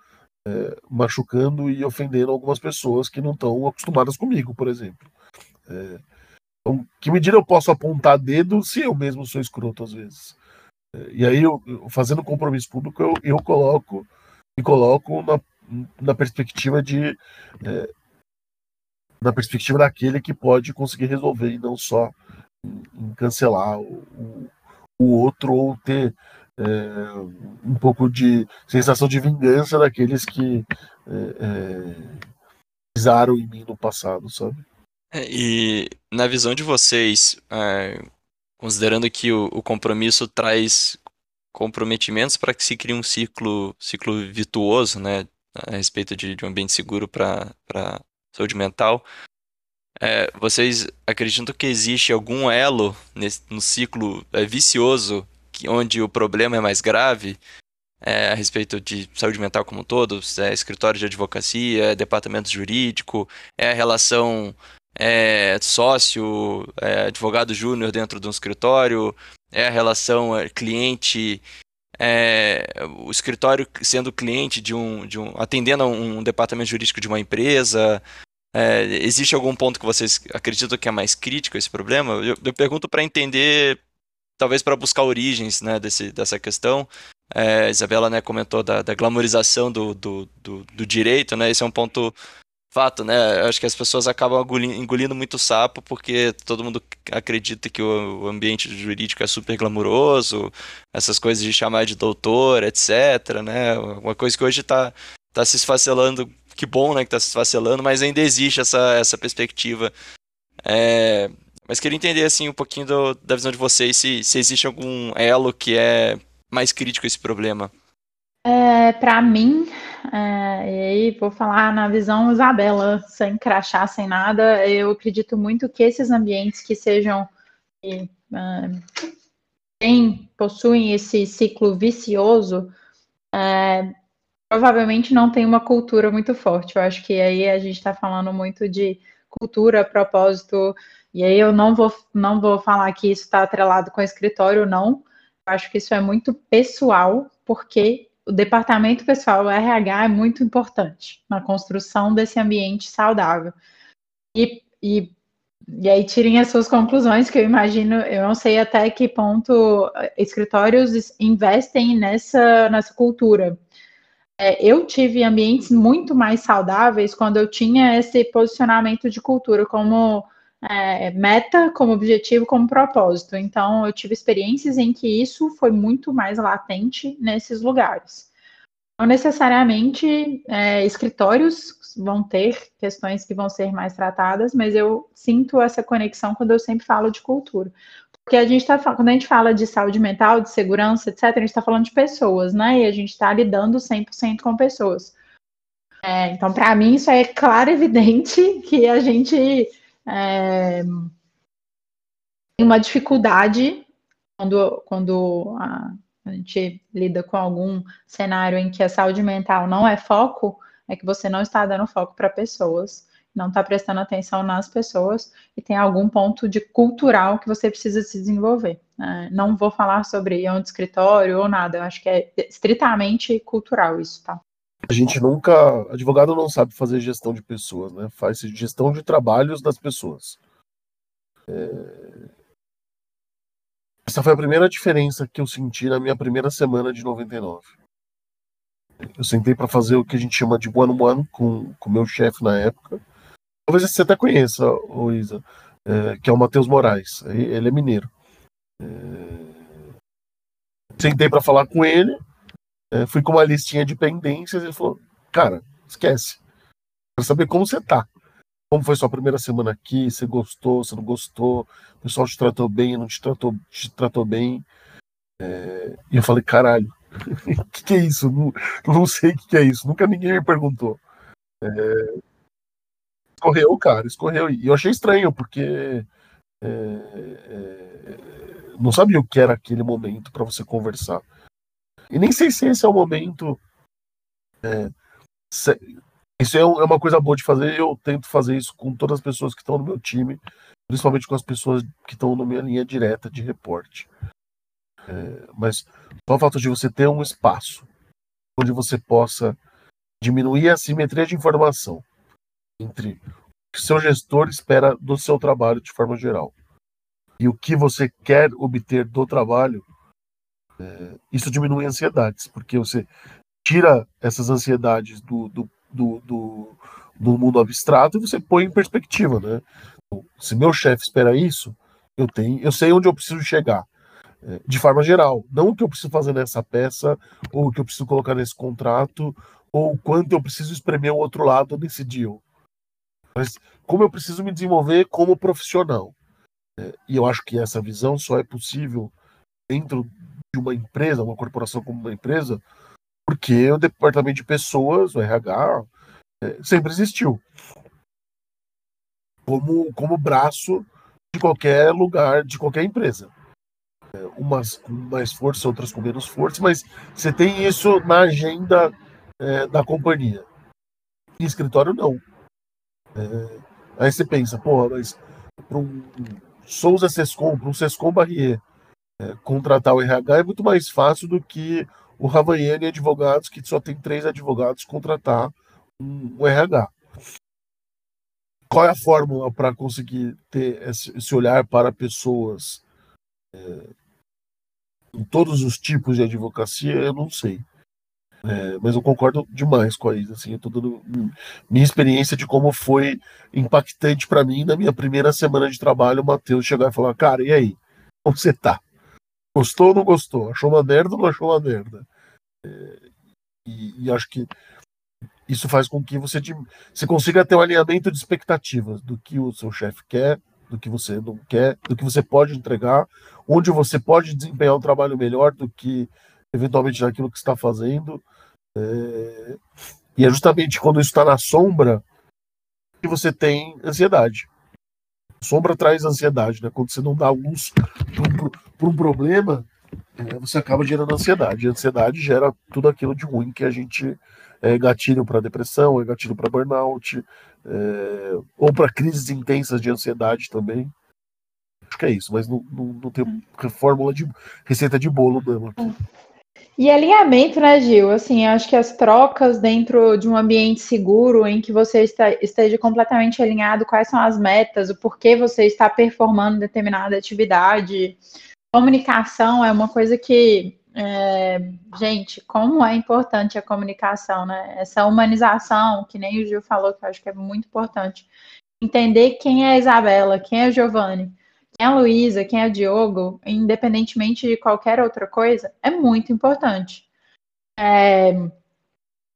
é, machucando e ofendendo algumas pessoas que não estão acostumadas comigo, por exemplo. É, então, que medida eu posso apontar dedo se eu mesmo sou escroto às vezes? É, e aí, eu, fazendo compromisso público, eu, eu coloco me coloco na na perspectiva de na perspectiva daquele que pode conseguir resolver e não só em, em cancelar o, o, outro ou ter é, um pouco de sensação de vingança daqueles que é, é pisaram em mim no passado, sabe? É, e na visão de vocês, considerando que o, o compromisso traz comprometimentos para que se crie um ciclo, ciclo virtuoso, né, a respeito de, de um ambiente seguro para saúde mental. É, vocês acreditam que existe algum elo nesse, no ciclo é, vicioso onde o problema é mais grave é, a respeito de saúde mental como um todo? É escritório de advocacia, é departamento jurídico, é a relação é, sócio, é, advogado júnior dentro de um escritório, é a relação é, cliente é, o escritório sendo cliente de um, de um atendendo a um departamento jurídico de uma empresa. É, existe algum ponto que vocês acreditam que é mais crítico esse problema? Eu, eu pergunto para entender, talvez para buscar origens né, desse, dessa questão. É, Isabela né, comentou da, da glamorização do, do, do, do, direito, né? Esse é um ponto fato, né? Acho que as pessoas acabam engolindo muito sapo porque todo mundo acredita que o ambiente jurídico é super glamuroso, essas coisas de chamar de doutor, etc, né? Uma coisa que hoje está tá se esfacelando, que bom, né, que está se esfacelando, mas ainda existe essa, essa perspectiva. É... Mas queria entender, assim, um pouquinho do, da visão de vocês, se, se existe algum elo que é mais crítico a esse problema. É, para mim, é, e aí vou falar na visão Isabela, sem crachar, sem nada, eu acredito muito que esses ambientes que sejam que, é, tem, possuem esse ciclo vicioso, é, provavelmente não tem uma cultura muito forte. Eu acho que aí a gente está falando muito de cultura, propósito, e aí eu não vou, não vou falar que isso está atrelado com o escritório, não. Eu acho que isso é muito pessoal, porque o departamento pessoal, o RH, é muito importante na construção desse ambiente saudável. E, e, e aí tirem as suas conclusões, que eu imagino, eu não sei até que ponto escritórios investem nessa, nessa cultura. É, eu tive ambientes muito mais saudáveis quando eu tinha esse posicionamento de cultura, como é, meta como objetivo, como propósito. Então, eu tive experiências em que isso foi muito mais latente nesses lugares. Não necessariamente é, escritórios vão ter questões que vão ser mais tratadas, mas eu sinto essa conexão quando eu sempre falo de cultura. Porque a gente está quando a gente fala de saúde mental, de segurança, etc., a gente está falando de pessoas, né? E a gente está lidando 100% com pessoas. É, então, para mim, isso é claro e evidente que a gente é, uma dificuldade quando, quando a, a gente lida com algum cenário em que a saúde mental não é foco, é que você não está dando foco para pessoas, não está prestando atenção nas pessoas e tem algum ponto de cultural que você precisa se desenvolver. É, não vou falar sobre onde escritório ou nada, eu acho que é estritamente cultural isso, tá? A gente nunca. Advogado não sabe fazer gestão de pessoas, né? Faz gestão de trabalhos das pessoas. É... Essa foi a primeira diferença que eu senti na minha primeira semana de 99. Eu sentei para fazer o que a gente chama de one-on-one com o meu chefe na época. Talvez você até conheça, o Isa, é, que é o Matheus Moraes. Ele é mineiro. É... Sentei para falar com ele é, fui com uma listinha de pendências e ele falou: Cara, esquece. Quero saber como você tá. Como foi sua primeira semana aqui? Você gostou, você não gostou? O pessoal te tratou bem, não te tratou, te tratou bem? É, e eu falei: Caralho, o que, que, é isso? Não, não sei o que, que, é isso. Nunca ninguém me perguntou. É, escorreu, cara, escorreu. E eu achei estranho, porque. É, é, não sabia o que era aquele momento para você conversar. E nem sei se esse é o momento. É, se, isso é, é, uma coisa boa de fazer. Eu tento fazer isso com todas as pessoas que estão no meu time, principalmente com as pessoas que estão na minha linha direta de reporte. É, mas só o fato de você ter um espaço onde você possa diminuir a simetria de informação entre o que seu gestor espera do seu trabalho de forma geral e o que você quer obter do trabalho isso diminui ansiedades, porque você tira essas ansiedades do, do, do, do, do mundo abstrato e você põe em perspectiva, né? Então, se meu chefe espera isso, eu tenho, eu sei onde eu preciso chegar, é, de forma geral, não o que eu preciso fazer nessa peça, ou o que eu preciso colocar nesse contrato, ou quanto eu preciso espremer o outro lado nesse deal. Mas como eu preciso me desenvolver como profissional. É, e eu acho que essa visão só é possível dentro de uma empresa, uma corporação como uma empresa, porque o departamento de pessoas, o RH, é, sempre existiu como, como braço de qualquer lugar, de qualquer empresa. É, umas com mais força, outras com menos força, mas você tem isso na agenda é, da companhia. Em escritório, não. É, aí você pensa, pô, mas para um Souza Sescom, para um Sescom Barrier, é, contratar o RH é muito mais fácil do que o Ravaiani Advogados, que só tem três advogados, contratar um, um RH. Qual é a fórmula para conseguir ter esse, esse, olhar para pessoas é, em todos os tipos de advocacia? Eu não sei. É, mas eu concordo demais com a Isa. Assim, eu tô dando minha experiência de como foi impactante para mim na minha primeira semana de trabalho. O Matheus chegar e falar: Cara, e aí? Como você tá? Gostou ou não gostou? Achou uma merda ou não achou uma merda? É, e, e, acho que isso faz com que você, você consiga ter um alinhamento de expectativas do que o seu chefe quer, do que você não quer, do que você pode entregar, onde você pode desempenhar um trabalho melhor do que eventualmente naquilo que está fazendo. É, e é justamente quando isso está na sombra que você tem ansiedade sombra traz ansiedade, né? Quando você não dá luz para um problema, é, você acaba gerando ansiedade. E a ansiedade gera tudo aquilo de ruim que a gente é gatilho para depressão, é gatilho para burnout, é, ou para crises intensas de ansiedade também. Acho que é isso, mas não, não, não tem fórmula de receita de bolo aqui. E alinhamento, né, Gil? Assim, acho que as trocas dentro de um ambiente seguro em que você está, esteja completamente alinhado, quais são as metas, o porquê você está performando determinada atividade. Comunicação é uma coisa que, é, gente, como é importante a comunicação, né? Essa humanização, que nem o Gil falou, que eu acho que é muito importante. entender quem é a Isabela, quem é a Giovanni, quem é a Luísa, quem é o Diogo, independentemente de qualquer outra coisa, é muito importante. É,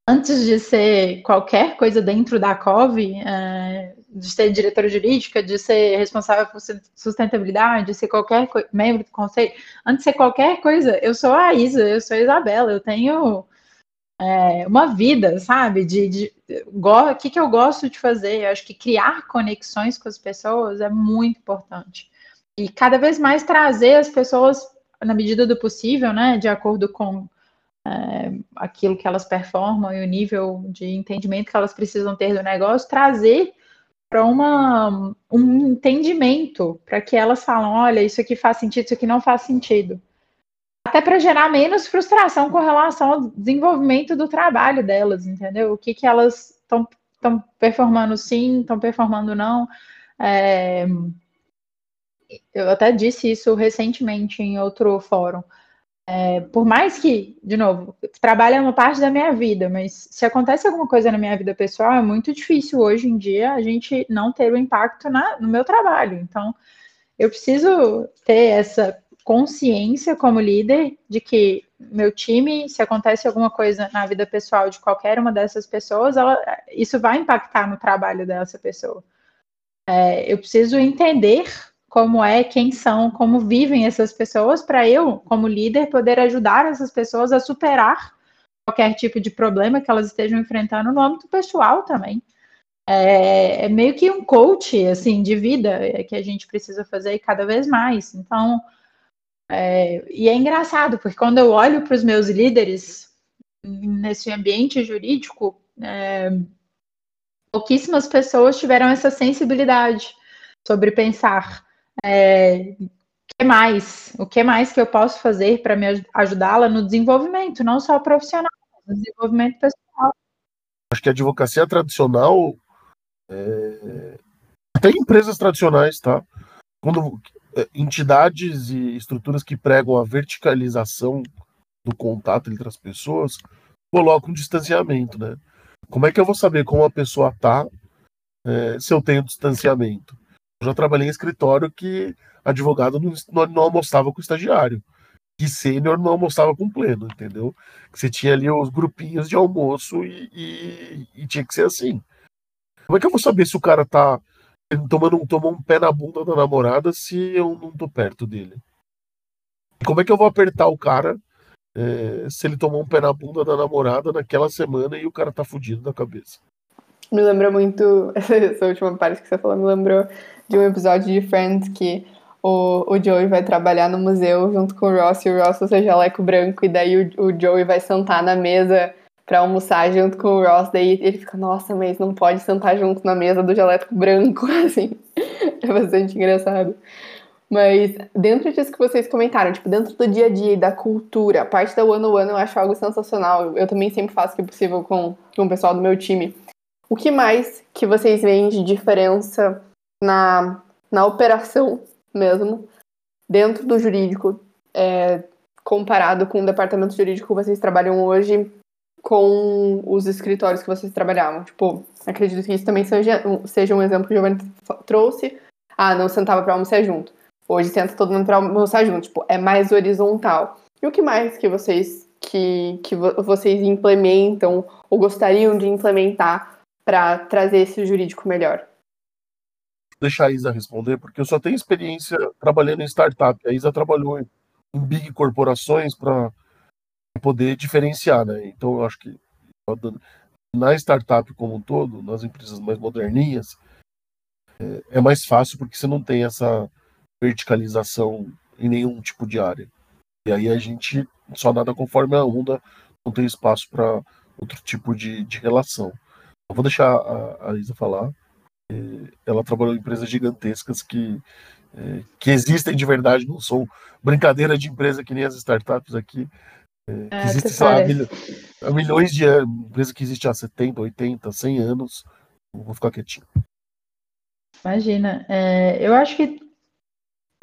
antes de ser qualquer coisa dentro da COV, é, de ser diretora jurídica, de ser responsável por sustentabilidade, de ser qualquer membro do conselho, antes de ser qualquer coisa, eu sou a Isa, eu sou a Isabela, eu tenho é, uma vida, sabe? De, de o que, que eu gosto de fazer. Eu acho que criar conexões com as pessoas é muito importante. E cada vez mais trazer as pessoas, na medida do possível, né? De acordo com é, aquilo que elas performam e o nível de entendimento que elas precisam ter do negócio, trazer para uma um entendimento, para que elas falam, olha, isso aqui faz sentido, isso aqui não faz sentido até para gerar menos frustração com relação ao desenvolvimento do trabalho delas, entendeu? O que, que elas estão performando sim, estão performando não. É... Eu até disse isso recentemente em outro fórum. É, por mais que, de novo, trabalho é uma parte da minha vida, mas se acontece alguma coisa na minha vida pessoal, é muito difícil hoje em dia a gente não ter o um impacto na, no meu trabalho. Então, eu preciso ter essa consciência como líder de que meu time, se acontece alguma coisa na vida pessoal de qualquer uma dessas pessoas, ela, isso vai impactar no trabalho dessa pessoa. É, eu preciso entender como é, quem são, como vivem essas pessoas, para eu, como líder, poder ajudar essas pessoas a superar qualquer tipo de problema que elas estejam enfrentando no âmbito pessoal também. É, é meio que um coach assim de vida é, que a gente precisa fazer cada vez mais. Então, é, e é engraçado, porque quando eu olho para os meus líderes nesse ambiente jurídico, é, pouquíssimas pessoas tiveram essa sensibilidade sobre pensar é, que mais, o que mais que eu posso fazer para me ajudá-la no desenvolvimento, não só profissional, no desenvolvimento pessoal. Acho que a advocacia tradicional, é, até empresas tradicionais, tá? Quando é, entidades e estruturas que pregam a verticalização do contato entre as pessoas colocam um distanciamento, né? Como é que eu vou saber como a pessoa tá é, se eu tenho distanciamento? Já trabalhei em escritório que advogado não, não almoçava com estagiário, que sênior não almoçava com pleno, entendeu? Que você tinha ali os grupinhos de almoço e, e, e tinha que ser assim. Como é que eu vou saber se o cara tá tomando, tomou um pé na bunda da namorada se eu não tô perto dele? Como é que eu vou apertar o cara é, se ele tomou um pé na bunda da namorada naquela semana e o cara tá fudido da cabeça? Me lembra muito, essa última parte que você falou, me lembrou de um episódio de Friends que o, o Joey vai trabalhar no museu junto com o Ross e o Ross usa jaleco branco e daí o, o Joey vai sentar na mesa para almoçar junto com o Ross, daí ele fica, nossa, mas não pode sentar junto na mesa do gelético branco, assim. É bastante engraçado. Mas dentro disso que vocês comentaram, tipo, dentro do dia a dia, da cultura, a parte da one on one eu acho algo sensacional. Eu também sempre faço o que é possível com, com o pessoal do meu time. O que mais que vocês veem de diferença na, na operação mesmo, dentro do jurídico, é, comparado com o departamento jurídico que vocês trabalham hoje com os escritórios que vocês trabalhavam? Tipo, acredito que isso também seja, seja um exemplo que o Giovanni trouxe. Ah, não sentava para almoçar junto. Hoje senta todo mundo para almoçar junto. Tipo, é mais horizontal. E o que mais que vocês que, que vocês implementam ou gostariam de implementar para trazer esse jurídico melhor? Deixar a Isa responder, porque eu só tenho experiência trabalhando em startup. A Isa trabalhou em big corporações para poder diferenciar, né? Então, eu acho que na startup como um todo, nas empresas mais moderninhas, é, é mais fácil porque você não tem essa verticalização em nenhum tipo de área. E aí a gente só nada conforme a onda, não tem espaço para outro tipo de, de relação. Eu vou deixar a, a Isa falar. É, ela trabalhou em empresas gigantescas que, é, que existem de verdade, não são brincadeira de empresa que nem as startups aqui. É, ah, existe há, milhões de anos, empresa que existe há 70, 80, 100 anos. Vou ficar quietinho. Imagina. É, eu acho que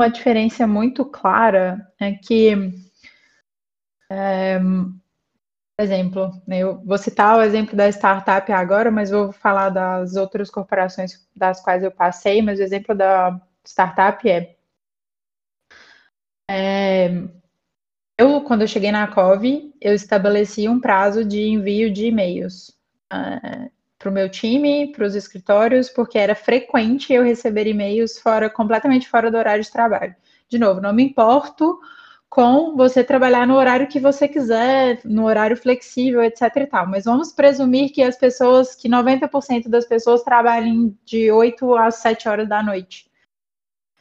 uma diferença muito clara é que, é, exemplo, eu vou citar o exemplo da startup agora, mas vou falar das outras corporações das quais eu passei, mas o exemplo da startup é, é eu, quando eu cheguei na COV, eu estabeleci um prazo de envio de e-mails uh, para o meu time, para os escritórios, porque era frequente eu receber e-mails fora, completamente fora do horário de trabalho. De novo, não me importo com você trabalhar no horário que você quiser, no horário flexível, etc e tal. Mas vamos presumir que as pessoas, que 90% das pessoas trabalhem de 8 às 7 horas da noite.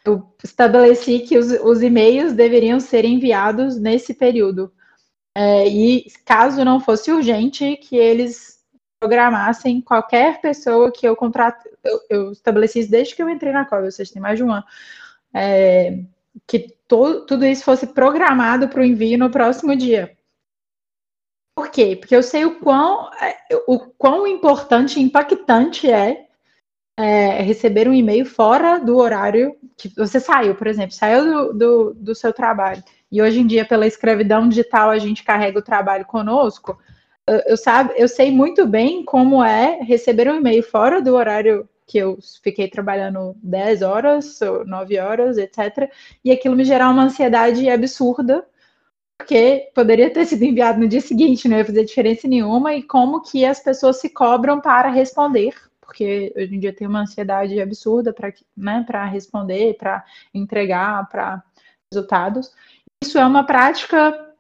Eu estabeleci que os, os e-mails deveriam ser enviados nesse período. É, e caso não fosse urgente, que eles programassem qualquer pessoa que eu contrato, eu, eu estabeleci isso desde que eu entrei na COB, ou seja, tem mais de um ano. É, que to, tudo isso fosse programado para o envio no próximo dia. Por quê? Porque eu sei o quão, é, o quão importante e impactante é, é, receber um e-mail fora do horário que você saiu, por exemplo, saiu do, do, do, seu trabalho. E hoje em dia, pela escravidão digital, a gente carrega o trabalho conosco. Eu, eu, sabe, eu sei muito bem como é receber um e-mail fora do horário que eu fiquei trabalhando 10 horas, 9 horas, etc. E aquilo me gerar uma ansiedade absurda, porque poderia ter sido enviado no dia seguinte, não ia fazer diferença nenhuma, e como que as pessoas se cobram para responder, porque hoje em dia tem uma ansiedade absurda para né, responder, para entregar, para resultados. Isso é uma prática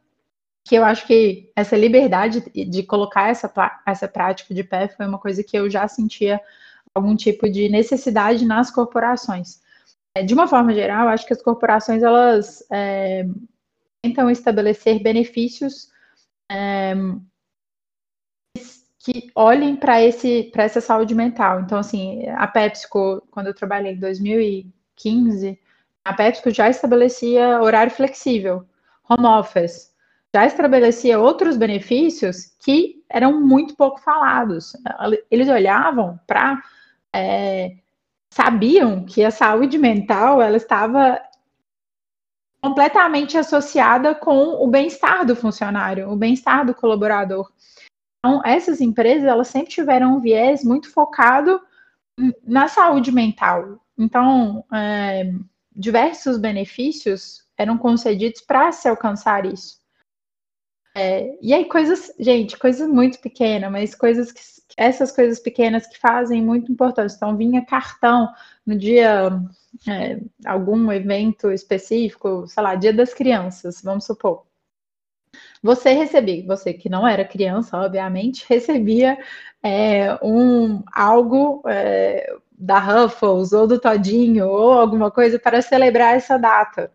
que eu acho que essa liberdade de colocar essa, essa prática de pé foi uma coisa que eu já sentia algum tipo de necessidade nas corporações. É, de uma forma geral, acho que as corporações elas é, tentam estabelecer benefícios é, que olhem para esse para essa saúde mental. Então, assim, a PepsiCo, quando eu trabalhei em 2015, a PepsiCo já estabelecia horário flexível, home office, já estabelecia outros benefícios que eram muito pouco falados. Eles olhavam para é, sabiam que a saúde mental ela estava completamente associada com o bem-estar do funcionário, o bem-estar do colaborador. Então, essas empresas elas sempre tiveram um viés muito focado na saúde mental. Então, é, diversos benefícios eram concedidos para se alcançar isso. É, e aí, coisas, gente, coisas muito pequenas, mas coisas que essas coisas pequenas que fazem muito importante. Então, vinha cartão no dia, é, algum evento específico, sei lá, dia das crianças, vamos supor. Você recebia, você que não era criança, obviamente, recebia é, um algo é, da Ruffles ou do Todinho ou alguma coisa para celebrar essa data.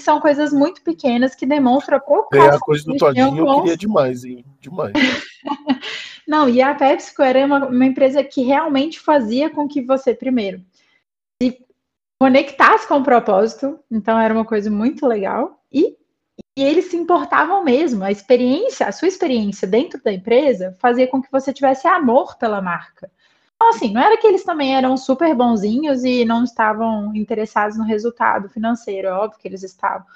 São coisas muito pequenas que demonstram preocupação. É, a coisa do Todinho eu queria demais, hein? Demais. Não, e a PepsiCo era uma, uma, empresa que realmente fazia com que você, primeiro, se conectasse com o propósito, então era uma coisa muito legal, e, e eles se importavam mesmo. A experiência, a sua experiência dentro da empresa fazia com que você tivesse amor pela marca. Então, assim, não era que eles também eram super bonzinhos e não estavam interessados no resultado financeiro, é óbvio que eles estavam.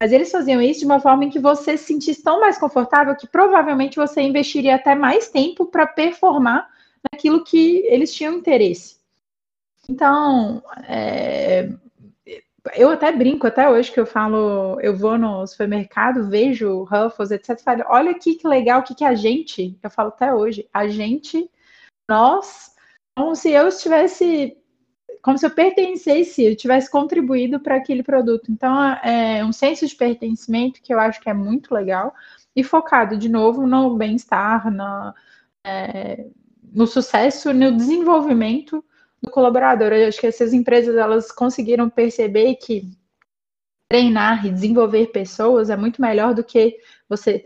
Mas eles faziam isso de uma forma em que você se sentisse tão mais confortável que provavelmente você investiria até mais tempo para performar naquilo que eles tinham interesse. Então, é, eu até brinco até hoje que eu falo, eu vou no supermercado, vejo Ruffles, etc. Falo, olha aqui que legal, o que, que a gente, eu falo até hoje, a gente, nós, como se eu estivesse como se eu pertencesse, eu tivesse contribuído para aquele produto. Então, é um senso de pertencimento que eu acho que é muito legal e focado, de novo, no bem-estar, é, no sucesso, no desenvolvimento do colaborador. Eu acho que essas empresas elas conseguiram perceber que treinar e desenvolver pessoas é muito melhor do que você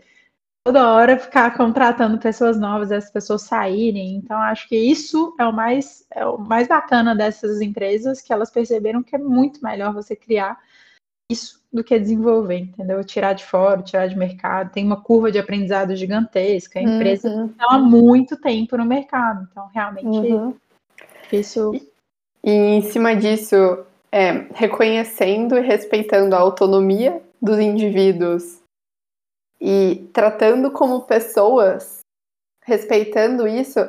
toda hora ficar contratando pessoas novas, as pessoas saírem. Então, acho que isso é o mais é o mais bacana dessas empresas, que elas perceberam que é muito melhor você criar isso do que desenvolver, entendeu? Tirar de fora, tirar de mercado. Tem uma curva de aprendizado gigantesca. A empresa uhum. está há muito tempo no mercado. Então, realmente, uhum. isso. E, em cima disso, é, reconhecendo e respeitando a autonomia dos indivíduos e tratando como pessoas, respeitando isso,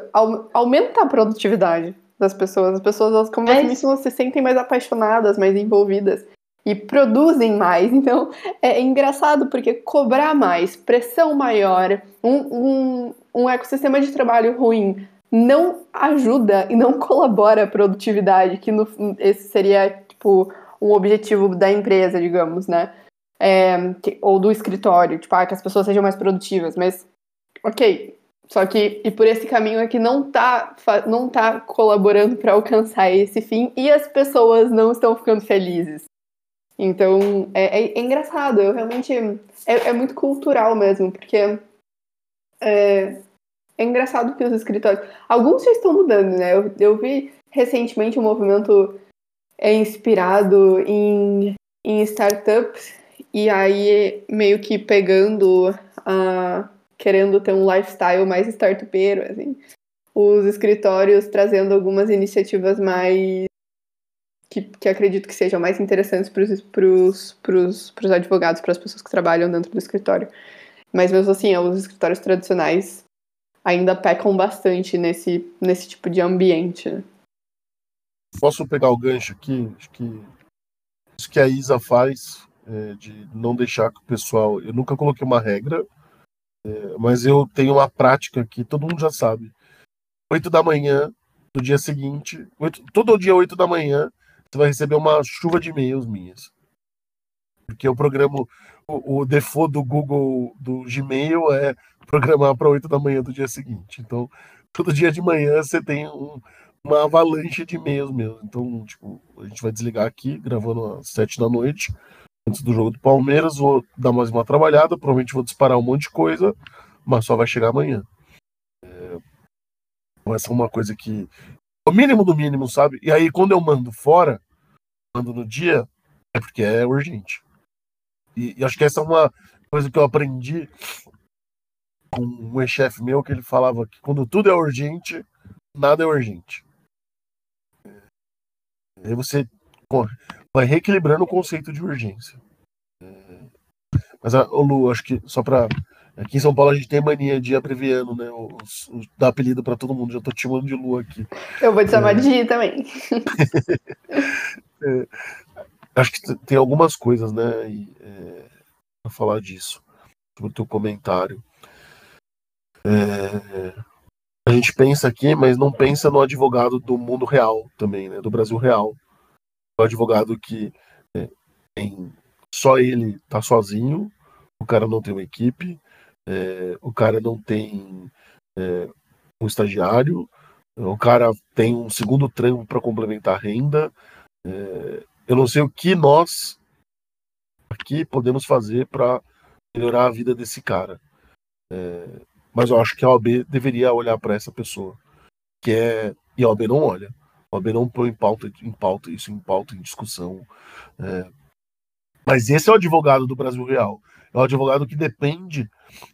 aumenta a produtividade das pessoas. As pessoas, elas, como é você se sentem mais apaixonadas, mais envolvidas e produzem mais. Então é engraçado porque cobrar mais, pressão maior, um, um, um ecossistema de trabalho ruim não ajuda e não colabora a produtividade, que no, esse seria tipo um objetivo da empresa, digamos, né? É, que, ou do escritório, tipo, ah, que as pessoas sejam mais produtivas, mas ok, só que, e por esse caminho é que não tá, não tá colaborando para alcançar esse fim e as pessoas não estão ficando felizes. Então, é, é, é engraçado, eu realmente. É, é, muito cultural mesmo, porque. É, é, engraçado que os escritórios. Alguns já estão mudando, né? Eu, eu vi recentemente um movimento é, inspirado em, em startups, e aí meio que pegando querendo ter um lifestyle mais startupeiro, assim. Os escritórios trazendo algumas iniciativas mais que, que acredito que sejam mais interessantes para os advogados, para as pessoas que trabalham dentro do escritório. Mas mesmo assim, os escritórios tradicionais ainda pecam bastante nesse, nesse tipo de ambiente. Né? Posso pegar o gancho aqui? Acho que isso que a Isa faz, é, de não deixar que o pessoal. Eu nunca coloquei uma regra, é, mas eu tenho uma prática que todo mundo já sabe. 8 da manhã do dia seguinte, 8, todo dia 8 da manhã, você vai receber uma chuva de e-mails minhas. Porque eu programo o, o default do Google do Gmail é programar para 8 da manhã do dia seguinte. Então, todo dia de manhã você tem um, uma avalanche de e-mails mesmo. Então, tipo, a gente vai desligar aqui, gravando às 7 da noite antes do jogo do Palmeiras, vou dar mais uma trabalhada, provavelmente vou disparar um monte de coisa, mas só vai chegar amanhã. É... Essa é uma coisa que. O mínimo do mínimo, sabe? E aí, quando eu mando fora, mando no dia, é porque é urgente. E, e acho que essa é uma coisa que eu aprendi com um ex-chefe meu, que ele falava que quando tudo é urgente, nada é urgente. Aí você vai reequilibrando o conceito de urgência. É, mas, o Lu, acho que só para Aqui em São Paulo a gente tem mania de abreviando, né? Os, os, dar apelido para todo mundo. Já tô te chamando de Lu aqui. Eu vou te chamar é... de também. é, acho que tem algumas coisas, né? E, é, para falar disso, sobre o teu comentário. É, a gente pensa aqui, mas não pensa no advogado do mundo real também, né? Do Brasil real o advogado que é, tem só ele tá sozinho, o cara não tem uma equipe, é, o cara não tem é, um estagiário, o cara tem um segundo trampo para complementar a renda. É, eu não sei o que nós aqui podemos fazer para melhorar a vida desse cara. É, mas eu acho que a OAB deveria olhar para essa pessoa, que é e a OAB não olha. O OAB não põe em pauta, em pauta isso, em pauta, em discussão. É. Mas esse é o advogado do Brasil Real. É o advogado que depende,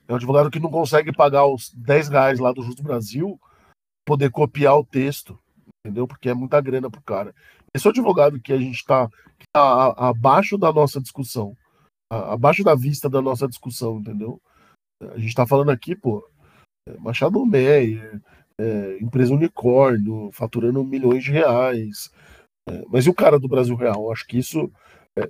é o advogado que não consegue pagar os 10 reais lá do Justo Brasil, poder copiar o texto, entendeu? Porque é muita grana pro cara. Esse é o advogado que a gente está tá abaixo da nossa discussão, abaixo da vista da nossa discussão, entendeu? A gente está falando aqui, pô, é, Machado Meyer, é, empresa unicórnio, faturando milhões de reais. É, mas e o cara do Brasil Real? Acho que isso é,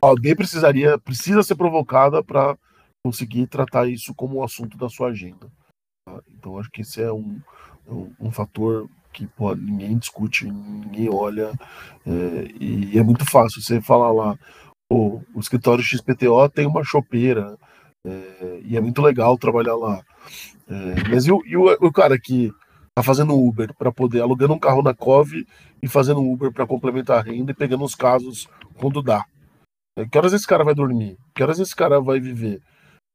alguém precisaria, precisa ser provocada para conseguir tratar isso como um assunto da sua agenda. Tá? Então acho que esse é um, um, um fator que pô, ninguém discute, ninguém olha, é, e é muito fácil você falar lá, pô, o escritório XPTO tem uma chopeira, é, e é muito legal trabalhar lá. É, mas e, o, e o, o, cara que tá fazendo Uber para poder alugando um carro na Cove e fazendo Uber para complementar a renda e pegando os casos quando dá? É, que horas esse cara vai dormir? Que horas esse cara vai viver?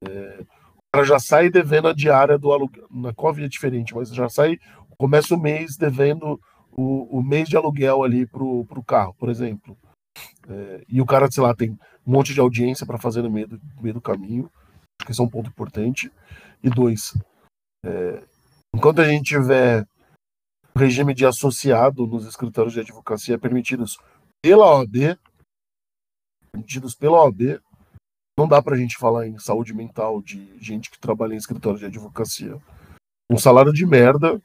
É, o cara já sai devendo a diária do aluguel. Na Cove é diferente, mas já sai, começa o mês devendo o, o mês de aluguel ali pro, pro carro, por exemplo. É, e o cara, sei lá, tem um monte de audiência para fazer no meio do, no meio do caminho. Esse é um ponto importante. E dois, é, enquanto a gente tiver regime de associado nos escritórios de advocacia permitidos pela OAB, permitidos pela OAB, não dá para a gente falar em saúde mental de gente que trabalha em escritório de advocacia. Um salário de merda,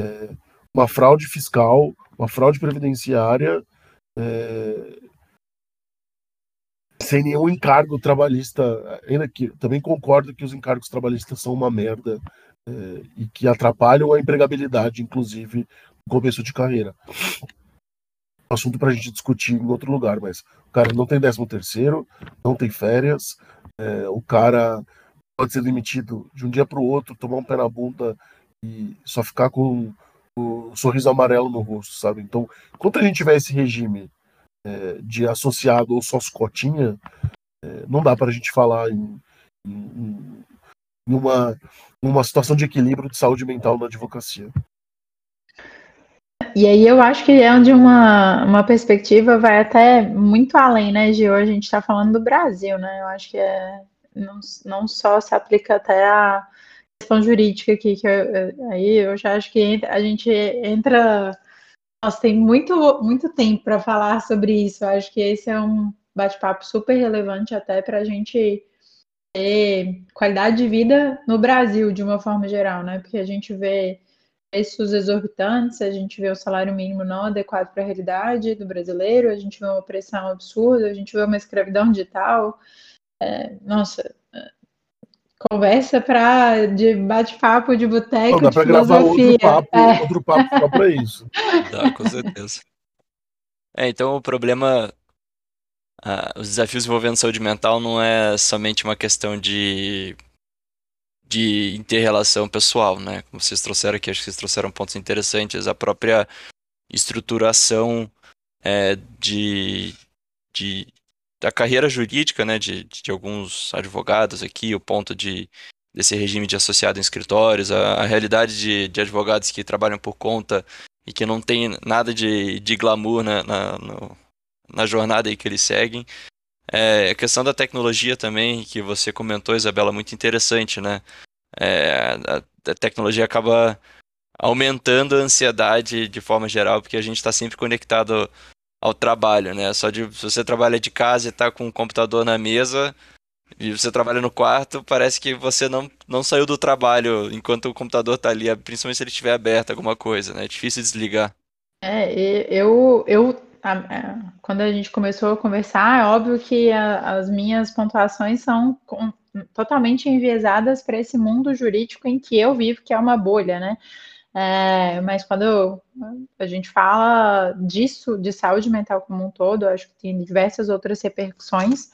é, uma fraude fiscal, uma fraude previdenciária, é, sem nenhum encargo trabalhista. Ainda que também concordo que os encargos trabalhistas são uma merda é, e que atrapalham a empregabilidade, inclusive no começo de carreira. Assunto para a gente discutir em outro lugar, mas o cara não tem 13 terceiro, não tem férias, é, o cara pode ser demitido de um dia para o outro, tomar um pé na bunda e só ficar com o sorriso amarelo no rosto, sabe? Então, enquanto a gente tiver esse regime é, de associado ou sócio cotinha, é, não dá para a gente falar em, em, em uma, uma situação de equilíbrio de saúde mental na advocacia. E aí eu acho que é onde uma, uma perspectiva vai até muito além, né, Gil? A gente está falando do Brasil, né? Eu acho que é, não, não só se aplica até a questão jurídica aqui, que eu, aí eu já acho que a gente entra nossa, tem muito, muito tempo para falar sobre isso. Eu acho que esse é um bate-papo super relevante até para a gente ter qualidade de vida no Brasil, de uma forma geral, né? Porque a gente vê preços exorbitantes, a gente vê o salário mínimo não adequado para a realidade do brasileiro, a gente vê uma pressão absurda, a gente vê uma escravidão digital. É, nossa, Conversa para de bate-papo de boteco. Dá para gravar outro papo, é. outro papo só para isso. Dá, com certeza. É, então o problema. Ah, os desafios envolvendo saúde mental não é somente uma questão de de interrelação pessoal, né? Como vocês trouxeram aqui, acho que vocês trouxeram pontos interessantes, a própria estruturação é, de, de da carreira jurídica né, de, de alguns advogados aqui, o ponto de desse regime de associado em escritórios, a, a realidade de, de, advogados que trabalham por conta e que não tem nada de, de glamour na, na, no, na jornada aí que eles seguem. É, a questão da tecnologia também, que você comentou, Isabela, muito interessante, né? É, a, a tecnologia acaba aumentando a ansiedade de forma geral, porque a gente está sempre conectado ao trabalho, né? Só de se você trabalha de casa e está com o computador na mesa e você trabalha no quarto, parece que você não, não saiu do trabalho enquanto o computador está ali, principalmente se ele estiver aberto alguma coisa, né? É difícil desligar. É, eu, eu quando a gente começou a conversar, é óbvio que a, as minhas pontuações são com, totalmente enviesadas para esse mundo jurídico em que eu vivo, que é uma bolha, né? É, mas quando a gente fala disso, de saúde mental como um todo, acho que tem diversas outras repercussões.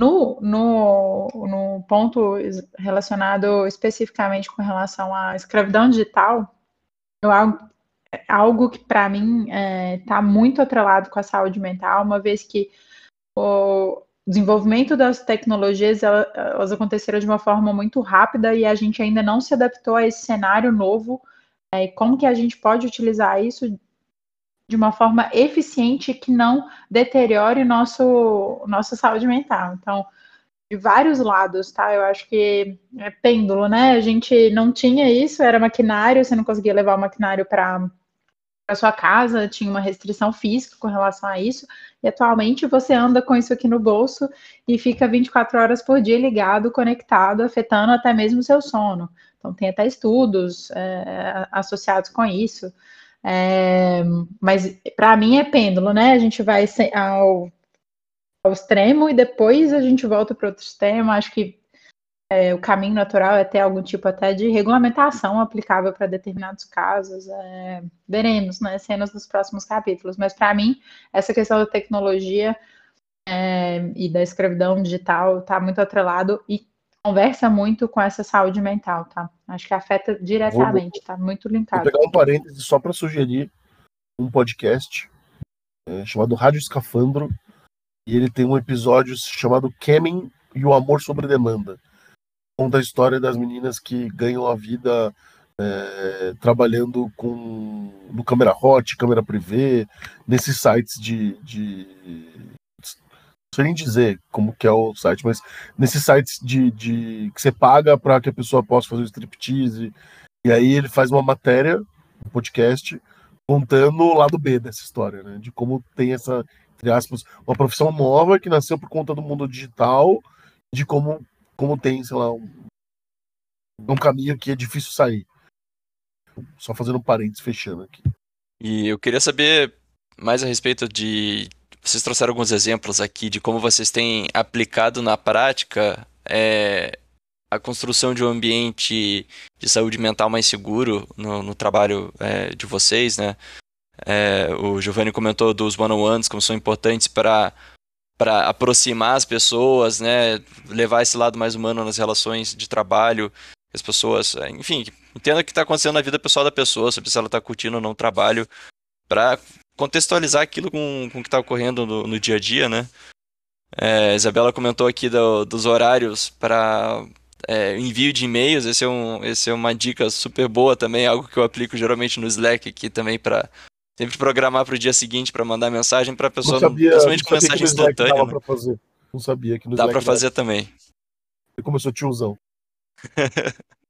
No, no, no ponto relacionado especificamente com relação à escravidão digital, eu, algo que para mim está é, tá muito atrelado com a saúde mental, uma vez que o desenvolvimento das tecnologias elas aconteceram de uma forma muito rápida e a gente ainda não se adaptou a esse cenário novo é, como que a gente pode utilizar isso de uma forma eficiente que não deteriore nosso nossa saúde mental. Então, de vários lados, tá? Eu acho que é pêndulo, né? A gente não tinha isso, era maquinário, você não conseguia levar o maquinário para a sua casa, tinha uma restrição física com relação a isso, e atualmente você anda com isso aqui no bolso e fica 24 horas por dia ligado, conectado, afetando até mesmo o seu sono. Então, tem até estudos é, associados com isso. É, mas para mim é pêndulo, né? A gente vai ao, ao extremo e depois a gente volta para outro extremo. Acho que é, o caminho natural é ter algum tipo até de regulamentação aplicável para determinados casos. É, veremos, né? Cenas dos próximos capítulos. Mas para mim, essa questão da tecnologia é, e da escravidão digital está muito atrelado e conversa muito com essa saúde mental, tá? Acho que afeta diretamente, vou, tá muito linkado. Vou pegar um parêntese só para sugerir um podcast é, chamado Rádio Escafandro, e ele tem um episódio chamado Kemen e o Amor sobre Demanda. Conta a história das meninas que ganham a vida é, trabalhando com no câmera hot, câmera privê, nesses sites de, de sei nem dizer como que é o site, mas nesses sites de, de que você paga para que a pessoa possa fazer o striptease, e aí ele faz uma matéria, um podcast, contando o lado B dessa história, né? De como tem essa, entre aspas, uma profissão nova que nasceu por conta do mundo digital de como, como tem, sei lá, um, um caminho que é difícil sair. Só fazendo um parênteses fechando aqui. E eu queria saber mais a respeito de. Vocês trouxeram alguns exemplos aqui de como vocês têm aplicado na prática é, a construção de um ambiente de saúde mental mais seguro no, no trabalho é, de vocês, né? É, o Giovanni comentou dos one-on-ones como são importantes para para aproximar as pessoas, né, levar esse lado mais humano nas relações de trabalho, as pessoas, enfim, entenda o que está acontecendo na vida pessoal da pessoa, se ela está curtindo ou não o trabalho, para contextualizar aquilo com, com o que está ocorrendo no, no, dia a dia, né? É, Isabela comentou aqui do, dos horários para é, envio de e-mails, esse é, um, esse é uma dica super boa também, algo que eu aplico geralmente no Slack aqui também para sempre programar para o dia seguinte para mandar mensagem para a pessoa, não sabia, principalmente não com mensagem instantânea. Né? fazer. Não sabia que no Dá para fazer também. Você começou tiozão.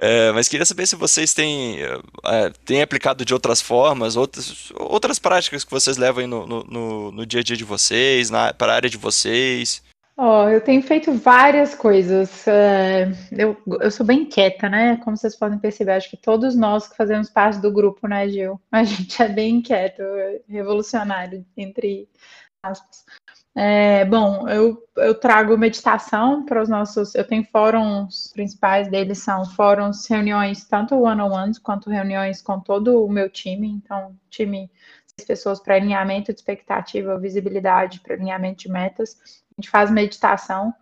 É, mas queria saber se vocês têm, é, têm aplicado de outras formas, outras, outras práticas que vocês levam no, no, no dia a dia de vocês, para a área de vocês. Oh, eu tenho feito várias coisas. Uh, eu, eu sou bem quieta, né? Como vocês podem perceber, acho que todos nós que fazemos parte do grupo, né, Gil? A gente é bem quieto, revolucionário, entre aspas. É, bom, eu, eu trago meditação para os nossos. Eu tenho fóruns principais deles são fóruns, reuniões, tanto one-on-ones quanto reuniões com todo o meu time. Então, time, seis pessoas para alinhamento de expectativa, visibilidade, para alinhamento de metas. A gente faz meditação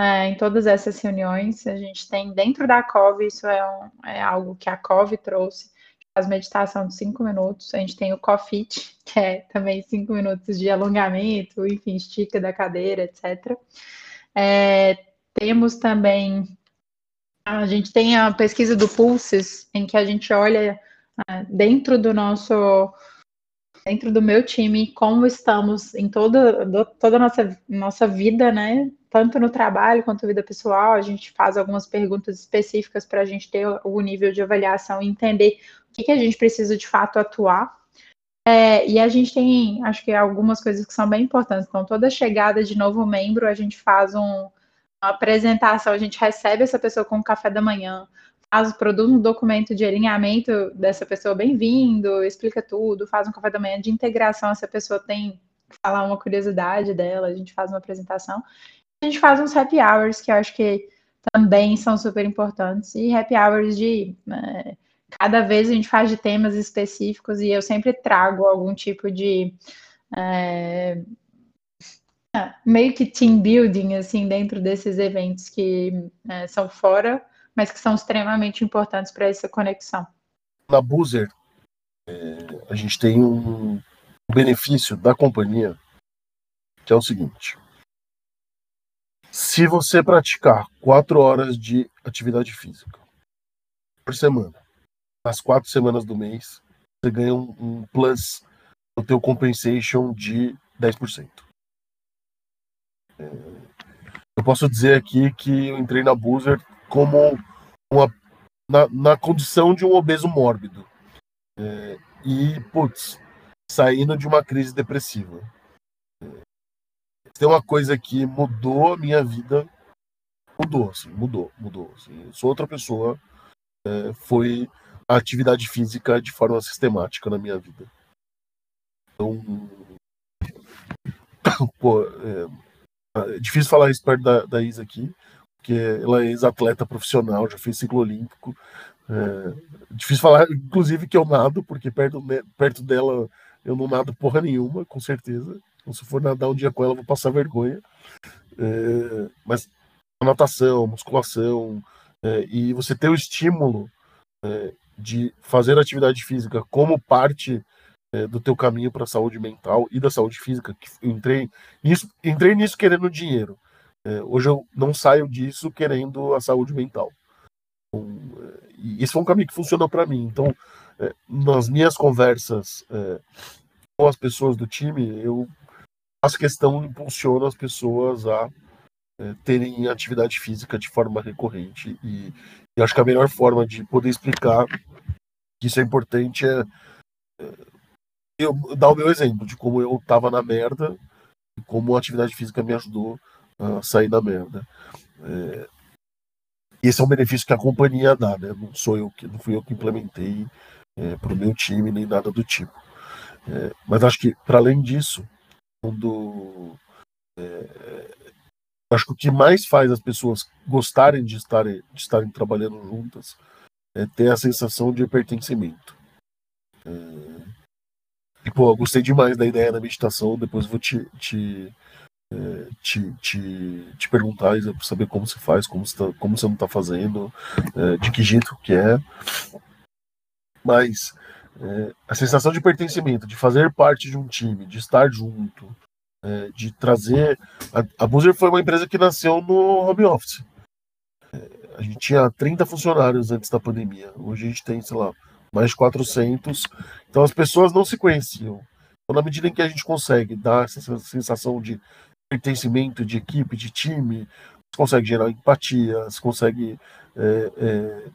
é, em todas essas reuniões. A gente tem dentro da COV, isso é, um, é algo que a COV trouxe faz meditação de cinco minutos. A gente tem o CoFit, que é também cinco minutos de alongamento, enfim, estica da cadeira, etc. É, temos também, a gente tem a pesquisa do Pulses, em que a gente olha é, dentro do nosso, dentro do meu time, como estamos em toda, toda a nossa, nossa vida, né? Tanto no trabalho quanto vida pessoal, a gente faz algumas perguntas específicas para a gente ter o nível de avaliação e entender que, que a gente precisa de fato atuar. É, e a gente tem, acho que algumas coisas que são bem importantes. Então, toda chegada de novo membro, a gente faz um, uma apresentação, a gente recebe essa pessoa com o café da manhã, faz, produz um documento de alinhamento dessa pessoa, bem-vindo, explica tudo, faz um café da manhã de integração, essa pessoa tem falar uma curiosidade dela, a gente faz uma apresentação. A gente faz uns happy hours, que eu acho que também são super importantes, e happy hours de é, cada vez a gente faz de temas específicos e eu sempre trago algum tipo de é, meio que team building assim dentro desses eventos que é, são fora, mas que são extremamente importantes para essa conexão. Na Boozer, é, a gente tem um benefício da companhia que é o seguinte: se você praticar quatro horas de atividade física por semana nas quatro semanas do mês, você ganha um, um plus no teu compensation de 10%. É, eu posso dizer aqui que eu entrei na Boozer como uma, na, na condição de um obeso mórbido. É, e, putz, saindo de uma crise depressiva. É, tem uma coisa que mudou a minha vida. Mudou, assim, mudou, mudou. Assim. Sou outra pessoa. É, foi a atividade física de forma sistemática na minha vida. Então, pô, é, é difícil falar isso perto da, da Isa aqui, porque ela é ex-atleta profissional, já fez ciclo olímpico. É, difícil falar, inclusive, que eu nado, porque perto, perto dela eu não nado porra nenhuma, com certeza. Então, se for nadar um dia com ela, eu vou passar vergonha. É, mas natação, musculação, é, e você ter o estímulo é, de fazer atividade física como parte é, do teu caminho para a saúde mental e da saúde física. Que entrei nisso, entrei nisso querendo dinheiro. É, hoje eu não saio disso querendo a saúde mental. Então, é, e esse foi um caminho que funcionou para mim. Então, é, nas minhas conversas é, com as pessoas do time, eu faço questão, impulsiono as pessoas a é, terem atividade física de forma recorrente e, eu acho que a melhor forma de poder explicar que isso é importante é, é eu dar o meu exemplo de como eu estava na merda e como a atividade física me ajudou a sair da merda. É, esse é um benefício que a companhia dá, né? Não sou eu que não fui eu que implementei é, para o meu time nem nada do tipo. É, mas acho que para além disso, quando é, acho que o que mais faz as pessoas gostarem de estarem, de estarem trabalhando juntas é ter a sensação de pertencimento. É, e, pô, eu gostei demais da ideia da meditação, depois vou te, te, te, te, te perguntar para saber como se faz, como tá, como você não está fazendo, é, de que jeito que é. Mas é, a sensação de pertencimento, de fazer parte de um time, de estar junto, é, de trazer. A, a foi uma empresa que nasceu no home office. É, a gente tinha 30 funcionários antes da pandemia. Hoje a gente tem, sei lá, mais de 400. Então as pessoas não se conheciam. Então, na medida em que a gente consegue dar essa sensação de pertencimento, de equipe, de time, você consegue gerar empatia, você consegue é, é,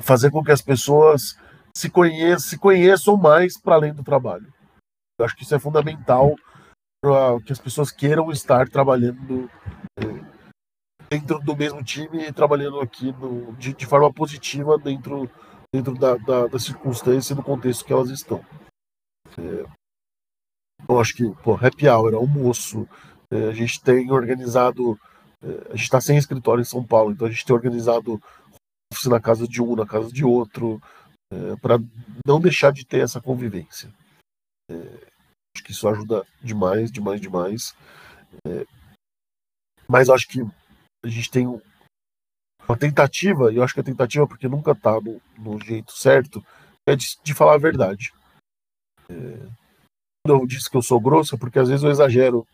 fazer com que as pessoas se conheçam, se conheçam mais para além do trabalho. Eu acho que isso é fundamental para que as pessoas queiram estar trabalhando é, dentro do mesmo time e trabalhando aqui no, de, de, forma positiva dentro, dentro da, da, da, circunstância e do contexto que elas estão. É, eu acho que, pô, happy hour, almoço, é, a gente tem organizado, é, a gente está sem escritório em São Paulo, então a gente tem organizado office na casa de um, na casa de outro, é, para não deixar de ter essa convivência. É, acho que isso ajuda demais, demais, demais. É, mas acho que a gente tem uma tentativa, e eu acho que a tentativa, porque nunca está no, no, jeito certo, é de, de falar a verdade. É, eu disse que eu sou grossa, porque às vezes eu exagero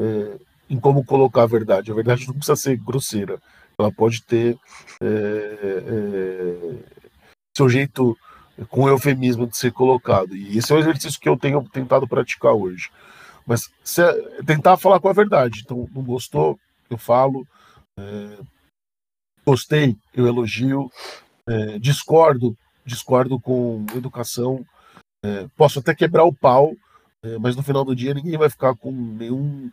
é, em como colocar a verdade. A verdade não precisa ser grosseira. Ela pode ter é, é, seu jeito com eufemismo de ser colocado. E esse é um exercício que eu tenho tentado praticar hoje. Mas se, é tentar falar com a verdade. Então, não gostou, eu falo. É, gostei, eu elogio. É, discordo, discordo com educação. É, posso até quebrar o pau, é, mas no final do dia ninguém vai ficar com nenhum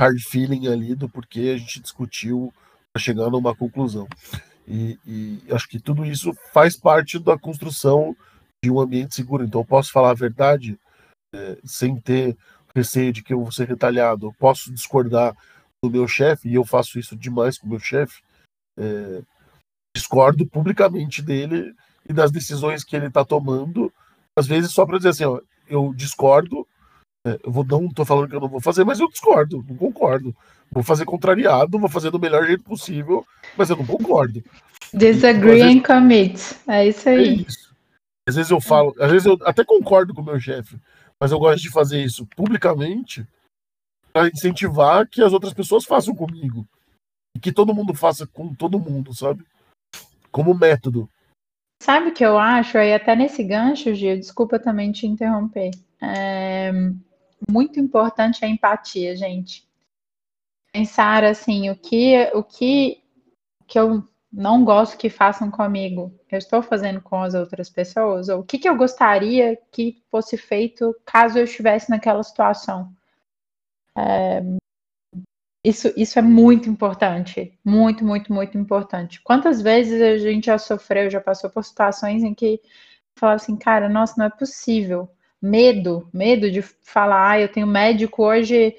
hard feeling ali do porquê a gente discutiu para chegar numa conclusão. E, e, acho que tudo isso faz parte da construção de um ambiente seguro. Então, eu posso falar a verdade é, sem ter receio de que eu vou ser retalhado. Eu posso discordar do meu chefe, e eu faço isso demais com o meu chefe. É, discordo publicamente dele e das decisões que ele está tomando, às vezes só para dizer assim: ó, eu discordo, é, vou, não estou falando que eu não vou fazer, mas eu discordo, não concordo. Vou fazer contrariado, vou fazer do melhor jeito possível, mas eu não concordo. Disagree então, and commit. É isso aí. É isso. Às vezes eu falo, às vezes eu até concordo com o meu chefe, mas eu gosto de fazer isso publicamente para incentivar que as outras pessoas façam comigo. E que todo mundo faça com todo mundo, sabe? Como método. Sabe o que eu acho? Aí até nesse gancho, Gil, desculpa também te interromper. É muito importante a empatia, gente. Pensar assim, o que o que que eu não gosto que façam comigo, eu estou fazendo com as outras pessoas, ou o que, que eu gostaria que fosse feito caso eu estivesse naquela situação. É, isso, isso é muito importante, muito, muito, muito importante. Quantas vezes a gente já sofreu, já passou por situações em que falava assim, cara, nossa, não é possível medo, medo de falar, ah, eu tenho médico hoje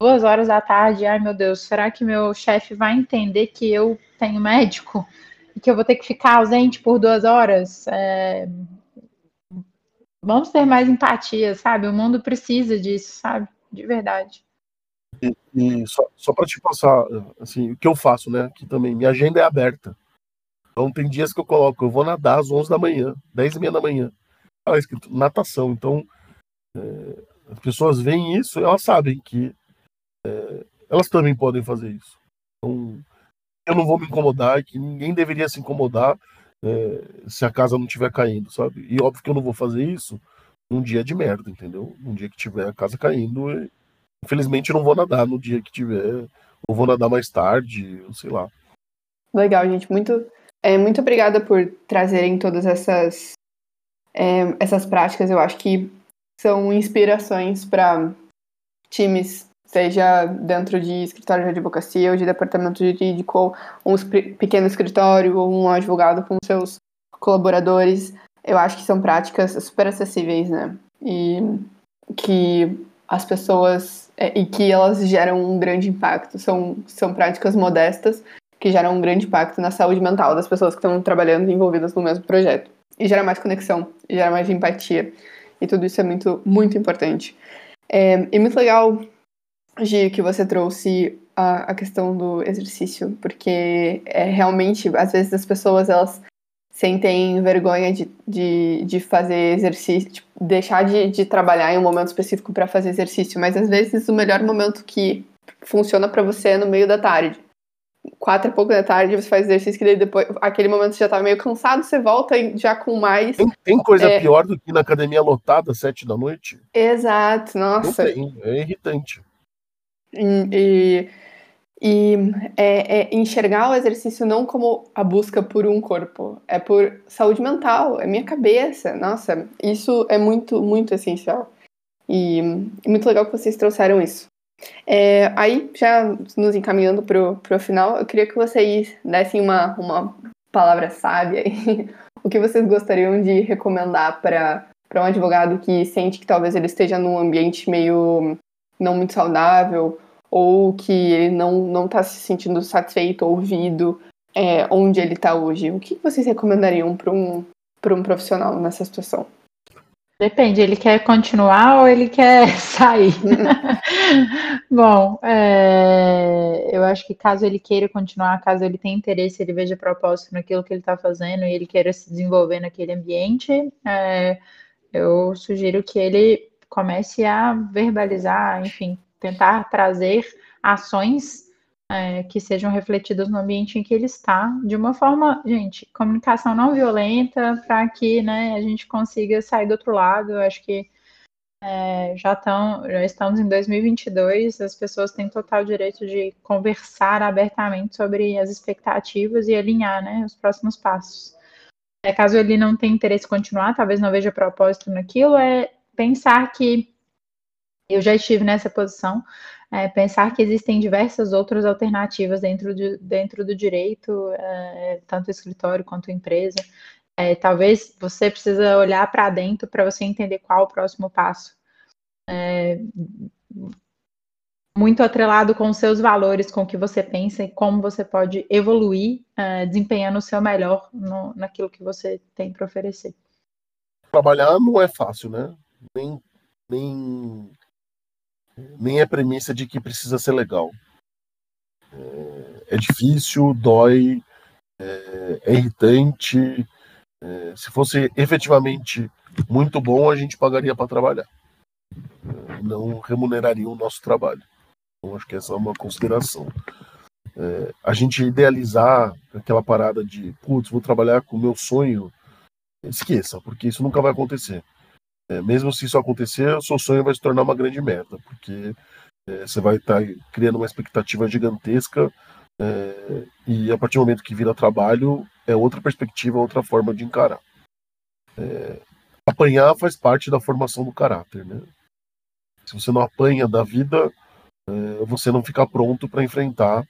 duas horas da tarde, ai meu Deus, será que meu chefe vai entender que eu tenho médico e que eu vou ter que ficar ausente por duas horas? É... Vamos ter mais empatia, sabe? O mundo precisa disso, sabe? De verdade. E, e só, só para te passar, assim, o que eu faço, né? Que também minha agenda é aberta. Então tem dias que eu coloco, eu vou nadar às 11 da manhã, 10 e meia da manhã lá escrito natação. Então, é, as pessoas veem isso, elas sabem que é, elas também podem fazer isso. Então, eu não vou me incomodar, que ninguém deveria se incomodar é, se a casa não estiver caindo, sabe? E óbvio que eu não vou fazer isso num dia de merda, entendeu? Num dia que tiver a casa caindo, infelizmente eu não vou nadar no dia que tiver, ou vou nadar mais tarde, sei lá. Legal, gente. Muito, é, muito obrigada por trazerem todas essas é, essas práticas eu acho que são inspirações para times seja dentro de escritório de advocacia ou de departamento jurídico, ou um pequeno escritório, ou um advogado com seus colaboradores. Eu acho que são práticas super acessíveis, né? E que as pessoas. É, e que elas geram um grande impacto. São, são práticas modestas que geram um grande impacto na saúde mental das pessoas que estão trabalhando envolvidas no mesmo projeto. E gera mais conexão, gera mais empatia. E tudo isso é muito, muito importante. É, e muito legal, Gi, que você trouxe a, a questão do exercício, porque é realmente, às vezes as pessoas, elas sentem vergonha de, de, de fazer exercício, de deixar de, de trabalhar em um momento específico para fazer exercício, mas às vezes o melhor momento que funciona para você é no meio da tarde. Quatro e pouco da tarde você faz exercício, que daí depois, aquele momento você já tá meio cansado, você volta já com mais. Tem, tem coisa é... pior do que na academia lotada às sete da noite? Exato, nossa. Tem, é irritante. E, e é, é enxergar o exercício não como a busca por um corpo, é por saúde mental, é minha cabeça. Nossa, isso é muito, muito essencial. E muito legal que vocês trouxeram isso. É, aí, já nos encaminhando para o final, eu queria que vocês dessem uma, uma palavra sábia aí. o que vocês gostariam de recomendar para um advogado que sente que talvez ele esteja num ambiente meio não muito saudável ou que ele não está se sentindo satisfeito, ouvido, é, onde ele está hoje. O que vocês recomendariam para um um profissional nessa situação? Depende, ele quer continuar ou ele quer sair? Bom, é, eu acho que caso ele queira continuar, caso ele tenha interesse, ele veja propósito naquilo que ele está fazendo e ele queira se desenvolver naquele ambiente, é, eu sugiro que ele comece a verbalizar, enfim, tentar trazer ações é, que sejam refletidas no ambiente em que ele está, de uma forma, gente, comunicação não violenta, para que né, a gente consiga sair do outro lado. Eu acho que é, já, tão, já estamos em 2022, as pessoas têm total direito de conversar abertamente sobre as expectativas e alinhar né, os próximos passos. É, caso ele não tenha interesse em continuar, talvez não veja propósito naquilo, é pensar que eu já estive nessa posição, é, pensar que existem diversas outras alternativas dentro, de, dentro do direito, é, tanto escritório quanto empresa. É, talvez você precisa olhar para dentro para você entender qual o próximo passo. É, muito atrelado com os seus valores, com o que você pensa e como você pode evoluir, é, desempenhando o seu melhor no, naquilo que você tem para oferecer. Trabalhar não é fácil, né? Nem, nem nem a premissa de que precisa ser legal. É, é difícil, dói, é, é irritante. É, se fosse efetivamente muito bom, a gente pagaria para trabalhar. É, não remuneraria o nosso trabalho. Então, acho que essa é uma consideração. É, a gente idealizar aquela parada de, putz, vou trabalhar com o meu sonho, esqueça, porque isso nunca vai acontecer. É, mesmo se isso acontecer, o seu sonho vai se tornar uma grande merda, porque é, você vai estar tá criando uma expectativa gigantesca é, e a partir do momento que vira trabalho, é outra perspectiva, outra forma de encarar. É, apanhar faz parte da formação do caráter, né? Se você não apanha da vida, é, você não fica pronto para enfrentar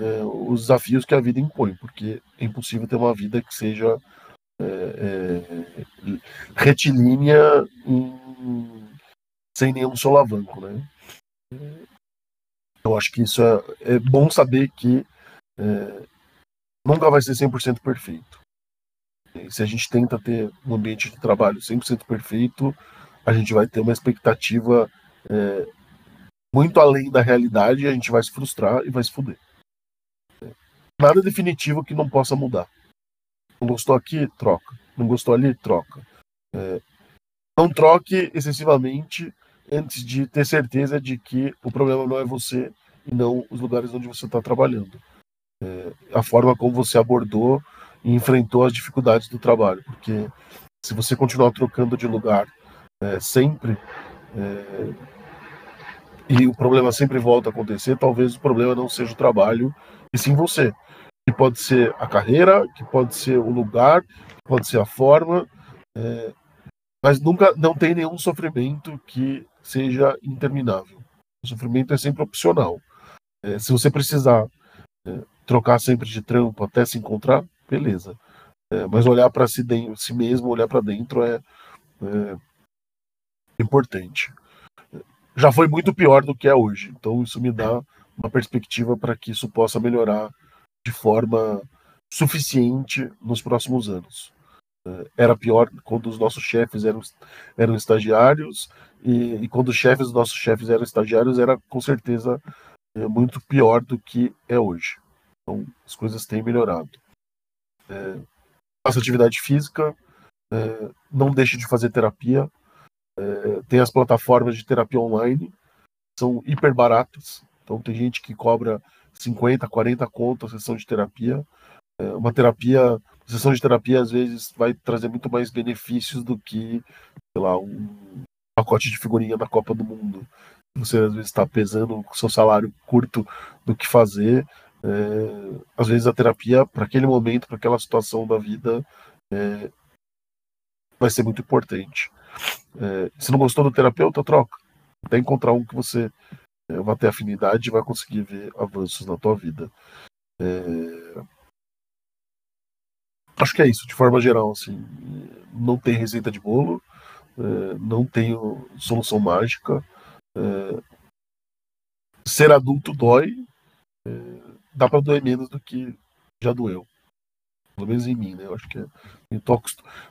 é, os desafios que a vida impõe, porque é impossível ter uma vida que seja é, retilínea em, sem nenhum solavanco, né? Eu acho que isso é, é bom saber que é, nunca vai ser 100% perfeito. Se a gente tenta ter um ambiente de trabalho 100% perfeito, a gente vai ter uma expectativa é, muito além da realidade e a gente vai se frustrar e vai se fuder. Nada definitivo que não possa mudar. Não gostou aqui? Troca. Não gostou ali? Troca. É, não troque excessivamente antes de ter certeza de que o problema não é você e não os lugares onde você está trabalhando. É, a forma como você abordou e enfrentou as dificuldades do trabalho. Porque se você continuar trocando de lugar é, sempre é, e o problema sempre volta a acontecer, talvez o problema não seja o trabalho e sim você que pode ser a carreira, que pode ser o lugar, que pode ser a forma, é, mas nunca não tem nenhum sofrimento que seja interminável. O sofrimento é sempre opcional. É, se você precisar é, trocar sempre de trampo até se encontrar, beleza. É, mas olhar para si, si, mesmo, olhar para dentro é, é, importante. Já foi muito pior do que é hoje, então isso me dá uma perspectiva para que isso possa melhorar de forma suficiente nos próximos anos. É, era pior quando os nossos chefes eram, eram estagiários, e, e quando os chefes dos nossos chefes eram estagiários, era com certeza é, muito pior do que é hoje. Então, as coisas têm melhorado. É, faça atividade física, é, não deixe de fazer terapia. É, tem as plataformas de terapia online, são hiper baratas. Então, tem gente que cobra 50, 40 contas a sessão de terapia. É, uma terapia, sessão de terapia às vezes vai trazer muito mais benefícios do que, sei lá, um pacote de figurinha da Copa do Mundo. Você às vezes está pesando o seu salário curto do que fazer. É, às vezes a terapia, para aquele momento, para aquela situação da vida, é, vai ser muito importante. É, se não gostou do terapeuta, troca. Até encontrar um que você vai ter afinidade e vai conseguir ver avanços na tua vida. É, acho que é isso, de forma geral, assim, não tem receita de bolo, é, não tenho solução mágica. É, ser adulto dói, é, dá para doer menos do que já doeu. Pelo menos em mim, né? Eu acho que é, eu tô,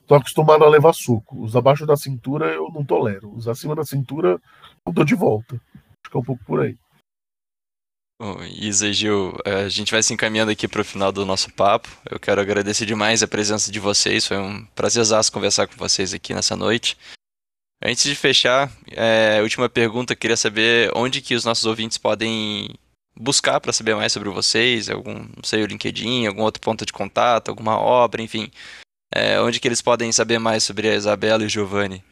tô acostumado a levar suco. Os abaixo da cintura eu não tolero. Os acima da cintura eu dou de volta. Acho um pouco por aí. Bom, Isa e Gil, é, a gente vai se encaminhando aqui para o final do nosso papo. Eu quero agradecer demais a presença de vocês. Foi um prazerzaço conversar com vocês aqui nessa noite. Antes de fechar, é, última pergunta, queria saber onde que os nossos ouvintes podem buscar para saber mais sobre vocês, algum, não sei, o LinkedIn, algum outro ponto de contato, alguma obra, enfim. É, onde que eles podem saber mais sobre a Isabela e o Giovanni?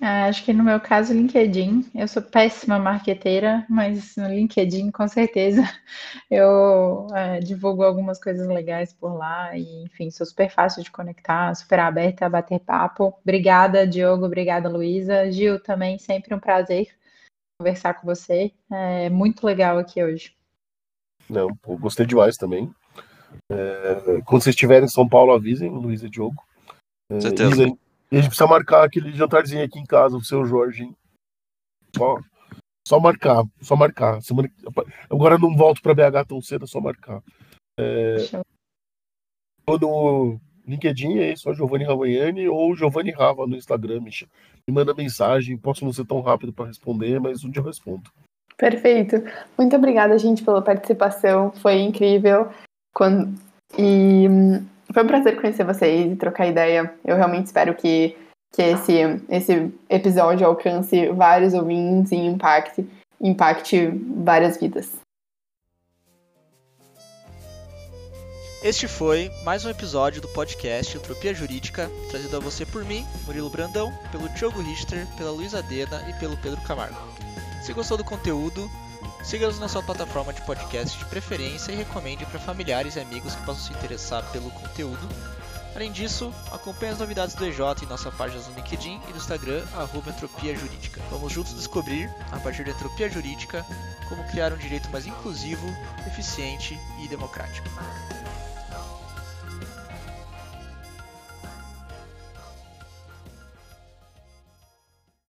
Ah, acho que no meu caso, LinkedIn. Eu sou péssima marqueteira, mas no LinkedIn, com certeza, eu é, divulgo algumas coisas legais por lá. E, enfim, sou super fácil de conectar, super aberta a bater papo. Obrigada, Diogo. Obrigada, Luísa. Gil, também sempre um prazer conversar com você. É muito legal aqui hoje. Não, pô, gostei demais também. É, quando vocês estiverem em São Paulo, avisem, Luísa e Diogo. É, Certeza. Isa, e a gente precisa marcar aquele jantarzinho aqui em casa, o seu Jorge. Hein? Só, só marcar, só marcar. Semana... Agora eu não volto para BH tão cedo, é só marcar. É... No LinkedIn é isso, Giovanni Ravagnani ou Giovanni Rava no Instagram. Me, me manda mensagem. Posso não ser tão rápido para responder, mas um dia eu respondo. Perfeito. Muito obrigada, gente, pela participação. Foi incrível. Quando... E foi um prazer conhecer vocês e trocar ideia. Eu realmente espero que, que esse, esse episódio alcance vários ouvintes e impacte, impacte várias vidas. Este foi mais um episódio do podcast Entropia Jurídica, trazido a você por mim, Murilo Brandão, pelo Diogo Richter, pela Luísa Dena e pelo Pedro Camargo. Se gostou do conteúdo, Siga-nos na sua plataforma de podcast de preferência e recomende para familiares e amigos que possam se interessar pelo conteúdo. Além disso, acompanhe as novidades do EJ em nossa página no LinkedIn e no Instagram, arroba Entropia Jurídica. Vamos juntos descobrir, a partir da Entropia Jurídica, como criar um direito mais inclusivo, eficiente e democrático.